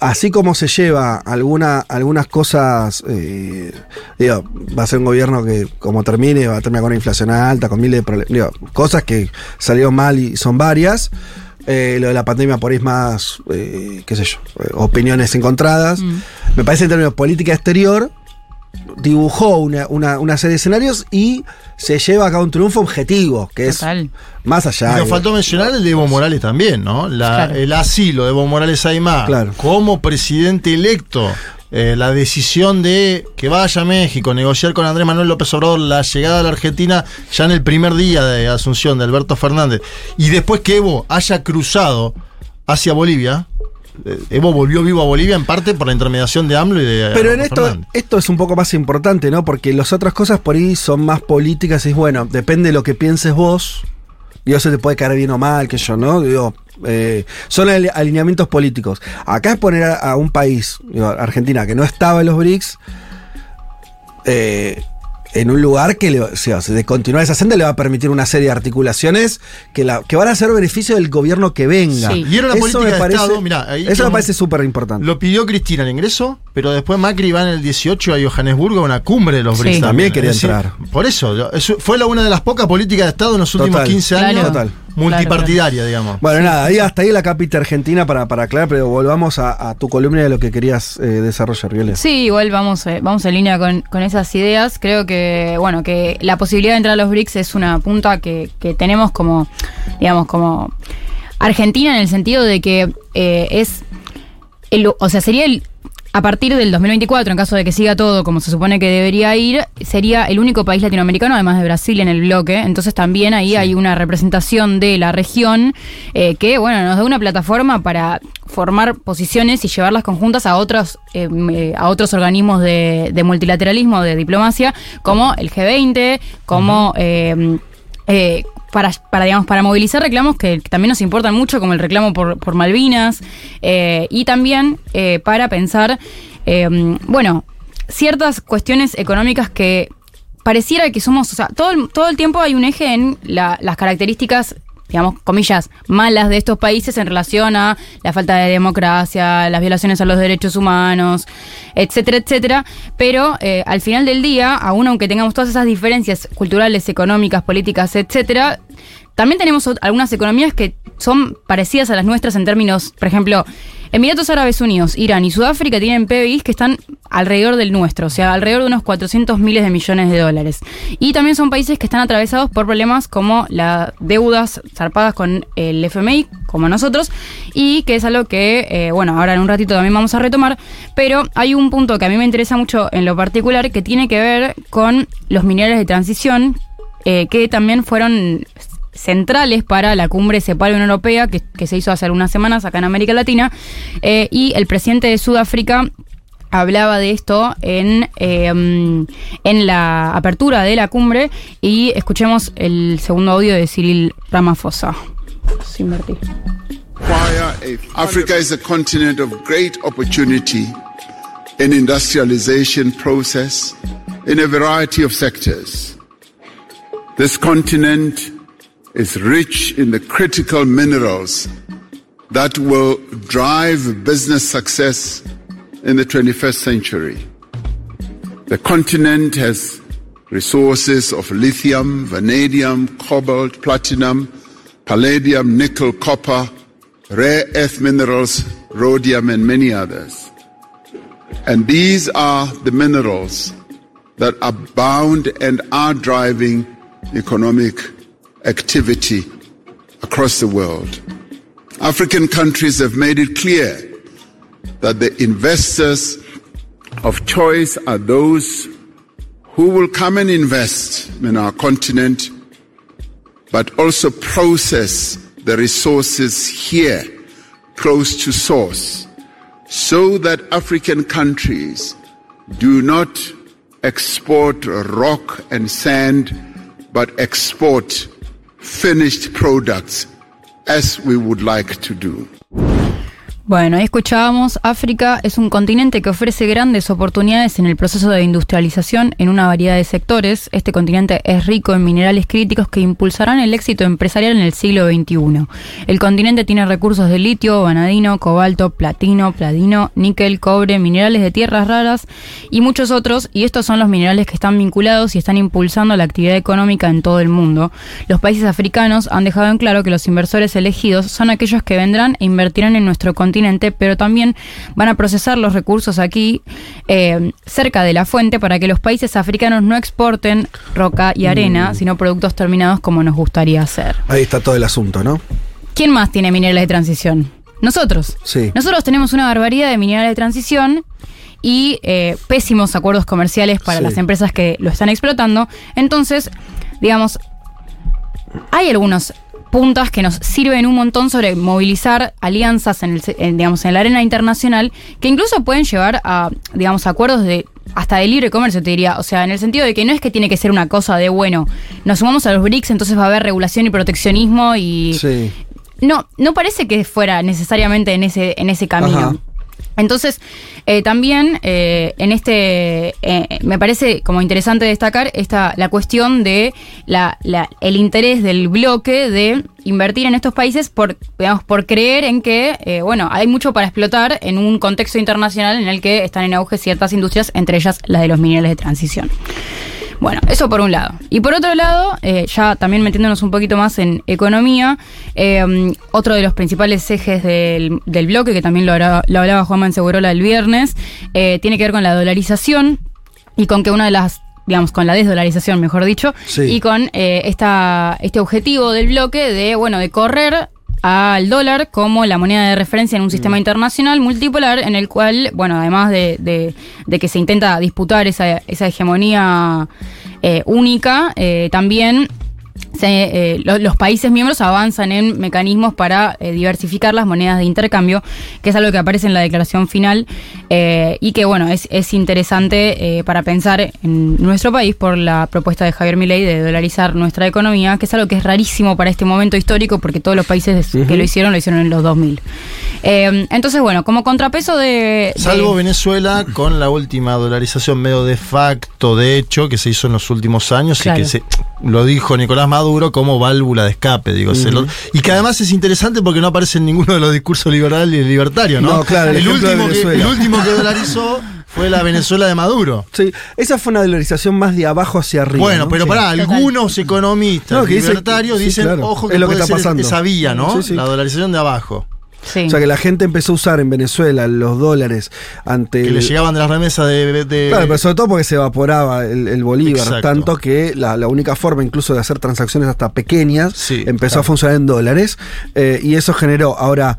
B: así como se lleva alguna, algunas cosas, eh, digo, va a ser un gobierno que como termine va a terminar con una inflación alta, con miles de problemas, cosas que salieron mal y son varias. Eh, lo de la pandemia por ahí es más, eh, qué sé yo, opiniones encontradas. Mm. Me parece en términos de política exterior, dibujó una, una, serie de escenarios y se lleva acá un triunfo objetivo, que es más allá.
C: Pero faltó mencionar el de Evo Morales también, ¿no? El asilo de Evo Morales Aymar
B: claro.
C: como presidente electo. Eh, la decisión de que vaya a México, negociar con Andrés Manuel López Obrador la llegada a la Argentina ya en el primer día de Asunción de Alberto Fernández, y después que Evo haya cruzado hacia Bolivia, Evo volvió vivo a Bolivia en parte por la intermediación de AMLO y de.
B: Pero en esto, esto es un poco más importante, ¿no? Porque las otras cosas por ahí son más políticas y es bueno, depende de lo que pienses vos. Y eso te puede caer bien o mal, que yo, ¿no? Digo, eh, son alineamientos políticos. Acá es poner a, un país, Argentina, que no estaba en los BRICS, eh, en un lugar que le, o sea, de continuar esa senda le va a permitir una serie de articulaciones que, la, que van a ser beneficio del gobierno que venga.
C: Y era una política de Estado, mirá,
B: eso me parece súper importante.
C: Lo pidió Cristina el ingreso, pero después Macri va en el 18 a Johannesburgo a una cumbre de los BRICS.
B: También quería entrar.
C: Por eso, fue la, una de las pocas políticas de Estado en los últimos 15 años.
B: Total
C: multipartidaria, digamos.
B: Bueno, nada, ahí hasta ahí la capita argentina para, para aclarar, pero volvamos a, tu columna de lo que querías eh, desarrollar, Violet.
E: Sí, igual vamos, eh, vamos en línea con, esas ideas. Creo que, bueno, que la posibilidad de entrar a los BRICS es una punta que, que tenemos como, digamos, como Argentina en el sentido de que eh, es, el, o sea, sería el a partir del 2024, en caso de que siga todo como se supone que debería ir, sería el único país latinoamericano, además de Brasil, en el bloque. Entonces también ahí hay una representación de la región eh, que, bueno, nos da una plataforma para formar posiciones y llevarlas conjuntas a otros, eh, eh, a otros organismos de, multilateralismo, de diplomacia, como el G20, como para, para, digamos, para movilizar reclamos que también nos importan mucho, como el reclamo por, por Malvinas, eh, y también eh, para pensar, eh, bueno, ciertas cuestiones económicas que pareciera que somos, o sea, todo el, todo el tiempo hay un eje en las características digamos, comillas, malas de estos países en relación a la falta de democracia, las violaciones a los derechos humanos, etcétera, etcétera. Pero eh, al final del día, aún aunque tengamos todas esas diferencias culturales, económicas, políticas, etcétera, también tenemos algunas economías que son parecidas a las nuestras en términos, por ejemplo, Emiratos Árabes Unidos, Irán y Sudáfrica tienen PBIs que están alrededor del nuestro, o sea, alrededor de unos 400 miles de millones de dólares. Y también son países que están atravesados por problemas como las deudas zarpadas con el FMI, como nosotros, y que es algo que, eh, bueno, ahora en un ratito también vamos a retomar, pero hay un punto que a mí me interesa mucho en lo particular que tiene que ver con los minerales de transición, eh, que también fueron centrales para la cumbre CEPAL Unión Europea que, se hizo hace algunas semanas acá en América Latina eh, y el presidente de Sudáfrica hablaba de esto en, em, en la apertura de la cumbre y escuchemos el segundo audio de Cyril Ramaphosa. Sin
P: Africa is a continent of great opportunity in industrialization process in a variety of sectors. This continent is rich in the critical minerals that will drive business success in the 21st century. The continent has resources of lithium, vanadium, cobalt, platinum, palladium, nickel, copper, rare earth minerals, rhodium, and many others. And these are the minerals that are bound and are driving economic activity across the world. African countries have made it clear that the investors of choice are those who will come and invest in our continent, but also process the resources here close to source so that African countries do not export rock and sand, but export finished products as we would like to do.
E: Bueno, ahí escuchábamos, África es un continente que ofrece grandes oportunidades en el proceso de industrialización en una variedad de sectores. Este continente es rico en minerales críticos que impulsarán el éxito empresarial en el siglo XXI. El continente tiene recursos de litio, vanadino, cobalto, platino, platino, níquel, cobre, minerales de tierras raras y muchos otros, y estos son los minerales que están vinculados y están impulsando la actividad económica en todo el mundo. Los países africanos han dejado en claro que los inversores elegidos son aquellos que vendrán e invertirán en nuestro continente pero también van a procesar los recursos aquí eh, cerca de la fuente para que los países africanos no exporten roca y arena, mm. sino productos terminados como nos gustaría hacer.
B: Ahí está todo el asunto, ¿no?
E: ¿Quién más tiene minerales de transición? Nosotros.
B: Sí.
E: Nosotros tenemos una barbaridad de minerales de transición y eh, pésimos acuerdos comerciales para las empresas que lo están explotando. Entonces, digamos, hay algunos puntas que nos sirven un montón sobre movilizar alianzas en, el, digamos, en la arena internacional que incluso pueden llevar a, digamos, acuerdos de hasta de libre comercio, te diría. O sea, en el sentido de que no es que tiene que ser una cosa de, bueno, nos sumamos a los BRICS, entonces va a haber regulación y proteccionismo y... No, no parece que fuera necesariamente en ese, en ese camino. Entonces, eh, también eh, en este, eh, me parece como interesante destacar esta, la cuestión de la, el interés del bloque de invertir en estos países por, digamos, por creer en que, bueno, hay mucho para explotar en un contexto internacional en el que están en auge ciertas industrias, entre ellas la de los minerales de transición. Bueno, eso por un lado. Y por otro lado, eh, ya también metiéndonos un poquito más en economía, eh, otro de los principales ejes del, bloque, que también lo, lo hablaba Juan Mansegurola el viernes, eh, tiene que ver con la dolarización y con que una de las digamos, con la desdolarización, mejor dicho, y con esta, este objetivo del bloque de, bueno, de correr al dólar como la moneda de referencia en un sistema mm. internacional multipolar en el cual, bueno, además de, que se intenta disputar esa, esa hegemonía eh, única, eh, también eh, los países miembros avanzan en mecanismos para eh, diversificar las monedas de intercambio, que es algo que aparece en la declaración final eh, y que, bueno, es, interesante para pensar en nuestro país por la propuesta de Javier Milei de dolarizar nuestra economía, que es algo que es rarísimo para este momento histórico porque todos los países que lo hicieron lo hicieron en los 2000. entonces, bueno, como contrapeso de...
C: Salvo Venezuela con la última dolarización medio de facto, de hecho, que se hizo en los últimos años y que se, lo dijo Nicolás Maduro Maduro como válvula de escape, digo. y que además es interesante porque no aparece en ninguno de los discursos liberales y libertarios, ¿no?
B: claro,
C: el, último que, el último que dolarizó fue la Venezuela de Maduro.
B: Sí, esa fue una dolarización más de abajo hacia arriba.
C: Bueno, pero para algunos economistas libertarios dicen, ojo que, es lo que está pasando. esa vía, ¿no? la dolarización de abajo.
B: O sea que la gente empezó a usar en Venezuela los dólares ante.
C: Que le llegaban de las remesas de,
B: Claro, pero sobre todo porque se evaporaba el, bolívar, tanto que la, única forma incluso de hacer transacciones hasta pequeñas empezó a funcionar en dólares. Eh, y eso generó. Ahora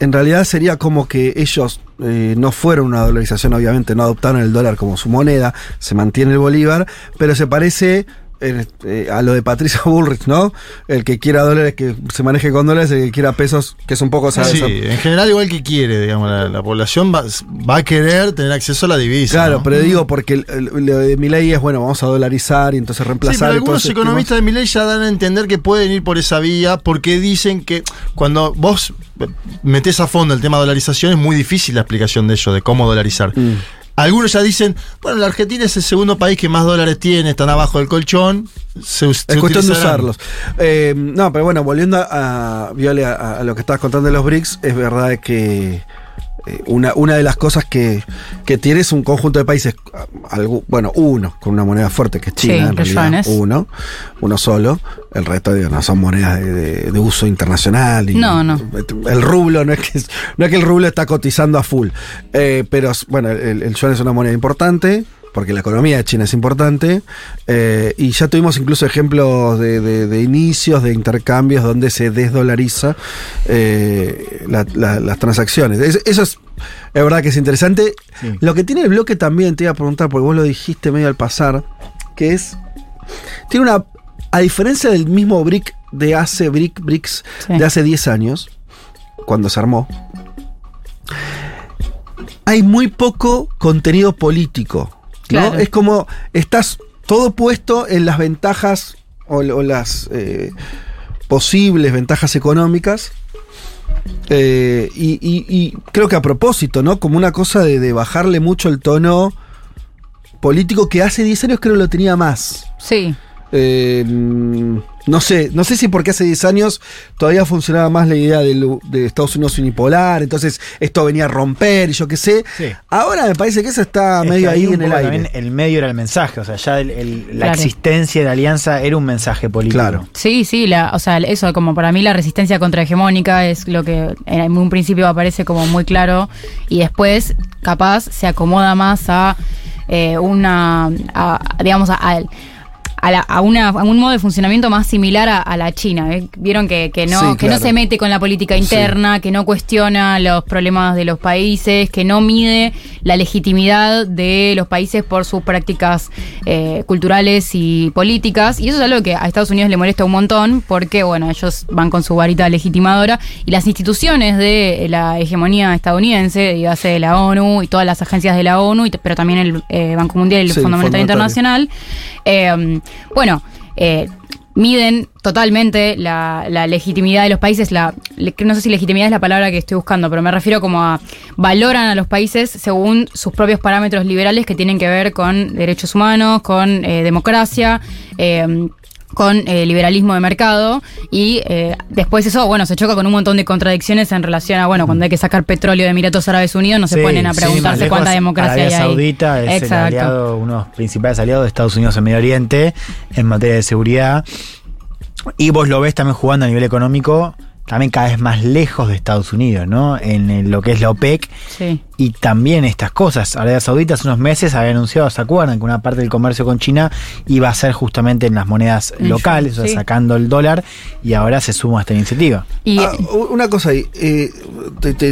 B: en realidad sería como que ellos eh, no fueron una dolarización, obviamente no adoptaron el dólar como su moneda, se mantiene el bolívar, pero se parece eh, a lo de Patricia Bullrich, ¿no? El que quiera dólares, que se maneje con dólares, el que quiera pesos, que es un poco...
C: Sí, en general igual que quiere, digamos, la, población va, a querer tener acceso a la divisa.
B: Claro, pero digo, porque lo de mi ley es, bueno, vamos a dolarizar y entonces reemplazar... Sí, pero
C: algunos economistas de mi ley ya dan a entender que pueden ir por esa vía porque dicen que cuando vos metés a fondo el tema de dolarización es muy difícil la explicación de ello, de cómo dolarizar. Mm. Algunos ya dicen, bueno, la Argentina es el segundo país que más dólares tiene, están abajo del colchón.
B: Se, es cuestión de usarlos. Eh, no, pero bueno, volviendo a, a, a, lo que estabas contando de los BRICS, es verdad que una, una de las cosas que, que tiene es un conjunto de países, bueno, uno, con una moneda fuerte que es China, en realidad, uno, uno solo, el resto no son monedas de, uso internacional. Y
E: no, no.
B: El rublo, no es que, no es que el rublo está cotizando a full, eh, pero bueno, el, el yuan es una moneda importante, porque la economía de China es importante, eh, y ya tuvimos incluso ejemplos de, inicios, de intercambios donde se desdolariza eh, las transacciones. eso es, verdad que es interesante. Lo que tiene el bloque también, te iba a preguntar, porque vos lo dijiste medio al pasar, que es, tiene una, a diferencia del mismo BRIC de hace, BRIC, BRICS de hace 10 años, cuando se armó, hay muy poco contenido político es como estás todo puesto en las ventajas o, las eh, posibles ventajas económicas. Eh, y, creo que a propósito, ¿no? Como una cosa de, bajarle mucho el tono político que hace 10 años creo lo tenía más.
E: Sí.
B: Eh, no sé, no sé si porque hace 10 años todavía funcionaba más la idea de, Estados Unidos unipolar, entonces esto venía a romper y yo qué sé. Ahora me parece que eso está medio ahí, en el aire.
D: el medio era el mensaje, o sea, ya la existencia de la alianza era un mensaje político. Claro.
E: Sí, sí, la, o sea, eso como para mí la resistencia contrahegemónica es lo que en un principio aparece como muy claro y después capaz se acomoda más a eh, una, digamos, a a, una, un modo de funcionamiento más similar a, la China. ¿eh? Vieron que, no, que no se mete con la política interna, que no cuestiona los problemas de los países, que no mide la legitimidad de los países por sus prácticas eh, culturales y políticas. Y eso es algo que a Estados Unidos le molesta un montón porque, bueno, ellos van con su varita legitimadora y las instituciones de la hegemonía estadounidense, dígase la ONU y todas las agencias de la ONU, pero también el eh, Banco Mundial y el Fondo Monetario Internacional, bueno, eh, miden totalmente la, legitimidad de los países. La, no sé si legitimidad es la palabra que estoy buscando, pero me refiero como a valoran a los países según sus propios parámetros liberales que tienen que ver con derechos humanos, con eh, democracia. Eh, con eh, liberalismo de mercado y eh, después eso, bueno, se choca con un montón de contradicciones en relación a, bueno, cuando hay que sacar petróleo de Emiratos Árabes Unidos, no se ponen a preguntarse cuánta democracia hay
D: ahí. Saudita es el aliado, uno de los principales aliados de Estados Unidos en Medio Oriente en materia de seguridad. Y vos lo ves también jugando a nivel económico también cada vez más lejos de Estados Unidos, ¿no? En lo que es la OPEC. Sí. Y también estas cosas. Arabia Saudita hace unos meses había anunciado, ¿se acuerdan? Que una parte del comercio con China iba a ser justamente en las monedas locales, o sea, sacando el dólar, y ahora se suma a esta iniciativa.
B: Y, ah, una cosa ahí, eh,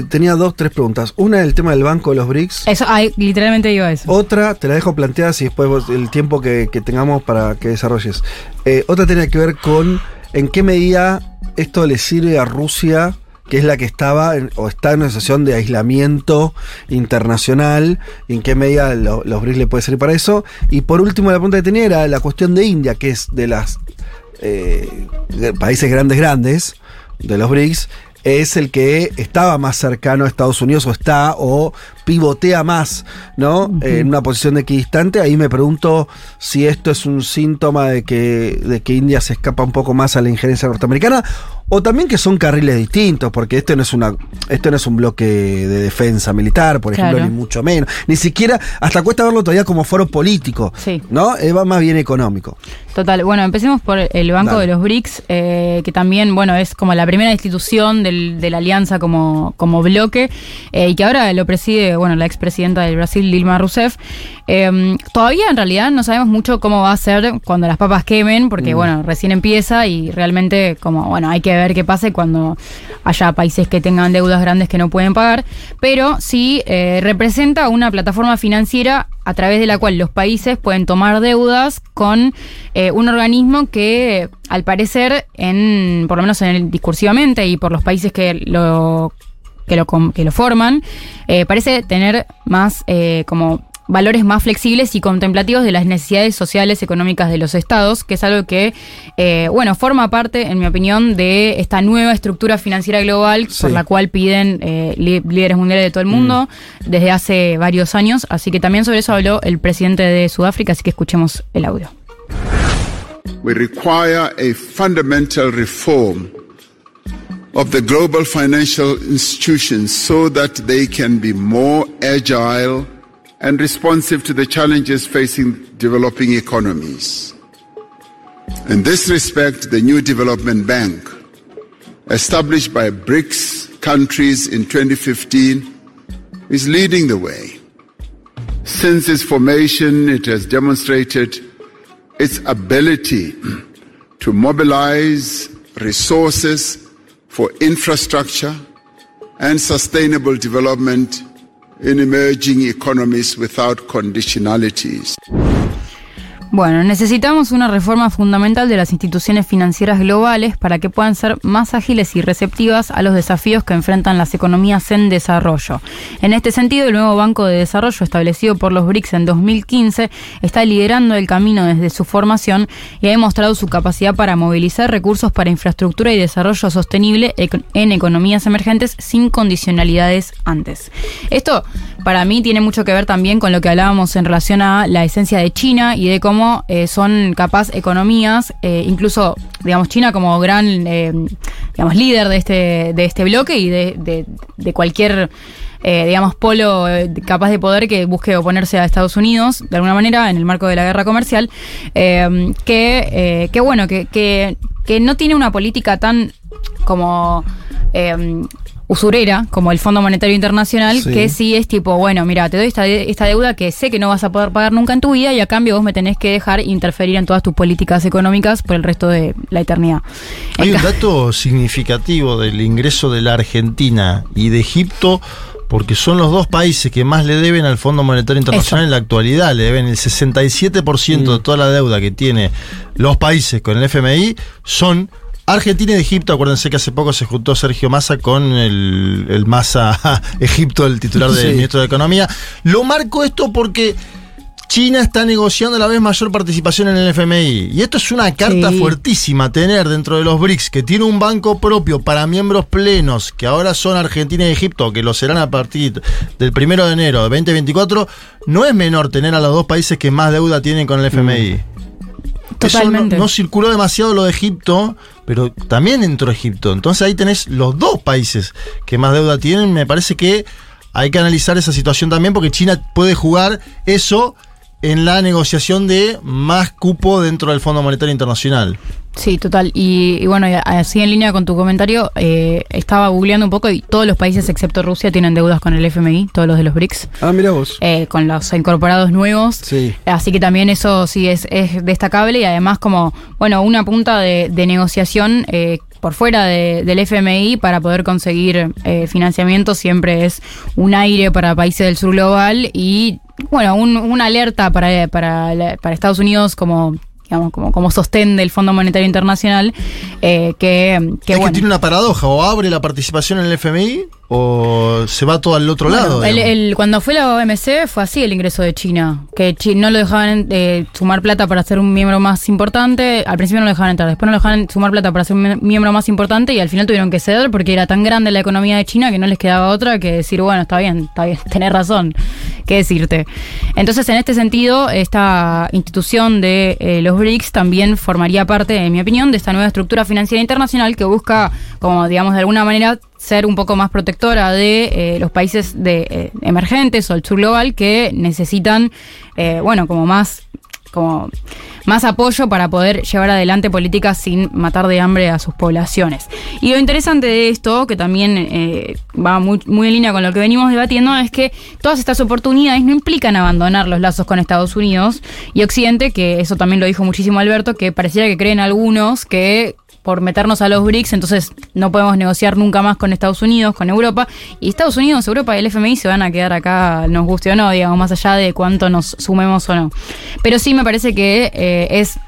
B: tenía dos, tres preguntas. Una, el tema del banco de los BRICS.
E: Eso, literalmente digo eso.
B: Otra, te la dejo planteada si después el tiempo que, tengamos para que desarrolles. Eh, otra tiene que ver con en qué medida esto le sirve a Rusia, que es la que estaba o está en una situación de aislamiento internacional, en qué medida los BRICS le puede servir para eso. Y por último, la pregunta que tenía era la cuestión de India, que es de los eh, países grandes, grandes, de los BRICS, es el que estaba más cercano a Estados Unidos o está o pivotea más, ¿no? En una posición de equidistante. Ahí me pregunto si esto es un síntoma de que, de que India se escapa un poco más a la injerencia norteamericana O también que son carriles distintos, porque este no es una, este no es un bloque de defensa militar, por ejemplo, ni mucho menos. Ni siquiera, hasta cuesta verlo todavía como foro político. Sí. ¿No? va más bien económico.
E: Total. Bueno, empecemos por el Banco de los BRICS, eh, que también, bueno, es como la primera institución de la alianza como, como bloque, eh, y que ahora lo preside, bueno, la expresidenta del Brasil, Dilma Rousseff. Eh, todavía en realidad no sabemos mucho cómo va a ser cuando las papas quemen, porque, mm. bueno, recién empieza y realmente, como, bueno, hay que ver qué pase cuando haya países que tengan deudas grandes que no pueden pagar, pero sí representa una plataforma financiera a través de la cual los países pueden tomar deudas con eh, un organismo que, al parecer, en por lo menos en el, discursivamente y por los países que lo que lo, que lo forman, eh, parece tener más eh, como valores más flexibles y contemplativos de las necesidades sociales económicas de los estados, que es algo que, eh, bueno, forma parte, en mi opinión, de esta nueva estructura financiera global por la cual piden eh, líderes mundiales de todo el mundo mm. desde hace varios años. Así que también sobre eso habló el presidente de Sudáfrica, así que escuchemos el audio.
P: We require a fundamental reform of the global financial institutions so that they can be more agile and responsive to the challenges facing developing economies. In this respect, the new development bank, established by BRICS countries in 2015, is leading the way. Since its formation, it has demonstrated its ability (clears throat) to mobilize resources for infrastructure and sustainable development in emerging economies without conditionalities.
E: Bueno, necesitamos una reforma fundamental de las instituciones financieras globales para que puedan ser más ágiles y receptivas a los desafíos que enfrentan las economías en desarrollo. En este sentido, el nuevo Banco de Desarrollo establecido por los BRICS en 2015 está liderando el camino desde su formación y ha demostrado su capacidad para movilizar recursos para infraestructura y desarrollo sostenible en economías emergentes sin condicionalidades antes. Esto para mí tiene mucho que ver también con lo que hablábamos en relación a la esencia de China y de cómo eh, son capaz economías, eh, incluso, digamos, China como gran, eh, digamos, líder de este, de este bloque y de, de, cualquier, digamos, polo capaz de poder que busque oponerse a Estados Unidos, de alguna manera, en el marco de la guerra comercial, que, que, bueno, que, que, que no tiene una política tan como usurera, como el Fondo Monetario Internacional, que sí es tipo, bueno, mira, te doy esta, esta deuda que sé que no vas a poder pagar nunca en tu vida y a cambio vos me tenés que dejar interferir en todas tus políticas económicas por el resto de la eternidad.
C: Hay un dato significativo del ingreso de la Argentina y de Egipto porque son los dos países que más le deben al Fondo Monetario Internacional en la actualidad. Le deben el 67% de mm. toda la deuda que tiene los países con el FMI, son Argentina y Egipto, acuérdense que hace poco se juntó Sergio Massa con el, el Massa (laughs) Egipto, el titular del ministro de Economía. Lo marco esto porque China está negociando a la vez mayor participación en el FMI. Y esto es una carta fuertísima tener dentro de los BRICS, que tiene un banco propio para miembros plenos, que ahora son Argentina y Egipto, que lo serán a partir del primero de enero de 2024. No es menor tener a los dos países que más deuda tienen con el FMI. Mm. Totalmente. no, circuló demasiado lo de Egipto, pero también entró Egipto. Entonces ahí tenés los dos países que más deuda tienen. Me parece que hay que analizar esa situación también porque China puede jugar eso en la negociación de más cupo dentro del Fondo Monetario Internacional.
E: Sí, total. Y, bueno, así en línea con tu comentario, eh, estaba googleando un poco y todos los países excepto Rusia tienen deudas con el FMI, todos los de los BRICS.
B: Ah, mira vos.
E: Eh, con los incorporados nuevos. Sí. Así que también eso sí es, destacable y además como, bueno, una punta de, negociación eh, por fuera del FMI para poder conseguir financiamiento siempre es un aire para países del sur global y bueno, una alerta para, para, para Estados Unidos como digamos, como, como sostén del Fondo Monetario Internacional, eh, que, que,
C: es que tiene una paradoja, o abre la participación en el FMI o se va todo al otro lado.
E: El, cuando fue la OMC fue así el ingreso de China, que no lo dejaban eh, sumar plata para ser un miembro más importante, al principio no lo dejaban entrar, después no lo dejaban sumar plata para ser un miembro más importante y al final tuvieron que ceder porque era tan grande la economía de China que no les quedaba otra que decir, bueno, está bien, está bien, (laughs) tenés razón. qué decirte. Entonces, en este sentido, esta institución de eh, los BRICS también formaría parte, en mi opinión, de esta nueva estructura financiera internacional que busca, como digamos, de alguna manera ser un poco más protectora de eh, los países de, eh, emergentes o el sur global que necesitan, bueno, como más como más apoyo para poder llevar adelante políticas sin matar de hambre a sus poblaciones. Y lo interesante de esto, que también eh, va muy, muy en línea con lo que venimos debatiendo, es que todas estas oportunidades no implican abandonar los lazos con Estados Unidos y Occidente, que eso también lo dijo muchísimo Alberto, que pareciera que creen algunos que por meternos a los BRICS, entonces no podemos negociar nunca más con Estados Unidos, con Europa. Y Estados Unidos, Europa y el FMI se van a quedar acá, nos guste o no, digamos, más allá de cuánto nos sumemos o no. Pero sí me parece que eh, es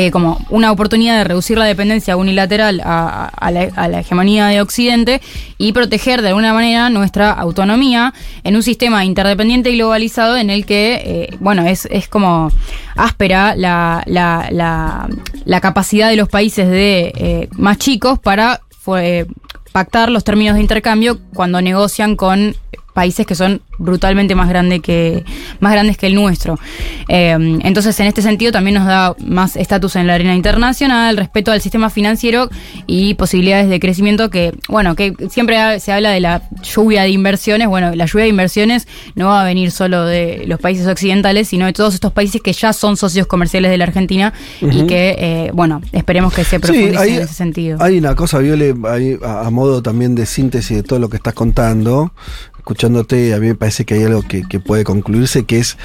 E: eh, como una oportunidad de reducir la dependencia unilateral a, la, hegemonía de Occidente y proteger de alguna manera nuestra autonomía en un sistema interdependiente y globalizado en el que, eh, bueno, es, es como áspera la, la, capacidad de los países de eh, más chicos para pactar los términos de intercambio cuando negocian con países que son brutalmente más, grande que, más grandes que el nuestro. Eh, entonces, en este sentido, también nos da más estatus en la arena internacional, respeto al sistema financiero y posibilidades de crecimiento que, bueno, que siempre se habla de la lluvia de inversiones. Bueno, la lluvia de inversiones no va a venir solo de los países occidentales, sino de todos estos países que ya son socios comerciales de la Argentina y que, eh, bueno, esperemos que se profundice en ese sentido.
B: Hay una cosa, Viole, a modo también de síntesis de todo lo que estás contando, escuchándote, a mí me parece que hay algo que, puede concluirse, que es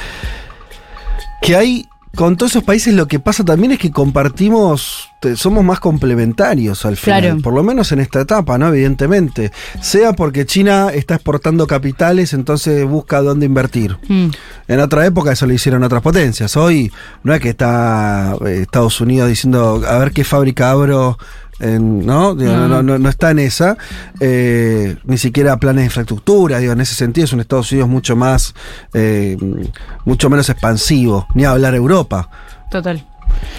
B: que hay con todos esos países lo que pasa también es que compartimos, somos más complementarios al final, por lo menos en esta etapa, ¿no? Evidentemente. Sea porque China está exportando capitales, entonces busca dónde invertir. Mm. En otra época eso lo hicieron otras potencias. Hoy no es que está eh, Estados Unidos diciendo, a ver qué fábrica abro ¿no? no, no, está en esa, eh, ni siquiera planes de infraestructura, digo, en ese sentido es un Estados Unidos mucho más, eh, mucho menos expansivo, ni hablar Europa.
E: Total.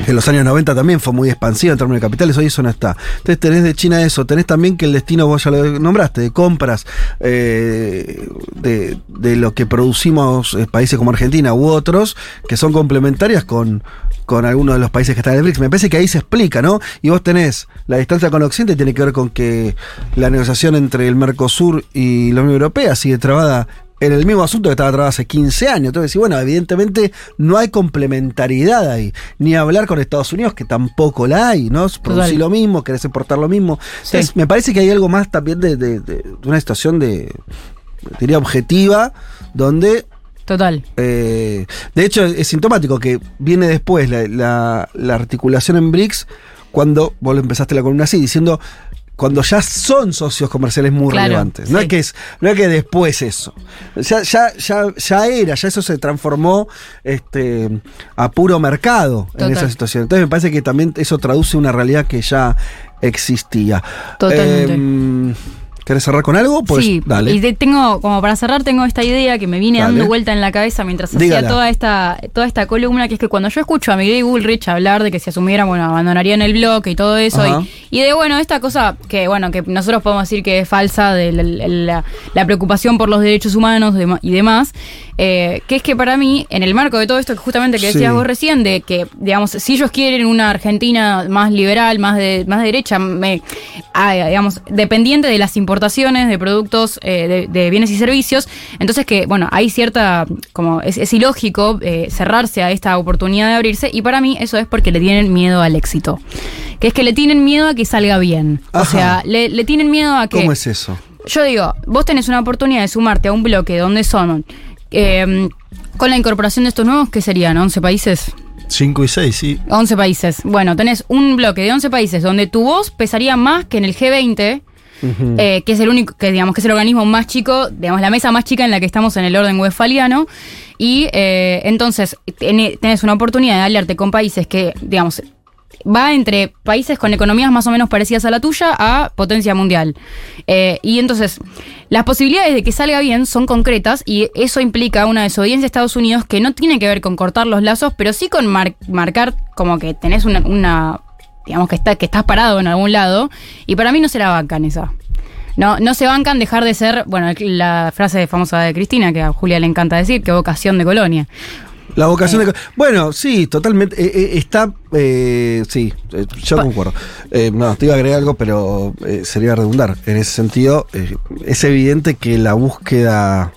B: En los años 90 también fue muy expansiva en términos de capitales, hoy eso no está. Entonces tenés de China eso, tenés también que el destino, vos ya lo nombraste, de compras eh, de, de, lo que producimos países como Argentina u otros, que son complementarias con, con algunos de los países que están en el BRICS. Me parece que ahí se explica, ¿no? Y vos tenés la distancia con Occidente, tiene que ver con que la negociación entre el Mercosur y la Unión Europea sigue trabada en el mismo asunto que estaba trabada hace 15 años. Entonces, bueno, evidentemente no hay complementariedad ahí. Ni hablar con Estados Unidos, que tampoco la hay, ¿no? Producir lo mismo, querés importar lo mismo. Entonces, me parece que hay algo más también de, de una situación de, diría, objetiva, donde
E: Total.
B: Eh, de hecho, es sintomático que viene después la, articulación en BRICS cuando vos empezaste la columna así, diciendo cuando ya son socios comerciales muy relevantes. No, es que es, no es que después eso. Ya, ya, ya, ya era, ya eso se transformó este, a puro mercado en esa situación. Entonces me parece que también eso traduce una realidad que ya existía.
E: Totalmente. Em,
B: ¿Querés cerrar con algo? Pues
E: sí, dale. Y tengo, como para cerrar, tengo esta idea que me viene dando vuelta en la cabeza mientras hacía toda esta, toda esta columna, que es que cuando yo escucho a Miguel Bullrich hablar de que si asumiera, bueno, abandonarían el bloque y todo eso, y, de, bueno, esta cosa que, bueno, que nosotros podemos decir que es falsa, de la, preocupación por los derechos humanos y demás, eh, que es que para mí, en el marco de todo esto que justamente que decías vos recién, de que, digamos, si ellos quieren una Argentina más liberal, más de, más derecha, me, ah, digamos, dependiente de las importaciones de productos, eh, de, bienes y servicios, entonces que, bueno, hay cierta, como, es, ilógico eh, cerrarse a esta oportunidad de abrirse, y para mí eso es porque le tienen miedo al éxito. Que es que le tienen miedo a que salga bien. O sea, le, le tienen miedo a que...
B: ¿Cómo es eso?
E: Yo digo, vos tenés una oportunidad de sumarte a un bloque donde son eh, con la incorporación de estos nuevos, ¿qué serían? ¿11 países?
B: 5 y 6, sí.
E: 11 países. Bueno, tenés un bloque de 11 países donde tu voz pesaría más que en el G20, eh, que es el único, que digamos que es el organismo más chico, digamos, la mesa más chica en la que estamos en el orden westfaliano. Y eh, entonces tenés una oportunidad de aliarte con países que, digamos, va entre países con economías más o menos parecidas a la tuya a potencia mundial. Eh, y entonces, las posibilidades de que salga bien son concretas y eso implica una desobediencia de Estados Unidos que no tiene que ver con cortar los lazos, pero sí con marcar como que tenés una, digamos que, está, que estás parado en algún lado y para mí no se la bancan esa. no, no se bancan dejar de ser, bueno, la frase famosa de Cristina, que a Julia le encanta decir, que vocación de colonia.
B: La vocación de... Bueno, sí, totalmente. Eh, eh, está... sí, yo concuerdo. no, te iba a agregar algo, pero sería redundar. En ese sentido, es evidente que la búsqueda...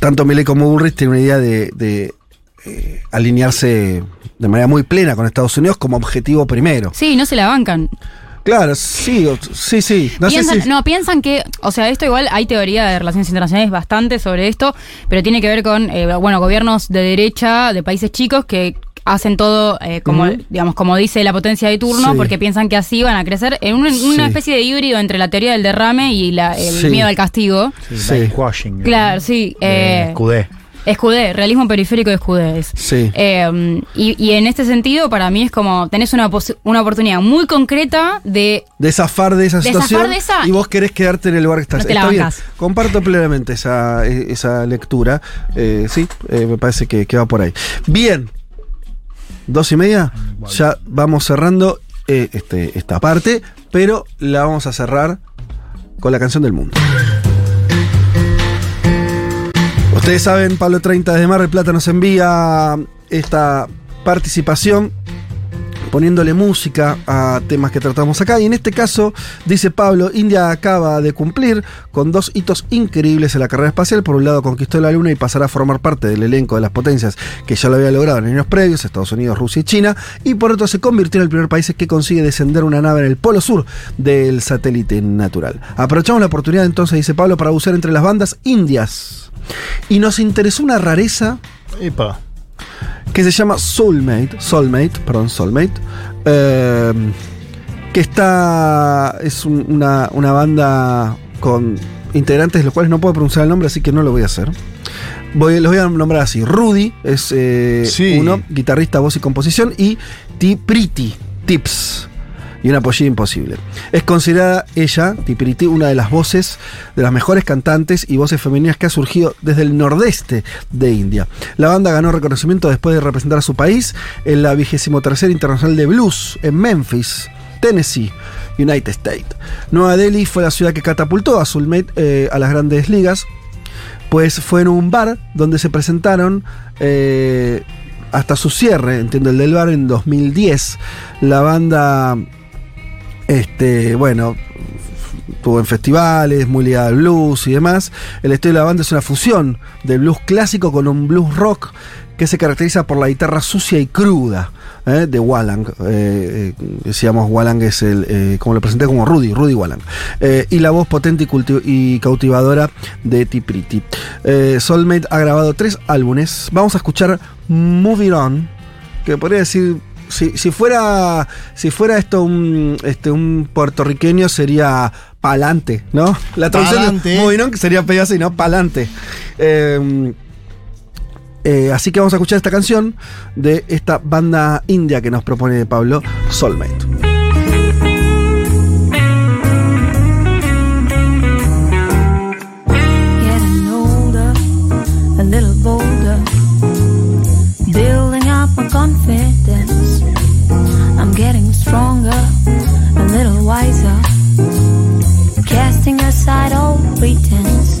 B: tanto Milei como Bullrich tienen una idea de, alinearse de manera muy plena con Estados Unidos como objetivo primero.
E: Sí, no se la bancan.
B: Claro, sí, sí, sí.
E: No, piensan, no, piensan que, o sea, esto igual hay teoría de relaciones internacionales bastante sobre esto, pero tiene que ver con, eh, bueno, gobiernos de derecha de países chicos que hacen todo eh, como, digamos, como dice la potencia de turno, porque piensan que así van a crecer en una, especie de híbrido entre la teoría del derrame y la, el miedo al castigo.
D: Sí.
E: Claro, sí. Eh, Escudé, realismo periférico de Escudé.
B: Sí.
E: Eh, y, en este sentido, para mí es como tenés una, una oportunidad muy concreta de.
B: De zafar de esa situación. Y vos querés quedarte en el lugar que estás.
E: Está bien.
B: Comparto plenamente esa, e, esa lectura. Eh, sí, eh, me parece que, que, va por ahí. Bien. Dos y media. Ya vamos cerrando este, esta parte, pero la vamos a cerrar con la canción del mundo. Ustedes saben, Pablo 30 desde Mar del Plata nos envía esta participación poniéndole música a temas que tratamos acá. Y en este caso, dice Pablo, India acaba de cumplir con dos hitos increíbles en la carrera espacial. Por un lado, conquistó la Luna y pasará a formar parte del elenco de las potencias que ya lo había logrado en años previos, Estados Unidos, Rusia y China. Y por otro, se convirtió en el primer país que consigue descender una nave en el polo sur del satélite natural. Aprovechamos la oportunidad entonces, dice Pablo, para buscar entre las bandas indias y nos interesó una rareza. Que se llama Soulmate. Soulmate, perdón, Soulmate. Em, que está. Es una, banda con integrantes de los cuales no puedo pronunciar el nombre, así que no lo voy a hacer. Voy, los voy a nombrar así. Rudy es eh, uno, guitarrista, voz y composición, y T. Pretty Tips y una pollilla imposible. Es considerada ella, Tipiriti, una de las voces, de las mejores cantantes y voces femeninas que ha surgido desde el nordeste de India. La banda ganó reconocimiento después de representar a su país en la 23 Internacional de Blues en Memphis, Tennessee. United States. Nueva Delhi fue la ciudad que catapultó a Soulmate eh, a las grandes ligas, pues fue en un bar donde se presentaron eh, hasta su cierre, entiendo el del bar, en 2010. La banda este, bueno, estuvo en festivales, muy ligada al blues y demás. El estilo de la banda es una fusión del blues clásico con un blues rock que se caracteriza por la guitarra sucia y cruda ¿eh? de Wallang. Eh, eh, decíamos, Wallang es el, como lo presenté como Rudy, Rudy Wallang. y la voz potente y, cautivadora de Tipriti. Soulmate ha grabado tres álbumes. Vamos a escuchar Moving On, que podría decir si, fuera si fuera esto un este un puertorriqueño sería pa'lante, ¿no? La traducción de que sería pegase y no pa'lante. Em, eh, así que vamos a escuchar esta canción de esta banda india que nos propone Pablo Soulmate. Stronger, a little wiser, casting aside all pretense.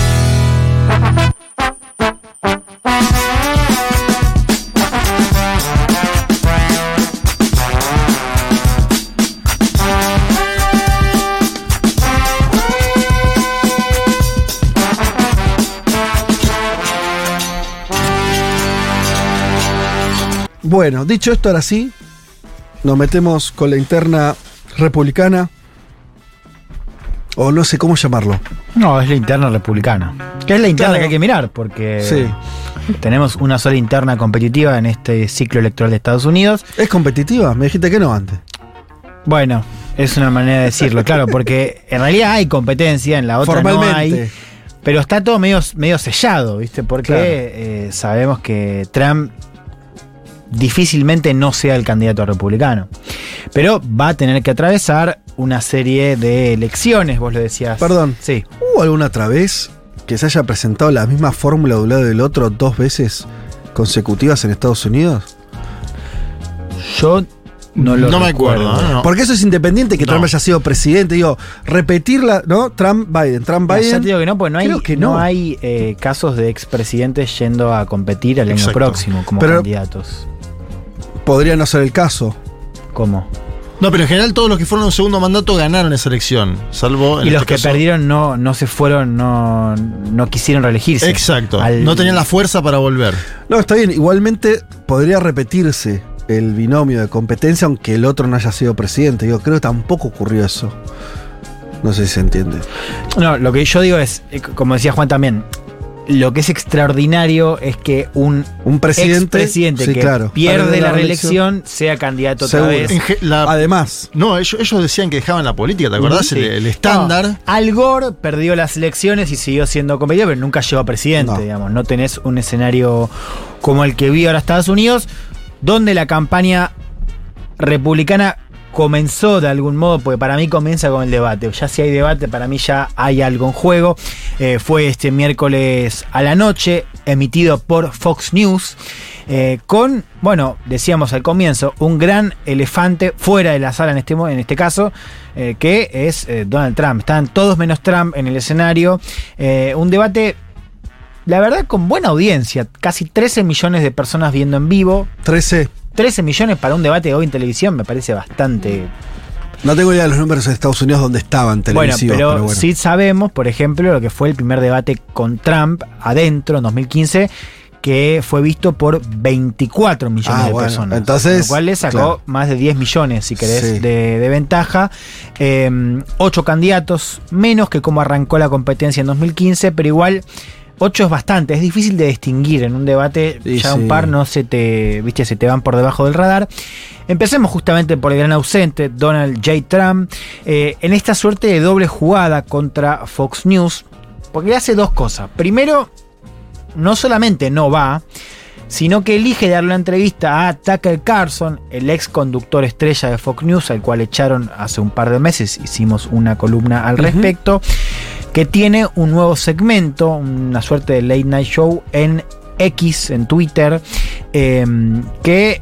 B: Bueno, dicho esto, ahora sí, nos metemos con la interna republicana. O no sé cómo llamarlo.
D: No, es la interna republicana. Que es la interna que hay que mirar, porque tenemos una sola interna competitiva en este ciclo electoral de Estados Unidos.
B: ¿Es competitiva? Me dijiste que no antes.
D: Bueno, es una manera de decirlo, claro, porque en realidad hay competencia, en la otra no hay. Pero está todo medio, medio sellado, ¿viste? Porque eh, sabemos que Trump difícilmente no sea el candidato republicano. Pero va a tener que atravesar una serie de elecciones, vos lo decías.
B: Perdón.
D: Sí.
B: ¿Hubo alguna otra vez que se haya presentado la misma fórmula de un lado y del otro dos veces consecutivas en Estados Unidos?
D: Yo no lo
C: No me acuerdo, ¿no?
B: Porque eso es independiente que Trump haya sido presidente. Digo, repetirla, ¿no? Trump-Biden, Trump-Biden.
D: Ya te digo que no, pues no hay,
B: Creo que
D: no.
B: no.
D: hay eh, casos de expresidentes yendo a competir al año
C: Exacto.
D: próximo como
B: Pero-
D: candidatos.
B: Podría no ser el caso.
D: ¿Cómo?
C: No, pero en general todos los que fueron un segundo mandato ganaron esa elección, salvo en
D: Y los
C: este
D: que
C: caso-
D: perdieron no, no se fueron, no, no quisieron reelegirse.
C: Exacto.
D: Al-
C: No tenían la fuerza para volver.
B: No, está bien. Igualmente podría repetirse el binomio de competencia aunque el otro no haya sido presidente. Yo creo que tampoco ocurrió eso. No sé si se entiende.
D: No, lo que yo digo es, eh, como decía Juan también, lo que es extraordinario es que un,
B: Un presidente,
D: presidente
B: sí,
D: que
B: claro.
D: pierde la,
B: la
D: reelección sea candidato otra vez.
C: La-
B: Además,
C: no, ellos, ellos decían que dejaban la política, ¿te acordás?
D: Sí.
C: El, el estándar.
D: No, Al Gore perdió las elecciones y siguió siendo competitivo, pero nunca llegó a presidente,
B: No.
D: digamos. No tenés un escenario como el que vive ahora Estados Unidos, donde la campaña republicana comenzó de algún modo, porque para mí comienza con el debate. Ya si hay debate, para mí ya hay algo en juego. Eh, fue este miércoles a la noche, emitido por Fox News, eh, con, bueno, decíamos al comienzo, un gran elefante fuera de la sala en este, en este caso, eh, que es Donald Trump. Están todos menos Trump en el escenario. Un debate la verdad, con buena audiencia. Casi 13 millones de personas viendo en vivo.
B: 13.
D: 13 millones para un debate hoy en televisión me parece bastante.
B: No tengo idea de los números en Estados Unidos donde estaban
D: Bueno,
B: televisivos.
D: pero,
B: pero bueno.
D: sí sabemos, por ejemplo, lo que fue el primer debate con Trump adentro en 2015, que fue visto por 24 millones
B: Ah,
D: de
B: bueno,
D: personas.
B: entonces,
D: Lo cual le sacó
B: claro.
D: más de 10 millones, si querés,
B: Sí.
D: de, de ventaja. Eh, ocho candidatos, menos que como arrancó la competencia en 2015, pero igual. Ocho es bastante, es difícil de distinguir en un debate, ya
B: sí.
D: un par no se te, viste, se te van por debajo del radar. Empecemos justamente por el gran ausente, Donald J. Trump, eh, en esta suerte de doble jugada contra Fox News, porque hace dos cosas. Primero, no solamente no va, sino que elige darle una entrevista a Tucker Carlson, el ex conductor estrella de Fox News, al cual echaron hace un par de meses, hicimos una columna al respecto, que tiene un nuevo segmento, una suerte de late night show en X, en Twitter, eh, que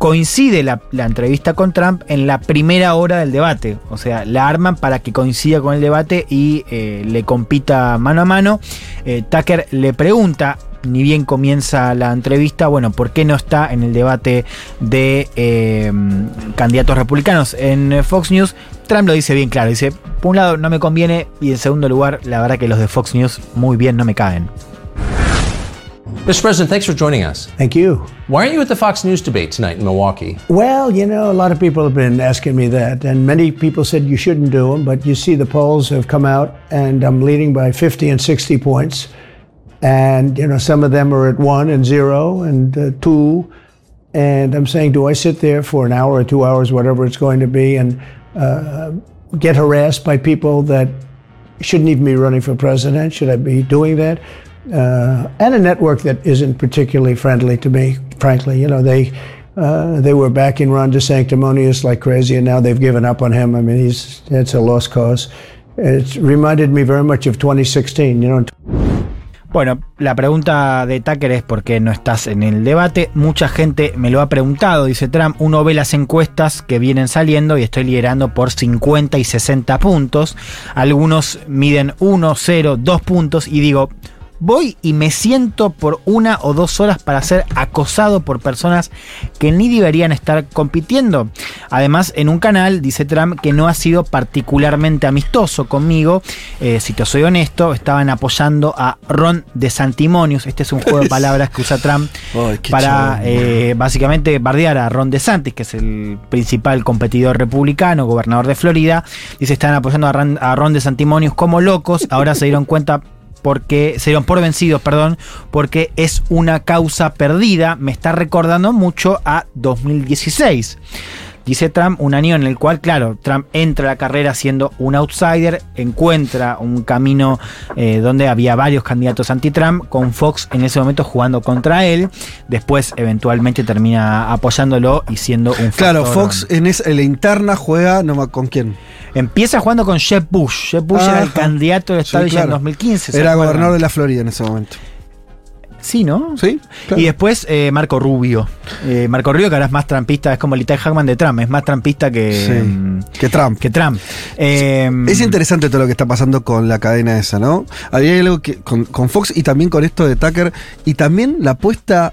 D: coincide la, entrevista con Trump en la primera hora del debate. O sea, la arman para que coincida con el debate y eh, le compita mano a mano. Eh, Tucker le pregunta, ni bien comienza la entrevista, bueno, ¿por qué no está en el debate de eh, candidatos republicanos en Fox News? Trump lo dice bien claro, dice, por un lado no me conviene y en segundo lugar, la verdad que los de Fox News muy bien no me caen.
Q: Mr. President, thanks for joining us.
R: Thank you.
Q: Why aren't you at the Fox News debate tonight in Milwaukee?
R: Well, you know, a lot of people have been asking me that, and many people said you shouldn't do them, but you see the polls have come out, and I'm leading by 50 and 60 points. And, you know, some of them are at one and zero and uh, two. And I'm saying, do I sit there for an hour or two hours, whatever it's going to be, and get harassed by people that shouldn't even be running for president? Should I be doing that? Uh, and a network that isn't particularly friendly to me, frankly. You know, they uh, they were backing Ron DeSanctimonious like crazy, and now they've given up on him. I mean, he's it's a lost cause. It reminded me very much of 2016, you know.
D: Bueno, la pregunta de Tucker es por qué no estás en el debate. Mucha gente me lo ha preguntado, dice Trump. Uno ve las encuestas que vienen saliendo y estoy liderando por 50 y 60 puntos. Algunos miden 1, 0, 2 puntos y digo, voy y me siento por una o dos horas para ser acosado por personas que ni deberían estar compitiendo. Además, en un canal dice Trump que no ha sido particularmente amistoso conmigo. Eh, si te soy honesto, estaban apoyando a Ron de Santimonius. Este es un juego de (laughs) palabras que usa Trump para eh, básicamente bardear a Ron DeSantis, que es el principal competidor republicano, gobernador de Florida. Dice, estaban apoyando a Ron, a Ron de Santimonius como locos. Ahora se dieron cuenta porque se dieron por vencidos, perdón, porque es una causa perdida. Me está recordando mucho a 2016. Dice Trump, un año en el cual, claro, Trump entra a la carrera siendo un outsider, encuentra un camino eh, donde había varios candidatos anti-Trump, con Fox en ese momento jugando contra él, después eventualmente termina apoyándolo y siendo un...
B: Claro, Fox en, en la interna juega, no con quién.
D: Empieza jugando con Jeb Bush. Jeb Bush era el candidato de Estado en 2015.
B: Era gobernador de la Florida en ese momento.
D: Sí, ¿no?
B: Sí.
D: Y después eh, Marco Rubio. Eh, Marco Rubio, que ahora es más trampista, es como el Itay Hackman de Trump, es más trampista que,
B: mm, que Trump.
D: Que Trump.
B: es interesante todo lo que está pasando con la cadena esa, ¿no? Había algo que con, con Fox y también con esto de Tucker y también la apuesta.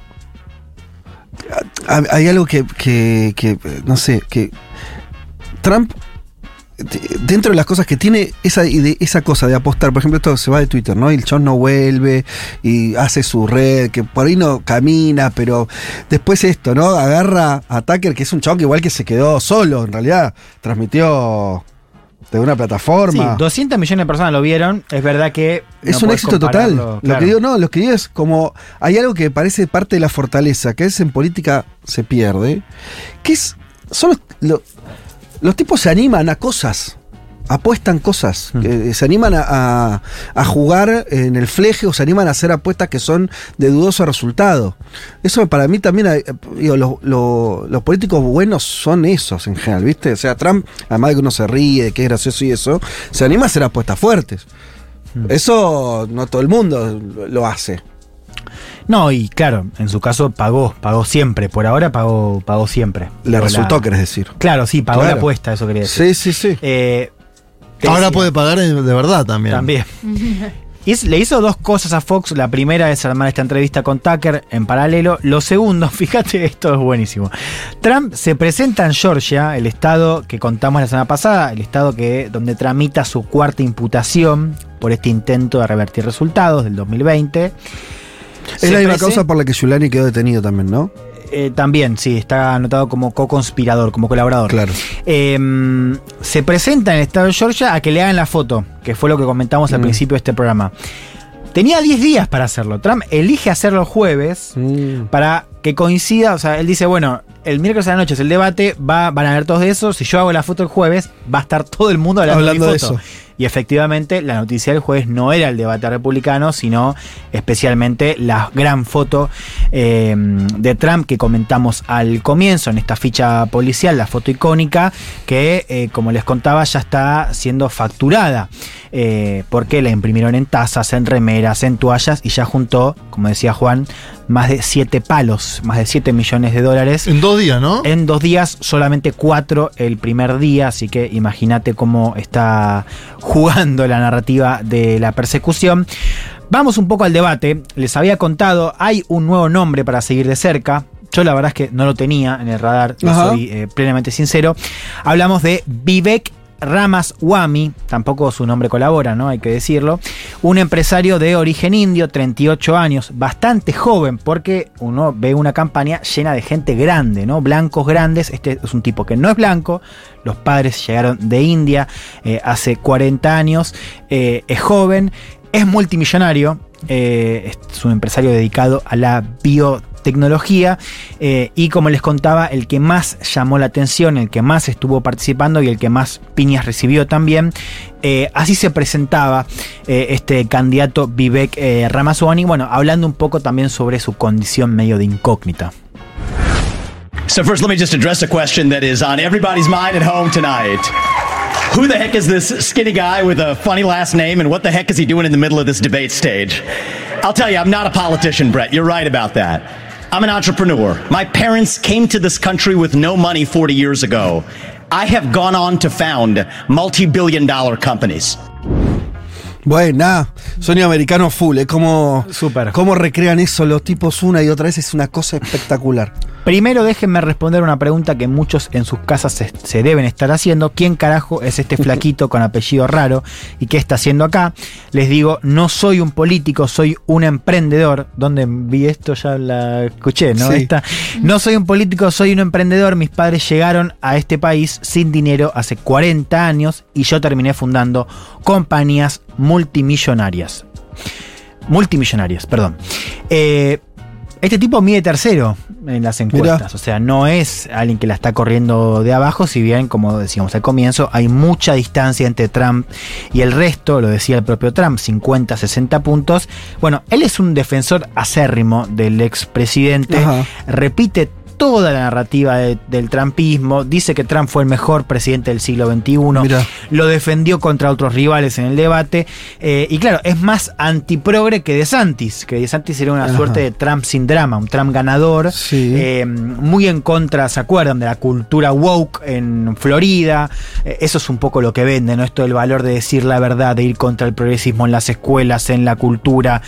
B: Hay algo que, que, que no sé, que Trump dentro de las cosas que tiene esa, esa cosa de apostar, por ejemplo, esto se va de Twitter, ¿no? Y el chon no vuelve y hace su red, que por ahí no camina, pero después esto, ¿no? Agarra a Tucker, que es un chon que igual que se quedó solo, en realidad, transmitió de una plataforma.
D: Sí, 200 millones de personas lo vieron, es verdad que...
B: Es un éxito total. Lo que digo, no, lo que digo es como, hay algo que parece parte de la fortaleza, que es en política se pierde, que es, son los, los tipos se animan a cosas, apuestan cosas, mm. se animan a, jugar en el fleje o se animan a hacer apuestas que son de dudoso resultado. Eso para mí también, eh, digo, los políticos buenos son esos en general, ¿viste? O sea, Trump, además de que uno se ríe, de que es gracioso y eso, se anima a hacer apuestas fuertes. Mm. Eso no todo el mundo lo hace.
D: No, y claro, en su caso pagó, pagó siempre. Por ahora pagó, pagó siempre.
B: Le resultó, querés decir.
D: Claro, sí, pagó la apuesta, eso quería decir.
B: Sí, sí, sí.
C: Eh, ahora puede pagar de verdad también.
D: También. (laughs) le hizo dos cosas a Fox. La primera es armar esta entrevista con Tucker en paralelo. Lo segundo, (laughs) fíjate, esto es buenísimo. Trump se presenta en Georgia, el estado que contamos la semana pasada, el estado que, donde tramita su cuarta imputación por este intento de revertir resultados del 2020.
B: Es la misma causa por la que Giuliani quedó detenido también, ¿no?
D: Eh, también, sí, está anotado como co-conspirador, como colaborador.
B: Claro.
D: Em, se presenta en el estado de Georgia a que le hagan la foto, que fue lo que comentamos al mm. principio de este programa. Tenía 10 días para hacerlo. Trump elige hacerlo el jueves mm. para que coincida. O sea, él dice: Bueno, el miércoles a la noche es el debate, va, van a ver todos de eso. Si yo hago la foto el jueves, va a estar todo el mundo hablando, de, eso. Y efectivamente, la noticia del jueves no era el debate republicano, sino especialmente la gran foto eh, de Trump que comentamos al comienzo en esta ficha policial, la foto icónica, que eh, como les contaba ya está siendo facturada. Eh, porque la imprimieron en tazas, en remeras, en toallas y ya juntó, como decía Juan, más de 7 palos, más de 7 millones de dólares.
C: En dos días, ¿no?
D: En dos días, solamente cuatro el primer día, así que imagínate cómo está jugando la narrativa de la persecución. Vamos un poco al debate. Les había contado, hay un nuevo nombre para seguir de cerca. Yo la verdad es que no lo tenía en el radar, soy eh, plenamente sincero. Hablamos de Vivek Ramas Wami, tampoco su nombre colabora, ¿no? Hay que decirlo. Un empresario de origen indio, 38 años, bastante joven, porque uno ve una campaña llena de gente grande, ¿no? Blancos grandes. Este es un tipo que no es blanco. Los padres llegaron de India eh, hace 40 años. Eh, es joven, es multimillonario. Eh, es un empresario dedicado a la bio tecnología eh, y como les contaba, el que más llamó la atención, el que más estuvo participando y el que más piñas recibió también. Eh, así se presentaba eh, este candidato Vivek Ramaswamy, bueno, hablando un poco también sobre su condición medio de incógnita.
S: So first let me just address a question that is on everybody's mind at home tonight. Who the heck is this skinny guy with a funny last name, and what the heck is he doing in the middle of this debate stage? I'll tell you, I'm not a politician, Brett. You're right about that. I'm an entrepreneur. My parents came to this country with no money 40 years ago. I have gone on to found multi billion dollar companies.
B: Buena, sueño americano full, eh. es como, Super. cómo recrean eso los tipos una y otra vez, es una cosa espectacular.
D: Primero déjenme responder una pregunta que muchos en sus casas se, deben estar haciendo. ¿Quién carajo es este (laughs) flaquito con apellido raro y qué está haciendo acá? Les digo, no soy un político, soy un emprendedor. ¿Dónde vi esto? Ya la escuché, ¿no? no soy un político, soy un emprendedor. Mis padres llegaron a este país sin dinero hace 40 años y yo terminé fundando compañías multimillonarias. Multimillonarias, perdón. Eh, este tipo mide tercero en las encuestas, o sea, no es alguien que la está corriendo de abajo, si bien, como decíamos al comienzo, hay mucha distancia entre Trump y el resto, lo decía el propio Trump, 50, 60 puntos. Bueno, él es un defensor acérrimo del expresidente, repite toda la narrativa del trumpismo, dice que Trump fue el mejor presidente del siglo XXI, lo defendió contra otros rivales en el debate, eh, y claro, es más antiprogre que DeSantis, que DeSantis era una suerte de Trump sin drama, un Trump ganador, eh, muy en contra, ¿se acuerdan? De la cultura woke en Florida, eh, eso es un poco lo que vende, ¿no? Esto del valor de decir la verdad, de ir contra el progresismo en las escuelas, en la cultura,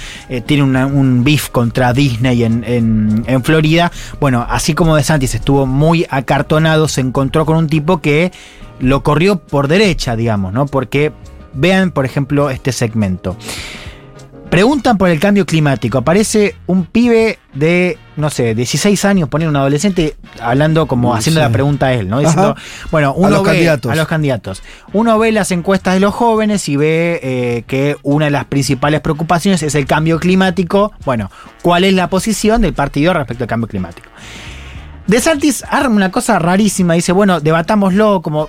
D: tiene un beef contra Disney en, en, en Florida, bueno, así como De Santis estuvo muy acartonado, se encontró con un tipo que lo corrió por derecha, digamos, ¿no? Porque vean, por ejemplo, este segmento. Preguntan por el cambio climático. Aparece un pibe de, no sé, 16 años, poner un adolescente, hablando como haciendo la pregunta a él, ¿no? Diciendo, bueno, uno
B: a los
D: ve
B: candidatos.
D: a los candidatos. Uno ve las encuestas de los jóvenes y ve eh, que una de las principales preocupaciones es el cambio climático. Bueno, ¿cuál es la posición del partido respecto al cambio climático? De Santis arma una cosa rarísima, dice, bueno, debatámoslo como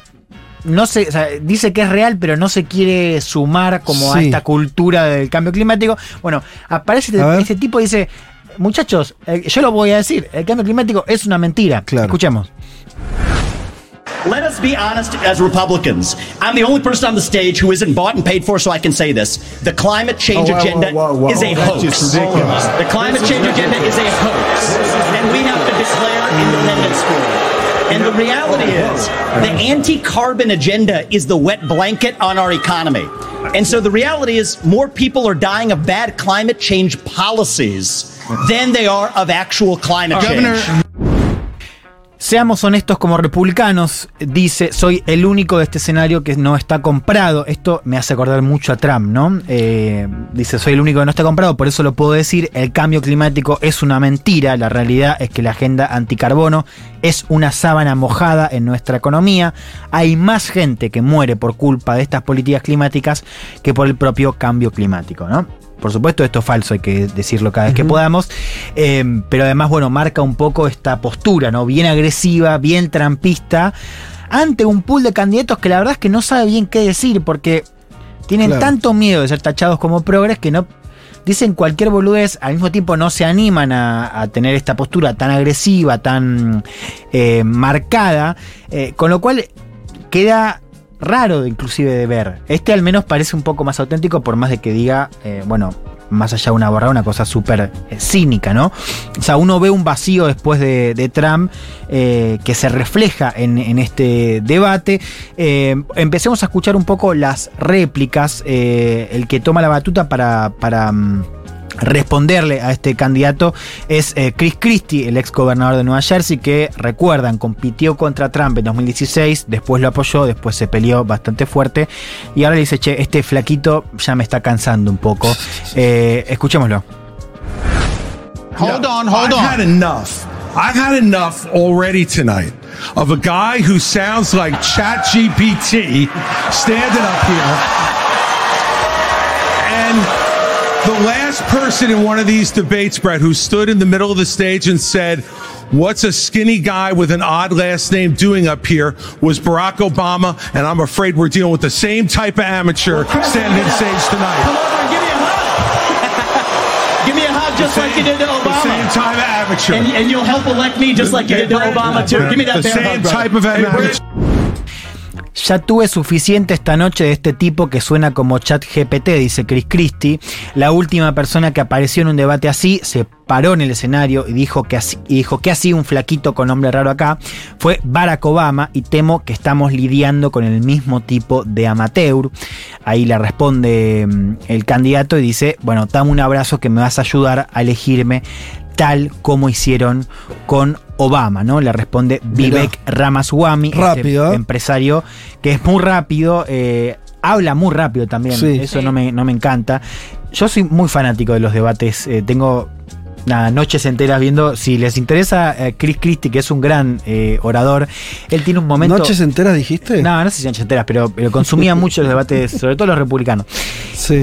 D: no se, dice que es real, pero no se quiere sumar como a esta cultura del cambio climático. Bueno, aparece este, este tipo y dice, muchachos, eh, yo lo voy a decir, el cambio climático es una mentira. Escuchemos.
S: Let us be honest as Republicans. I'm the only person on the stage who isn't bought and paid for, so I can say this. The climate change
L: Oh,
S: agenda is a hoax. The climate change agenda is a hoax. And we have to declare independence for it. And the reality is, the anti carbon agenda is the wet blanket on our economy. And so the reality is, more people are dying of bad climate change policies than they are of actual climate change.
D: Seamos honestos como republicanos, dice, soy el único de este escenario que no está comprado. Esto me hace acordar mucho a Trump, ¿no? Eh, dice, soy el único que no está comprado, por eso lo puedo decir, el cambio climático es una mentira, la realidad es que la agenda anticarbono es una sábana mojada en nuestra economía. Hay más gente que muere por culpa de estas políticas climáticas que por el propio cambio climático, ¿no? Por supuesto, esto es falso, hay que decirlo cada vez que podamos. Eh, pero además, bueno, marca un poco esta postura, ¿no? Bien agresiva, bien trampista, ante un pool de candidatos que la verdad es que no sabe bien qué decir, porque tienen
B: Claro.
D: tanto miedo de ser tachados como progres que no. Dicen cualquier boludez, al mismo tiempo no se animan a, a tener esta postura tan agresiva, tan eh, marcada, eh, con lo cual queda raro inclusive de ver. Este al menos parece un poco más auténtico, por más de que diga, eh, bueno, más allá de una borrada, una cosa súper eh, cínica, ¿no? O sea, uno ve un vacío después de, de Trump eh, que se refleja en, este debate. Empecemos a escuchar un poco las réplicas, el que toma la batuta para... para mm, responderle a este candidato es eh, Chris Christie, el ex gobernador de Nueva Jersey, que recuerdan, compitió contra Trump en 2016, después lo apoyó, después se peleó bastante fuerte y ahora le dice, che, este flaquito ya me está cansando un poco. Eh, escuchémoslo.
T: Hold on, hold I've on. had enough. I've had enough already tonight of a guy who sounds like ChatGPT standing up here. And the last person in one of these debates, Brett, who stood in the middle of the stage and said, What's a skinny guy with an odd last name doing up here was Barack Obama, and I'm afraid we're dealing with the same type of amateur standing on stage tonight. (laughs)
S: Give me a hug just like you did to Obama.
T: Same type of amateur.
S: And, and you'll help elect me just like you did to Obama, too. Give me that
T: The same
S: hug,
T: type of amateur.
D: Ya tuve suficiente esta noche de este tipo que suena como chat GPT, dice Chris Christie. La última persona que apareció en un debate así se paró en el escenario y dijo que así, y dijo que así un flaquito con nombre raro acá fue Barack Obama y temo que estamos lidiando con el mismo tipo de amateur. Ahí le responde mm, el candidato y dice, bueno, dame un abrazo que me vas a ayudar a elegirme tal como hicieron con Obama, ¿no? Le responde Vivek Ramaswamy, este
B: Rápido,
D: empresario que es muy rápido, eh, habla muy rápido también,
B: Sí.
D: eso No, me, no me encanta. Yo soy muy fanático de los debates, eh, tengo nada, noches enteras viendo, si les interesa eh, Chris Christie, que es un gran eh, orador, él tiene un momento...
B: ¿Noches enteras dijiste?
D: No, no sé si noches enteras, pero, pero consumía mucho los debates, (laughs) sobre todo los republicanos.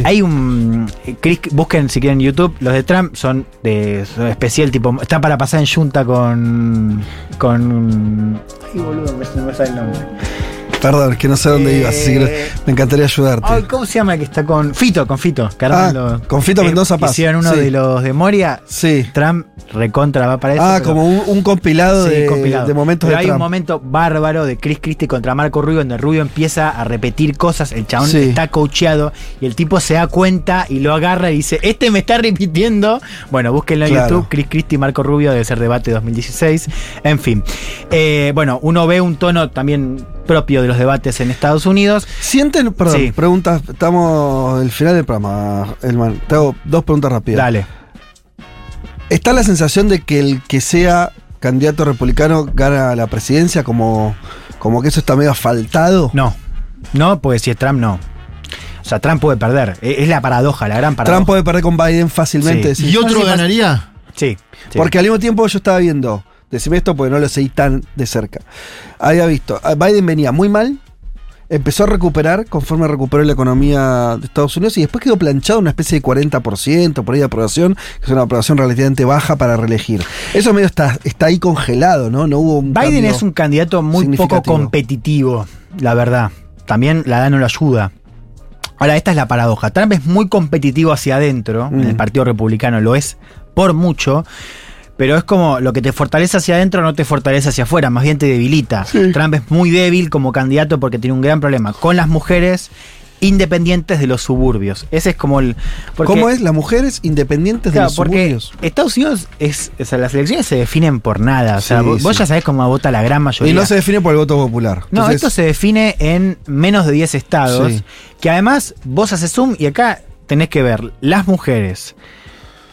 D: Hay un. Chris, busquen si quieren en YouTube. Los de Trump son de son especial, tipo. Está para pasar en junta con. Con. Ay, boludo, me, me sale el nombre.
B: Perdón, que no sé dónde
D: Eh,
B: ibas, así que me encantaría ayudarte.
D: Ay, ¿cómo se llama el que está con. Fito, con Fito. arman
B: Ah, con Fito
D: eh,
B: Mendoza Paz,
D: Hicieron uno
B: sí.
D: de los de Moria.
B: Sí.
D: Trump recontra va para eso.
B: ah,
D: pero-
B: como un, un compilado,
D: Sí,
B: de,
D: compilado.
B: de momentos
D: Pero
B: de
D: hay un momento bárbaro de Chris Christie contra Marco Rubio, donde Rubio empieza a repetir cosas, el chabón
B: Sí.
D: está coacheado y el tipo se da cuenta y lo agarra y dice, este me está repitiendo. Bueno, búsquenlo en
B: Claro.
D: YouTube, Chris Christie y Marco Rubio, debe ser debate 2016. En fin. Eh, bueno, uno ve un tono también propio de los debates en Estados Unidos.
B: ¿Sienten, perdón,
D: Sí.
B: preguntas, estamos al final del programa, Elman. Te hago dos preguntas rápidas.
D: Dale.
B: ¿Está la sensación de que el que sea candidato republicano gana la presidencia como, como que eso está medio asfaltado?
D: No. No, porque si es Trump, no. O sea, Trump puede perder. E- Es la paradoja, la gran paradoja.
B: Trump puede perder con Biden fácilmente.
D: Sí.
C: ¿Y otro
B: "Ah, sí,
C: ganaría?
D: Sí. sí.
B: Porque al mismo tiempo yo estaba viendo, decime esto porque no lo seguí tan de cerca. Había visto, a Biden venía muy mal, empezó a recuperar conforme recuperó la economía de Estados Unidos y después quedó planchado una especie de 40% por ahí de aprobación, que es una aprobación relativamente baja para reelegir. Eso medio está, está ahí congelado, ¿no? No hubo un
D: Biden es un candidato muy poco competitivo, la verdad. También la edad no lo ayuda. Ahora, esta es la paradoja. Trump es muy competitivo hacia adentro, en el
B: Mm.
D: Partido Republicano lo es por mucho, pero es como lo que te fortalece hacia adentro no te fortalece hacia afuera, más bien te debilita. Trump es muy débil como candidato porque tiene un gran problema con las mujeres independientes de los suburbios. Ese es como el... porque-
B: ¿Cómo es? Las mujeres independientes de los
D: porque
B: suburbios.
D: Estados Unidos es, o sea, las elecciones se definen por nada. O sea,
B: Sí,
D: vos, ya sabés cómo vota la gran mayoría.
B: Y no se define por el voto popular.
D: No, esto se define en menos de 10 estados.
B: Sí.
D: Que además vos haces zoom y acá tenés que ver las mujeres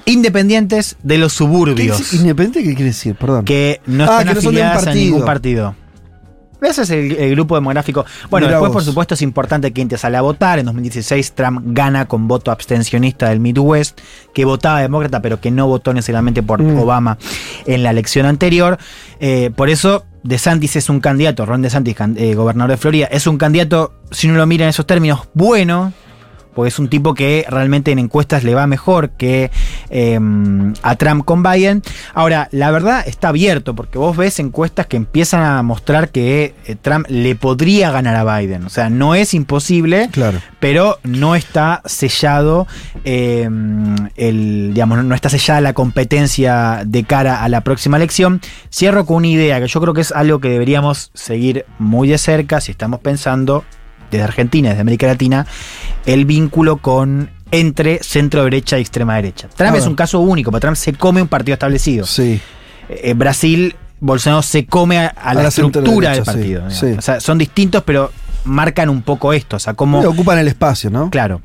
D: independientes de los
B: ¿qué
D: suburbios.
B: es ¿Independiente qué quiere decir? Perdón.
D: Que no
B: Ah,
D: están
B: que no un
D: afiliadas a ningún partido. Ese es el, el grupo demográfico. Bueno,
B: Mirá
D: después,
B: vos.
D: por supuesto, es importante que te sale a votar. En 2016, Trump gana con voto abstencionista del Midwest, que votaba demócrata, pero que no votó necesariamente por
B: Mm.
D: Obama en la elección anterior. Eh, por eso, DeSantis es un candidato, Ron DeSantis, eh, gobernador de Florida, es un candidato, si uno lo mira en esos términos, bueno. Porque es un tipo que realmente en encuestas le va mejor que eh, a Trump con Biden. Ahora, la verdad está abierto, porque vos ves encuestas que empiezan a mostrar que eh, Trump le podría ganar a Biden. O sea, no es imposible,
B: Claro.
D: pero no está sellado eh, el, digamos, no está sellada la competencia de cara a la próxima elección. Cierro con una idea que yo creo que es algo que deberíamos seguir muy de cerca si estamos pensando desde Argentina, desde América Latina, el vínculo con entre centro derecha y extrema derecha. Trump
B: A
D: es un caso único, porque Trump se come un partido establecido.
B: Sí.
D: En Brasil, Bolsonaro se come a, a la,
B: la
D: estructura del
B: sí,
D: partido.
B: sí.
D: O sea, son distintos, pero marcan un poco esto. O sea, como.
B: Sí, ocupan el espacio, ¿no?
D: Claro.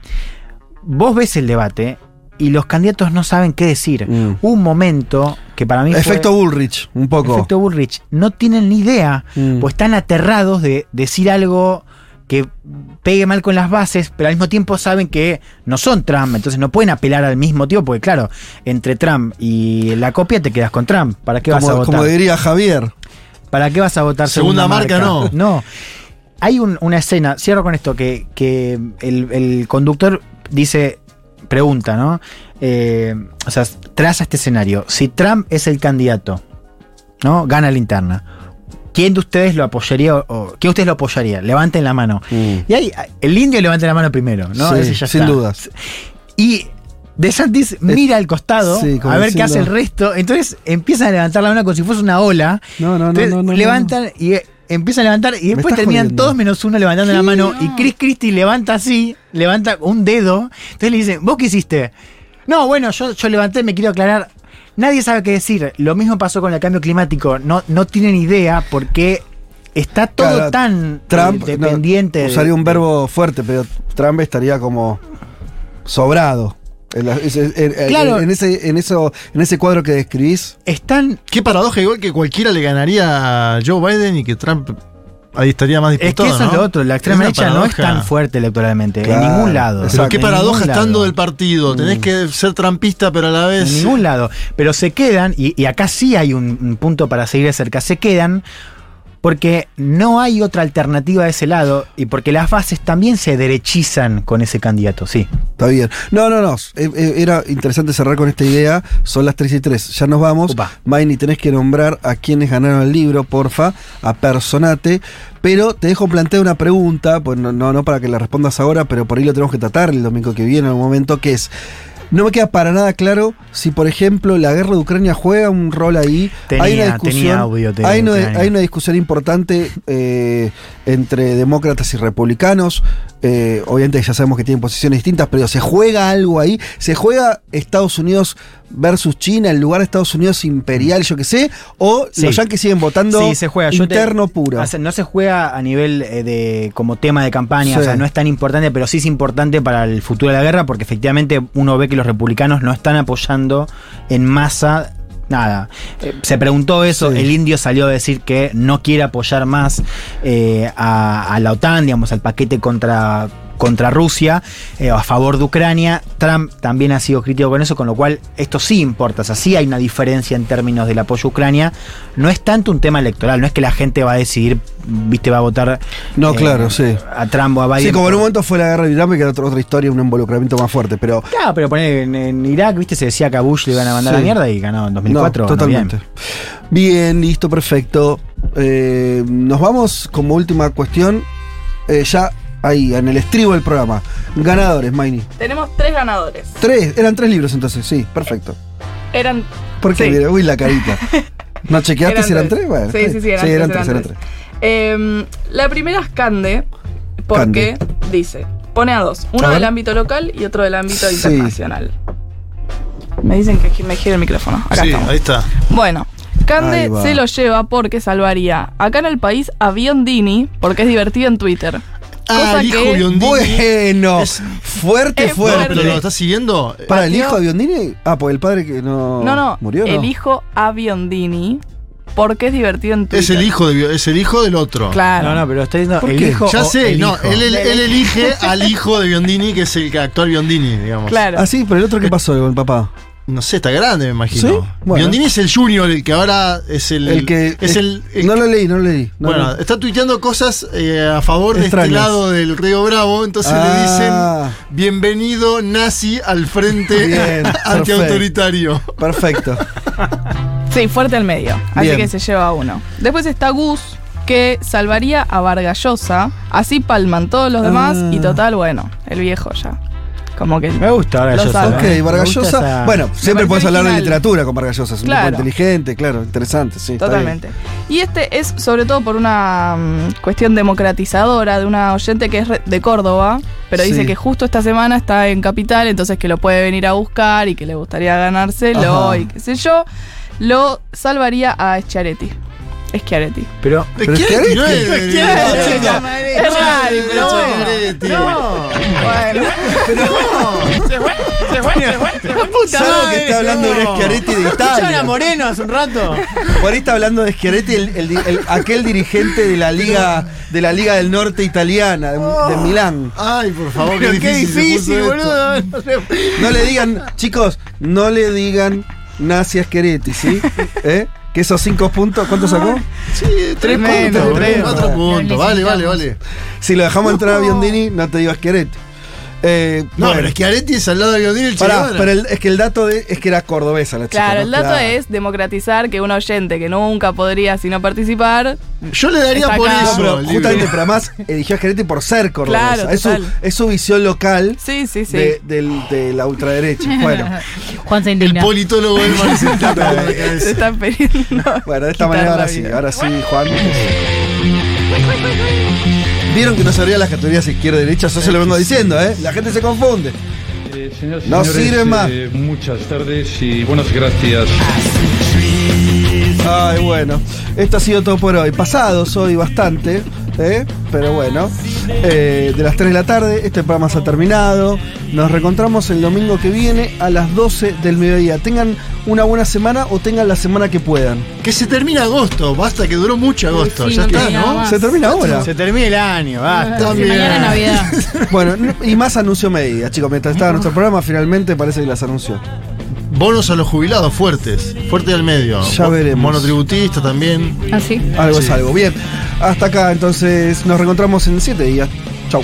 D: Vos ves el debate y los candidatos no saben qué decir.
B: Mm.
D: Un momento que para mí. fue-
B: Efecto Bullrich, un poco.
D: Efecto Bullrich. No tienen ni idea,
B: Mm.
D: pues están aterrados de decir algo que pegue mal con las bases, pero al mismo tiempo saben que no son Trump, entonces no pueden apelar al mismo tiempo, porque claro, entre Trump y la copia te quedas con Trump. ¿Para qué vas a
B: Como,
D: votar?
B: como diría Javier.
D: ¿Para qué vas a votar
C: Segunda marca, no. (laughs)
D: No. Hay un- una escena, cierro con esto, que, que el, el conductor dice, pregunta, ¿no? Eh, o sea, traza este escenario. Si Trump es el candidato, ¿no? Gana la interna. ¿Quién de ustedes lo apoyaría o, o- quién de ustedes lo apoyaría? Levanten la mano. Y ahí, el indio levanta la mano primero, ¿no?
B: Mm. Sí,
D: ya
B: sin dudas.
D: Y DeSantis mira al costado
B: sí,
D: a ver qué hace el resto. Entonces empiezan a levantar la mano como si fuese una ola.
B: No, no, no,
D: Entonces,
B: no, no,
D: levantan y empieza a levantar y después terminan todos menos uno levantando la mano y Chris Christie levanta así, levanta un dedo. Entonces le dicen, ¿vos qué hiciste? No, bueno, yo, yo levanté, me quiero aclarar. Nadie sabe qué decir. Lo mismo pasó con el cambio climático. No, no tienen idea porque está todo
B: Claro,
D: tan
B: Trump
D: eh, dependiente.
B: no,
D: de-
B: usaría un verbo fuerte, pero Trump estaría como sobrado. En, la- ese- en- en-
D: Claro.
B: en ese, en, eso, en ese cuadro que describís.
D: Están.
C: Qué paradoja, igual que cualquiera le ganaría a Joe Biden y que Trump ahí estaría más
D: Es
C: disputado.
D: que eso es lo otro. La extrema
C: Es
D: derecha no es tan fuerte electoralmente.
C: Claro.
D: En ningún lado.
C: Pero qué paradoja estando
D: lado.
C: del partido. Tenés que ser trampista, pero a la vez.
D: En ningún lado. Pero se quedan, y, y acá sí hay un, un punto para seguir de cerca, se quedan porque no hay otra alternativa de ese lado y porque las bases también se derechizan con ese candidato, sí.
B: Está bien. No, no, no. eh, eh, Era interesante cerrar con esta idea. Son las 3 y 3. Ya nos vamos. Maini, tenés que nombrar a quienes ganaron el libro, porfa. A Personate. Pero te dejo plantear una pregunta. Pues no, no, no para que la respondas ahora, pero por ahí lo tenemos que tratar el domingo que viene en algún momento. Que es. No me queda para nada claro si, por ejemplo, la guerra de Ucrania juega un rol ahí.
D: Tenía-
B: hay una discusión,
D: tenía audio
B: hay, una,
D: Ucrania.
B: hay una discusión importante eh, entre demócratas y republicanos. Eh, obviamente ya sabemos que tienen posiciones distintas, pero se juega algo ahí. Se juega Estados Unidos versus China, el lugar de Estados Unidos imperial, yo qué sé, o
D: Sí.
B: los yankees siguen votando
D: Sí, se juega. Te-
B: interno puro.
D: No se juega a nivel eh, de como tema de campaña,
B: Sí.
D: o sea, no es tan importante, pero sí es importante para el futuro de la guerra porque efectivamente uno ve que los republicanos no están apoyando en masa nada. Eh, se preguntó eso, el indio salió a decir que no quiere apoyar más eh, a, a la OTAN, digamos, al paquete contra contra Rusia, eh, a favor de Ucrania. Trump también ha sido crítico con eso, con lo cual esto sí importa. O sea, sí hay una diferencia en términos del apoyo a Ucrania. No es tanto un tema electoral, no es que la gente va a decidir, viste, va a votar
B: No,
D: eh,
B: claro, sí.
D: a Trump o a Biden.
B: Sí, como en un momento fue la guerra de Irán, que era otra, otra historia, un involucramiento más fuerte, pero...
D: Claro, pero poner en, en Irak, viste, se decía que a Bush le iban a mandar
B: Sí.
D: la mierda y ganó en 2004.
B: No, totalmente.
D: bien.
B: Bien. listo, perfecto. Eh, nos vamos como última cuestión, eh, ya ahí, en el estribo del programa. Ganadores, Maini.
U: Tenemos tres ganadores.
B: Tres, eran tres libros entonces, sí, perfecto.
U: Eran.
B: ¿Por qué?
U: sí.
B: Uy, la carita. (laughs) ¿No chequeaste si eran tres? Bueno,
U: sí, sí, sí, eran, tres,
B: eran
U: eran
B: tres, eran
U: tres. Em, la primera es Cande, porque dice, pone a dos, uno
B: A
U: del ámbito local y otro del ámbito
B: Sí.
U: internacional. Me dicen que me gire el micrófono. Acá
C: Sí,
U: estamos.
C: ahí está.
U: Bueno, Cande se lo lleva porque salvaría acá en el país a Biondini, porque es divertido en Twitter.
C: El hijo
U: que-
C: Biondini.
B: Bueno, fuerte,
U: Es
B: fuerte.
C: ¿Pero lo estás siguiendo?
B: ¿Para el hijo de Biondini? Ah, pues el padre que no,
U: No, no,
B: murió, ¿no?
U: el hijo a Biondini, porque es divertido en Twitter.
C: Es el hijo de, es el hijo del otro.
U: Claro.
D: No, no, pero está diciendo
B: ¿Por
D: el
B: qué?
D: hijo.
C: Ya sé,
D: el
C: no,
D: hijo.
C: él, él- él (laughs) elige al hijo de Biondini, que es el que actúa Biondini, digamos.
U: Claro.
B: Ah, sí, pero el otro, ¿qué pasó con el papá?
C: No sé, está grande, me imagino.
B: ¿Sí? Bueno.
C: Biondini es el junior, el que ahora es el.
B: El que.
C: Es el. el-
B: no lo leí, no lo leí. no
C: bueno, está tuiteando cosas eh, a favor de este lado del Río Bravo, entonces
B: Ah.
C: le dicen bienvenido nazi al frente
B: Bien, (laughs)
C: antiautoritario.
B: Perfecto. (laughs)
U: Sí, fuerte al medio. Así
B: Bien.
U: que se lleva uno. Después está Gus, que salvaría a Vargallosa. Así palman todos los demás.
B: Ah.
U: Y total, bueno, el viejo ya. Como que.
D: Me gusta
U: sabe.
B: Ok,
D: Me
B: Vargas
D: gusta
B: Llosa.
D: esa-
B: Bueno, siempre puedes hablar de literatura con Vargas Llosa. Es un
U: Claro.
B: tipo inteligente, claro, interesante, sí.
U: Totalmente. Y este es sobre todo por una mm, cuestión democratizadora de una oyente que es re- de Córdoba, pero dice que justo esta semana está en Capital, entonces que lo puede venir a buscar y que le gustaría ganárselo
B: Ajá.
U: y qué sé yo. Lo salvaría a Schiaretti. Schiaretti.
D: Pero.
B: Pero es
C: Schiaretti no
B: Schiaretti-
C: es-
U: Es raro, pero bueno.
C: Schiaretti.
U: Bueno.
B: Salvo que esté hablando de un Schiaretti de
D: Escucharon a
B: Italia.
D: Moreno hace un rato.
B: Por ahí está hablando de Schiaretti, el, el- el- aquel dirigente de la Liga de la Liga del Norte italiana, de, de Milán.
C: Ay, por favor,
D: Pero
C: qué
D: qué
C: difícil. se
D: difícil, boludo. No.
B: No le digan, chicos, no le digan nazi a Schiaretti, ¿sí? ¿Eh? Que esos cinco puntos, ¿cuánto sacó?
C: Sí, tres
U: Tremendo,
C: puntos,
U: tremendo.
C: cuatro puntos. Vale, vale, vale.
B: Si lo dejamos entrar a Biondini, no te digo a Schiaretti. Eh,
C: No,
B: bueno,
C: pero es que Aretti es al lado de Biondini el
B: pará, pero el- es que el dato de, es que era cordobesa la chica.
U: Claro,
B: ¿no?
U: el dato
B: Claro.
U: es democratizar que un oyente que nunca podría sino participar.
C: Yo le daría por
U: acá.
B: No,
C: eso.
B: pero
C: el
B: justamente, pero además eligió a Schiaretti por ser cordobesa.
U: Claro,
B: es, su, es su visión local
U: Sí, sí, sí.
B: de, del- de la ultraderecha. (laughs) Bueno,
E: Juan se
C: El
E: indigna.
C: politólogo del Mar
U: Se están pidiendo.
B: bueno, de esta manera ahora sí, ahora sí, Juan. Vieron que no sabría las categorías izquierda y derecha, eso se lo vengo diciendo, ¿eh? La gente se confunde.
V: Eh, señoras y
B: No
V: señores,
B: sirve más.
V: eh, muchas tardes y buenas gracias.
B: Ay, bueno. Esto ha sido todo por hoy. Pasados hoy bastante, ¿eh? pero bueno. Eh, de las 3 de la tarde, este programa se ha terminado. Nos reencontramos el domingo que viene a las 12 del mediodía. Tengan una buena semana o tengan la semana que puedan.
C: Que se termina agosto, basta que duró mucho agosto.
B: Sí,
C: ya
B: no
C: está, ¿no?
B: más. Se termina ahora.
D: Se termina el año, basta.
E: Sí, mañana es Navidad.
B: Bueno, y más anunció medidas, chicos. Mientras estaba nuestro programa, finalmente parece que las anunció.
C: Bonos a los jubilados fuertes, fuerte del medio.
B: Ya
C: Mo-
B: veremos.
C: Monotributista también.
E: ¿Ah, sí?
B: Algo es algo. Bien, hasta acá entonces nos reencontramos en 7 días. Chau.